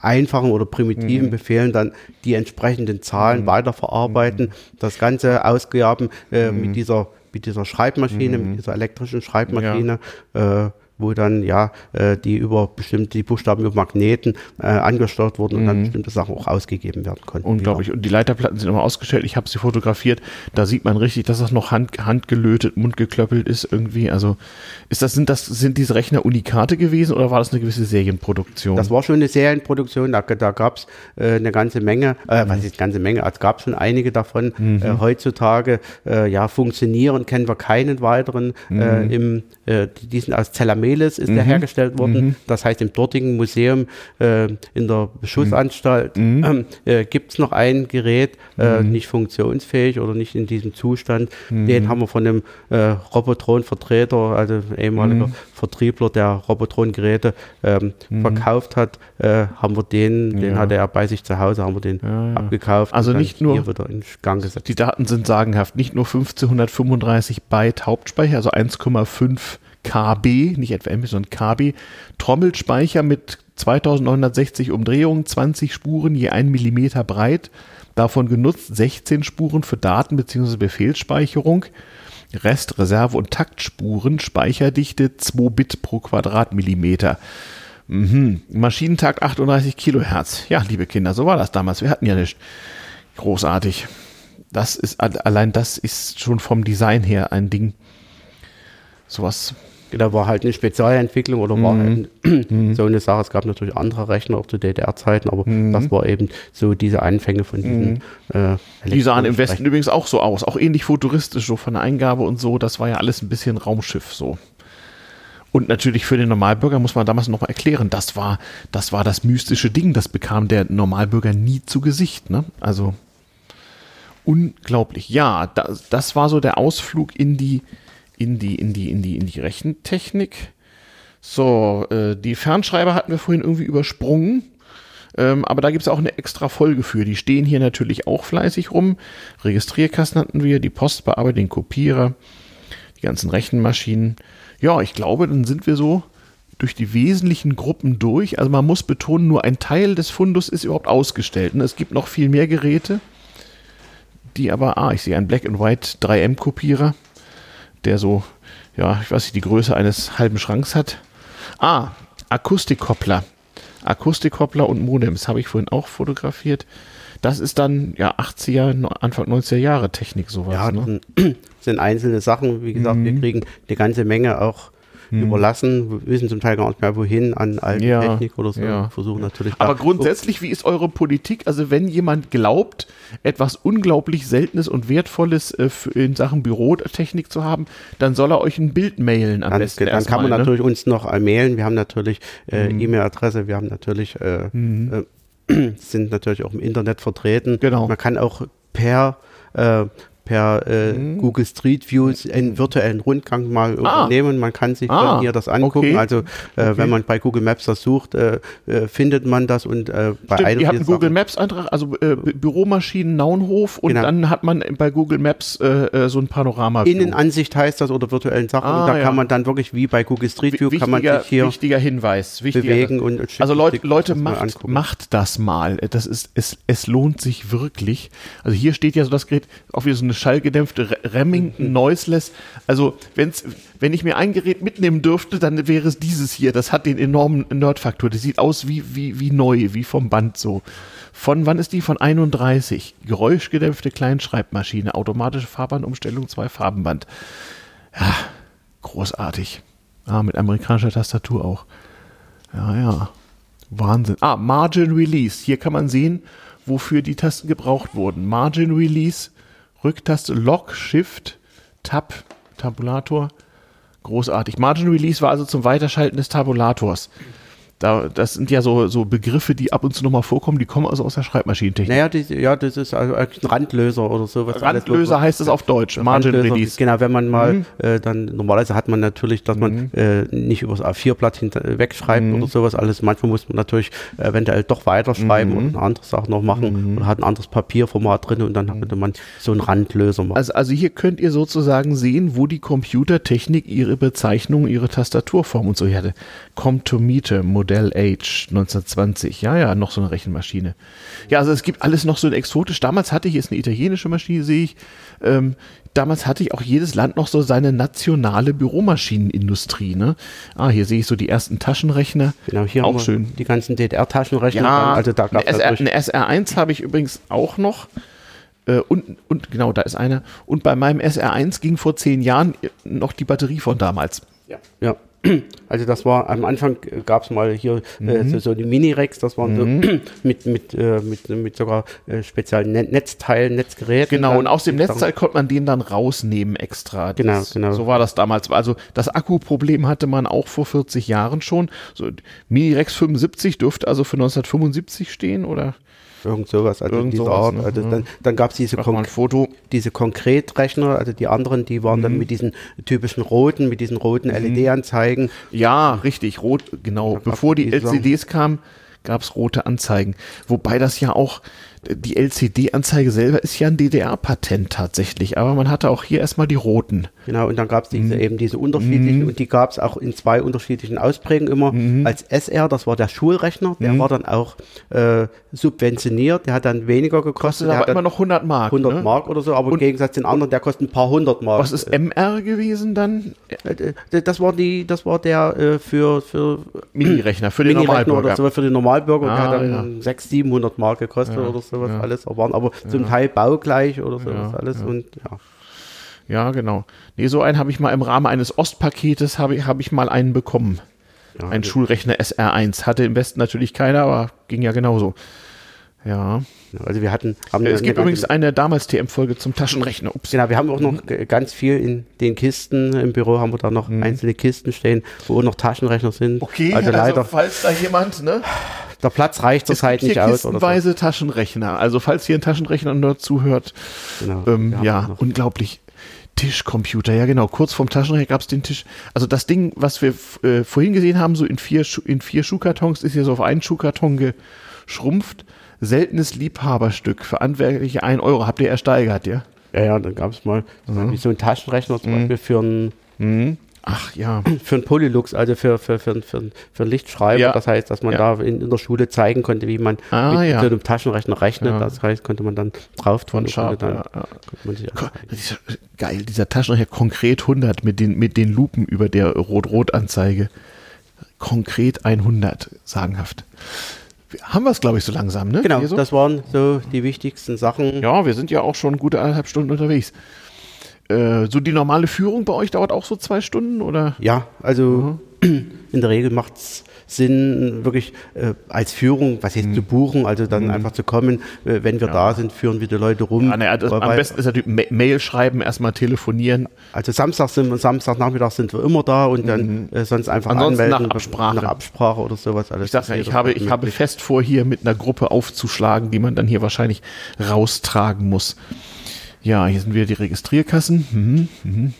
einfachen oder Mhm. primitiven Befehlen dann die entsprechenden Zahlen weiterverarbeiten. Das Ganze ausgaben äh, Mhm. mit dieser mit dieser Schreibmaschine, mit dieser elektrischen Schreibmaschine, äh, wo dann ja äh, die über bestimmte die Buchstaben über Magneten äh, angesteuert wurden und dann bestimmte Sachen auch ausgegeben werden konnten. Mhm. Unglaublich. Und die Leiterplatten sind immer ausgestellt. Ich habe sie fotografiert. Da sieht man richtig, dass das noch hand, handgelötet, mundgeklöppelt ist irgendwie. Also ist das, sind das, sind diese Rechner Unikate gewesen oder war das eine gewisse Serienproduktion? Das war schon eine Serienproduktion, da, da gab es äh, eine ganze Menge, äh, was ist eine ganze Menge, es gab schon einige davon. Äh, heutzutage, äh, ja, funktionieren, kennen wir keinen weiteren. Äh, im, die sind aus Zelameles ist der hergestellt worden. Das heißt, im dortigen Museum äh, in der Beschussanstalt äh, gibt es noch ein Gerät, äh, nicht funktionsfähig oder nicht in diesem Zustand. Den haben wir von einem äh, Robotron-Vertreter, also ehemaliger Vertriebler, der Robotron-Geräte ähm, verkauft hat, äh, haben wir den, den Ja. hatte er bei sich zu Hause, haben wir den Ja, ja. abgekauft. Also nicht nur-. Die Daten sind sagenhaft. Nicht nur 1535 Byte Hauptspeicher, also 1,5 KB, nicht etwa MB, sondern KB. Trommelspeicher mit 2960 Umdrehungen, 20 Spuren je 1 Millimeter breit. Davon genutzt 16 Spuren für Daten- bzw. Befehlsspeicherung. Rest, Reserve und Taktspuren, Speicherdichte 2 Bit pro Quadratmillimeter. Mhm. Maschinentakt 38 Kilohertz. Ja, liebe Kinder, so war das damals. Wir hatten ja nicht. Großartig. Das ist allein das ist schon vom Design her ein Ding. Sowas. Da war halt eine Spezialentwicklung oder war Mhm. halt [clears throat] so eine Sache. Es gab natürlich andere Rechner auch zu DDR-Zeiten, aber Mhm. das war eben so diese Anfänge von diesen. Äh, Die sahen im Westen übrigens auch so aus, auch ähnlich futuristisch, so von der Eingabe und so. Das war ja alles ein bisschen Raumschiff so. Und natürlich für den Normalbürger muss man damals nochmal erklären, das war, das war das mystische Ding, das bekam der Normalbürger nie zu Gesicht. Ne? Also unglaublich. Ja, das, das war so der Ausflug in die, in die, in die, in die, in die Rechentechnik. So, äh, die Fernschreiber hatten wir vorhin irgendwie übersprungen. Ähm, aber da gibt es auch eine extra Folge für. Die stehen hier natürlich auch fleißig rum. Registrierkasten hatten wir, die Postbearbeitung, den Kopierer, die ganzen Rechenmaschinen. Ja, ich glaube, dann sind wir so durch die wesentlichen Gruppen durch. Also man muss betonen, nur ein Teil des Fundus ist überhaupt ausgestellt. Und es gibt noch viel mehr Geräte, die aber, ah, ich sehe einen Black and White 3M-Kopierer, der so, ja, ich weiß nicht, die Größe eines halben Schranks hat. Ah, Akustikkoppler. Akustikkoppler und Modems habe ich vorhin auch fotografiert. Das ist dann ja 80er, no- Anfang 90er Jahre Technik sowas. Ja, ne? das [clears throat] sind, sind einzelne Sachen. Wie gesagt, Mhm. wir kriegen eine ganze Menge auch überlassen, wir wissen zum Teil gar nicht mehr wohin an alte Ja, Technik oder so. ja. Versuchen natürlich. Aber grundsätzlich, wie ist eure Politik? Also wenn jemand glaubt, etwas unglaublich Seltenes und Wertvolles äh, in Sachen Bürotechnik zu haben, dann soll er euch ein Bild mailen am dann, besten dann kann erstmal, man ne? natürlich uns noch äh, mailen. Wir haben natürlich äh, E-Mail-Adresse, wir haben natürlich äh, äh, [clears throat] sind natürlich auch im Internet vertreten. Mhm. Genau. Man kann auch per äh, per äh, Mhm. Google Street Views einen virtuellen Rundgang mal übernehmen. Man kann sich Ah, von hier das angucken. okay. Also äh, Okay. wenn man bei Google Maps das sucht, äh, äh, findet man das und äh, bei Stimmt, ihr habt einen Google Maps Eintrag, also äh, Bü- Büromaschinen Naunhof und Genau. dann hat man bei Google Maps so ein Panorama. Innenansicht heißt das oder virtuellen Sachen. Ah, und da ja. kann man dann wirklich wie bei Google Street View kann man sich hier wichtiger Hinweis. Wichtiger, bewegen und und Also Leute, Leute macht, macht das mal. Das ist, es, es lohnt sich wirklich. Also hier steht ja so das Gerät, auch wieder so eine schallgedämpfte Re- Mhm. Remington Noiseless. Also wenn's, wenn ich mir ein Gerät mitnehmen dürfte, dann wäre es dieses hier. Das hat den enormen Nerdfaktor. Das sieht aus wie, wie, wie neu, wie vom Band so. Von wann ist die? Von 31. Geräuschgedämpfte Kleinschreibmaschine, automatische Farbbandumstellung, zwei Farbenband. Ja, großartig. Ah, mit amerikanischer Tastatur auch. Ja, ja. Wahnsinn. Ah, Margin Release. Hier kann man sehen, wofür die Tasten gebraucht wurden. Margin Release, Rücktaste, Lock, Shift, Tab, Tabulator. Großartig. Margin Release war also zum Weiterschalten des Tabulators. Da, das sind ja so, so Begriffe, die ab und zu nochmal vorkommen, die kommen also aus der Schreibmaschinentechnik. Naja, die, ja, das ist also ein Randlöser oder sowas. Randlöser heißt es auf Deutsch, Margin Randlöser, Release. Genau, wenn man mal mhm. äh, dann, normalerweise hat man natürlich, dass man äh, nicht übers A4-Blatt äh, wegschreibt mhm. oder sowas alles. Manchmal muss man natürlich eventuell doch weiterschreiben mhm. und eine andere Sache noch machen mhm. oder hat ein anderes Papierformat drin und dann mhm. könnte man so einen Randlöser machen. Also, also hier könnt ihr sozusagen sehen, wo die Computertechnik ihre Bezeichnung, ihre Tastaturform und so hatte. Comtometer, Modell Age 1920. Ja, ja, noch so eine Rechenmaschine. Ja, also es gibt alles noch so exotisch. Damals hatte ich jetzt eine italienische Maschine, sehe ich. Ähm, damals hatte ich auch jedes Land noch so seine nationale Büromaschinenindustrie. Ne? Ah, hier sehe ich so die ersten Taschenrechner. Genau, hier auch schön. Die ganzen DDR-Taschenrechner. Ja, also da eine, SR, eine SR1 habe ich übrigens auch noch. Äh, und, und genau, da ist einer. Und bei meinem SR1 ging vor zehn Jahren noch die Batterie von damals. Ja. ja. [clears throat] Also das war am Anfang gab es mal hier äh, mhm. äh, so, so, die Mini-Rex, das waren mhm. so [clears throat] mit, mit, äh, mit, mit sogar äh, speziellen Net Netzteilen, Netzgeräten. Genau, und aus dem Netzteil konnte man den dann rausnehmen extra. Genau, das, genau. So war das damals. Also das Akkuproblem hatte man auch vor 40 Jahren schon. So, Mini-Rex 75 dürfte also für 1975 stehen, oder? Irgend sowas, also Irgend dieser Art. Ne? Also dann, dann gab es diese, Kon diese Konkretrechner, also die anderen, die waren mhm. dann mit diesen typischen roten, mit diesen roten mhm. LED-Anzeigen. Ja, richtig, rot, genau. Bevor die LCDs kamen, gab es rote Anzeigen. Wobei das ja auch, die LCD-Anzeige selber ist ja ein DDR-Patent tatsächlich, aber man hatte auch hier erstmal die roten. Genau, und dann gab es diese, mhm. eben diese unterschiedlichen, mhm. und die gab es auch in zwei unterschiedlichen Ausprägungen immer. Mhm. Als SR, das war der Schulrechner, der mhm. war dann auch äh, subventioniert, der hat dann weniger gekostet. Kostet aber immer noch 100 Mark. 100 ne? Mark oder so, aber und im Gegensatz zu den anderen, der kostet ein paar hundert Mark. Was ist MR gewesen dann? Äh, äh, das war die, das war der äh, für, für Mini-Rechner, für den Normalbürger. Oder so, für den Normalbürger, ah, der hat dann ja. 600, 700 Mark gekostet ja. oder sowas ja. alles, waren aber zum Teil baugleich oder sowas alles und ja. Ja, genau. Nee, so einen habe ich mal im Rahmen eines Ostpaketes habe ich, hab ich mal einen bekommen. Ja, ein Schulrechner SR1. Hatte im Westen natürlich keiner, aber ging ja genauso. Ja. Also wir hatten. Haben es gibt übrigens eine damals TM-Folge zum Taschenrechner. Ups. Genau, wir haben auch noch ganz viel in den Kisten. Im Büro haben wir da noch mhm. einzelne Kisten stehen, wo noch Taschenrechner sind. Okay, also, also leider. falls da jemand, ne? Der Platz reicht zurzeit nicht aus. Kistenweise so. Taschenrechner. Also falls hier ein Taschenrechner nur zuhört, genau, ähm, ja, unglaublich. Tischcomputer, ja genau. Kurz vorm Taschenrechner gab es den Tisch. Also das Ding, was wir äh, vorhin gesehen haben, so in vier, in vier Schuhkartons, ist hier so auf einen Schuhkarton geschrumpft. Seltenes Liebhaberstück für Handwerkliche 1 Euro. Habt ihr ersteigert, ja? Ja, ja, dann gab es mal mhm. so einen Taschenrechner zum mhm. Beispiel für einen mhm. Ach ja. Für einen Polylux, also für, für, für, für, für einen Lichtschreiber. Ja. Das heißt, dass man ja. da in, in, der Schule zeigen konnte, wie man ah, mit ja. so einem Taschenrechner rechnet. Das heißt, konnte man dann drauf tun. Sharp, dann, dieser, geil, dieser Taschenrechner konkret 100 mit den, mit den Lupen über der Rot-Rot-Anzeige. Konkret 100, sagenhaft haben wir es, glaube ich, so langsam, ne? Genau, so? das waren so die wichtigsten Sachen. Ja, wir sind ja auch schon gute eineinhalb Stunden unterwegs. Äh, so die normale Führung bei euch dauert auch so zwei Stunden, oder? Ja, also mhm. [clears throat] in der Regel macht es Sinn, wirklich äh, als Führung, was jetzt mhm. zu buchen, also dann mhm. einfach zu kommen, äh, wenn wir ja. da sind, führen wir die Leute rum. Ja, na, das, am besten ist natürlich Ma Mail schreiben, erstmal telefonieren. Also Samstag sind wir, Samstagnachmittag sind wir immer da und dann mhm. äh, sonst einfach Ansonsten anmelden. Nach Absprache. Nach Absprache oder sowas. Alles ich sag ja, ich habe, ich habe fest vor, hier mit einer Gruppe aufzuschlagen, die man dann hier wahrscheinlich raustragen muss. Ja, hier sind wieder die Registrierkassen. Mhm, mhm.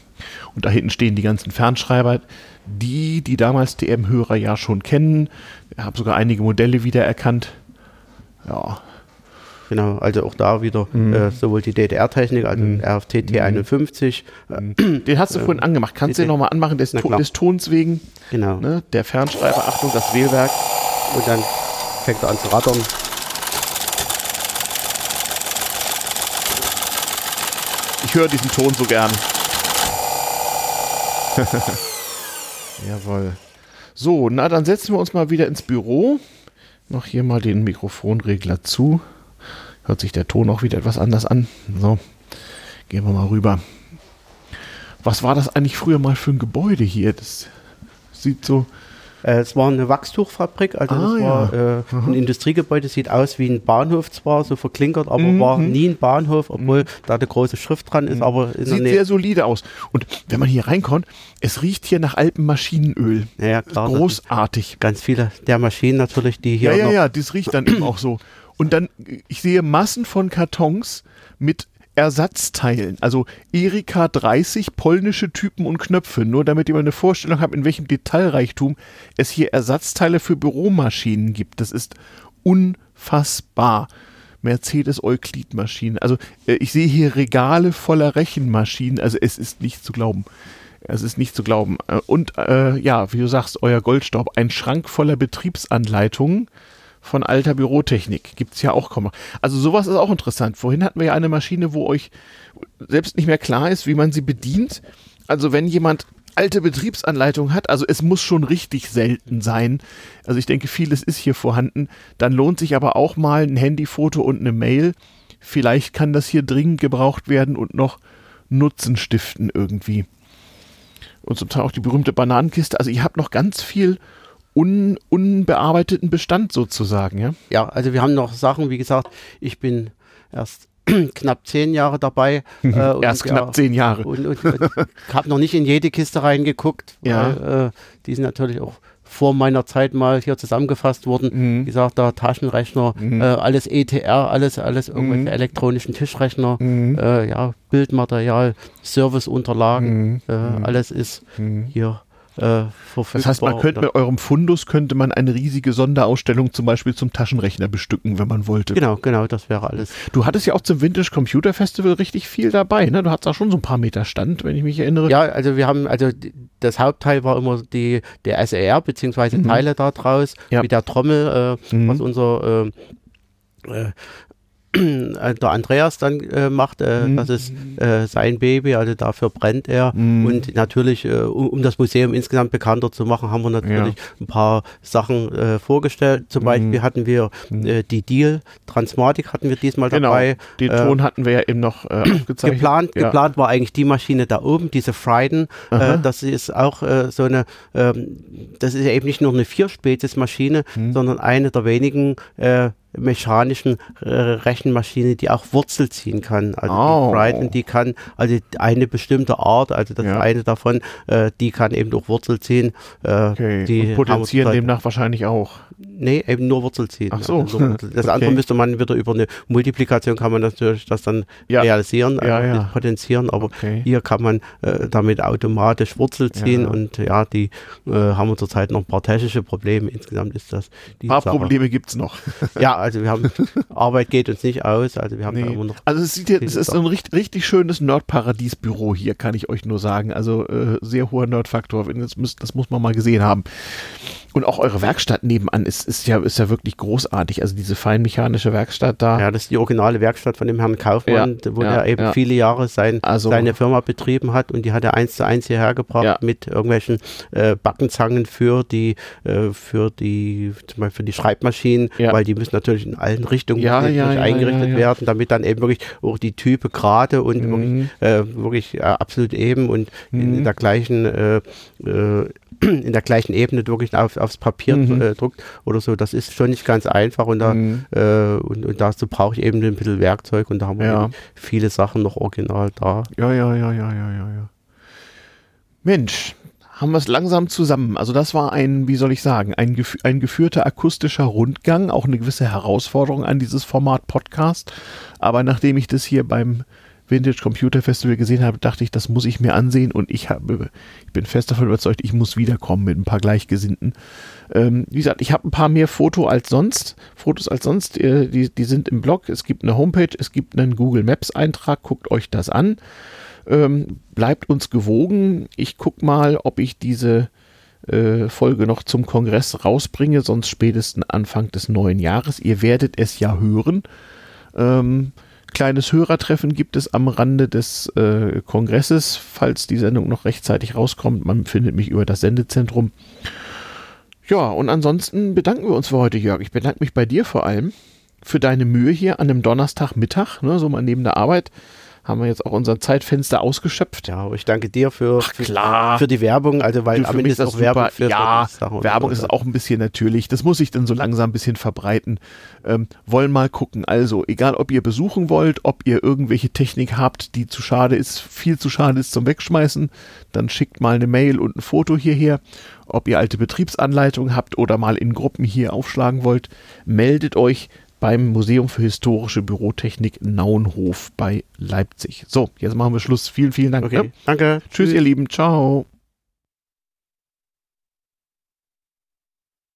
Und da hinten stehen die ganzen Fernschreiber, die, die damals DM-Hörer ja schon kennen. Ich habe sogar einige Modelle wiedererkannt. Ja. Genau, also auch da wieder mhm. äh, sowohl die DDR-Technik, also mhm. RFT T51. Mhm. Den hast du äh, vorhin angemacht. Kannst du den nochmal anmachen, des, to des, Tons wegen? Genau. Ne? Der Fernschreiber, Achtung, das Wählwerk. Und dann fängt er an zu rattern. Ich höre diesen Ton so gern. [laughs] Jawohl. So, na dann setzen wir uns mal wieder ins Büro. Noch hier mal den Mikrofonregler zu. Hört sich der Ton auch wieder etwas anders an. So, gehen wir mal rüber. Was war das eigentlich früher mal für ein Gebäude hier? Das sieht so es war eine Wachstuchfabrik, also Ah, das war ja. äh, ein Industriegebäude, sieht aus wie ein Bahnhof zwar, so verklinkert, aber Mhm. war nie ein Bahnhof, obwohl da eine große Schrift dran ist, aber in der Sieht sehr solide aus. Und wenn man hier reinkommt, es riecht hier nach Alpenmaschinenöl. Ja, klar. das ist Großartig. Ganz viele der Maschinen natürlich, die hier Ja, ja, ja, das riecht dann eben auch so. Und dann, ich sehe Massen von Kartons mit Ersatzteilen. Also Erika 30 polnische Typen und Knöpfe. Nur damit ihr mal eine Vorstellung habt, in welchem Detailreichtum es hier Ersatzteile für Büromaschinen gibt. Das ist unfassbar. Mercedes Euklid Maschinen. Also äh, ich sehe hier Regale voller Rechenmaschinen. Also es ist nicht zu glauben. Es ist nicht zu glauben. Äh, Und äh, ja, wie du sagst, euer Goldstaub, ein Schrank voller Betriebsanleitungen von alter Bürotechnik. Gibt's ja auch kaum. Also sowas ist auch interessant. Vorhin hatten wir ja eine Maschine, wo euch selbst nicht mehr klar ist, wie man sie bedient. Also wenn jemand alte Betriebsanleitung hat, also es muss schon richtig selten sein. Also ich denke, vieles ist hier vorhanden. Dann lohnt sich aber auch mal ein Handyfoto und eine Mail. Vielleicht kann das hier dringend gebraucht werden und noch Nutzen stiften irgendwie. Und zum Teil auch die berühmte Bananenkiste. Also ihr habt noch ganz viel un, unbearbeiteten Bestand sozusagen, ja? Ja, also wir haben noch Sachen, wie gesagt, ich bin erst [clears throat] knapp zehn Jahre dabei. äh, und Erst ja, knapp zehn Jahre. Und, und, und habe noch nicht in jede Kiste reingeguckt, Ja. weil äh, die sind natürlich auch vor meiner Zeit mal hier zusammengefasst worden. Mhm. Wie gesagt, da Taschenrechner, äh, alles ETR, alles, alles irgendwelche Mhm. elektronischen Tischrechner, Mhm. äh, ja, Bildmaterial, Serviceunterlagen, Mhm. äh, alles ist Mhm. hier äh, verfügbar. Das heißt, man könnte mit eurem Fundus könnte man eine riesige Sonderausstellung zum Beispiel zum Taschenrechner bestücken, wenn man wollte. Genau, genau, das wäre alles. Du hattest ja auch zum Vintage Computer Festival richtig viel dabei, ne? Du hattest auch schon so ein paar Meter Stand, wenn ich mich erinnere. Ja, also wir haben, also das Hauptteil war immer die, der SER, beziehungsweise Mhm. Teile da draus, Ja. mit der Trommel, äh, Mhm. was unser äh, äh, [clears throat] der Andreas dann äh, macht, äh, Mhm. das ist äh, sein Baby, also dafür brennt er. Mhm. Und natürlich, äh, um, um das Museum insgesamt bekannter zu machen, haben wir natürlich ein paar Sachen äh, vorgestellt. Zum Mhm. Beispiel hatten wir äh, die Deal Transmatic hatten wir diesmal genau. dabei. Den Äh, Ton hatten wir ja eben noch äh, [clears throat] aufgezeichnet. Geplant, ja. geplant war eigentlich die Maschine da oben, diese. Äh, das ist auch äh, so eine, ähm, das ist ja eben nicht nur eine Vierspezies-Maschine, Hm. sondern eine der wenigen äh, mechanischen äh, Rechenmaschine, die auch Wurzel ziehen kann. Also Oh. die Friden, die kann, also eine bestimmte Art, also das Ja. eine davon, äh, die kann eben durch Wurzel ziehen. Äh, Okay. die Und potenzieren demnach wahrscheinlich auch. Nee, eben nur Wurzel ziehen. Ach so. Also. Das [laughs] Okay. andere müsste man wieder über eine Multiplikation kann man natürlich das dann Ja. realisieren, Ja, also ja. potenzieren, aber Okay. hier kann man äh, damit automatisch Wurzel ziehen Ja. und ja, die äh, haben wir zurzeit noch ein paar technische Probleme. Insgesamt ist das die Ein paar Sache. Probleme gibt's noch. [laughs] Ja, also wir haben Arbeit geht uns nicht aus, also wir haben Nee. immer noch Also es sieht hier, es ist ein richtig, richtig schönes Nerdparadies-Büro hier, kann ich euch nur sagen. Also äh, sehr hoher Nerdfaktor. Das, müsst, das muss man mal gesehen haben. Und auch eure Werkstatt nebenan ist, ist ja, ist ja wirklich großartig. Also diese feinmechanische Werkstatt da. Ja, das ist die originale Werkstatt von dem Herrn Kaufmann, wo ja, er eben ja. viele Jahre sein, Also- seine Firma betrieben hat und die hat er eins zu eins hierher gebracht Ja. mit irgendwelchen äh, Backenzangen für die, äh, für die, zum Beispiel für die Schreibmaschinen, Ja. weil die müssen natürlich in allen Richtungen Ja, ja, ja, eingerichtet ja, ja. werden, damit dann eben wirklich auch die Type gerade und Mhm. wirklich, äh, wirklich äh, absolut eben und in, Mhm. in der gleichen äh, äh, [clears throat] in der gleichen Ebene wirklich auf, aufs Papier Mhm. äh, druckt oder so. Das ist schon nicht ganz einfach und da Mhm. äh, und, und dazu brauche ich eben ein bisschen Werkzeug und da haben wir Ja. viele Sachen noch original da. Ja, ja, ja, ja, ja, ja, ja. Mensch, haben wir es langsam zusammen. Also das war ein, wie soll ich sagen, ein, gef ein geführter akustischer Rundgang, auch eine gewisse Herausforderung an dieses Format Podcast. Aber nachdem ich das hier beim Vintage Computer Festival gesehen habe, dachte ich, das muss ich mir ansehen und ich habe, ich bin fest davon überzeugt, ich muss wiederkommen mit ein paar Gleichgesinnten. Ähm, wie gesagt, ich habe ein paar mehr Foto als sonst, Fotos als sonst, äh, die, die sind im Blog, es gibt eine Homepage, es gibt einen Google Maps Eintrag, guckt euch das an. Ähm, bleibt uns gewogen. Ich guck mal, ob ich diese äh, Folge noch zum Kongress rausbringe, sonst spätestens Anfang des neuen Jahres. Ihr werdet es ja hören. Ähm, kleines Hörertreffen gibt es am Rande des äh, Kongresses, falls die Sendung noch rechtzeitig rauskommt. Man findet mich über das Sendezentrum. Ja, und ansonsten bedanken wir uns für heute, Jörg. Ich bedanke mich bei dir vor allem für deine Mühe hier an einem Donnerstagmittag, ne, so mal neben der Arbeit. Haben wir jetzt auch unser Zeitfenster ausgeschöpft. Ja, aber ich danke dir für, Ach, klar. für die Werbung, also weil Du, am für Ende mich ist auch Werbung für ja, für Werbung ist auch ein bisschen natürlich. Das muss ich dann so langsam ein bisschen verbreiten. Ähm, wollen mal gucken. Also, egal ob ihr besuchen wollt, ob ihr irgendwelche Technik habt, die zu schade ist, viel zu schade ist zum Wegschmeißen, dann schickt mal eine Mail und ein Foto hierher. Ob ihr alte Betriebsanleitungen habt oder mal in Gruppen hier aufschlagen wollt, meldet euch beim Museum für Historische Bürotechnik Naunhof bei Leipzig. So, jetzt machen wir Schluss. Vielen, vielen Dank. Okay, Ne? danke. Tschüss, ihr Lieben. Ciao.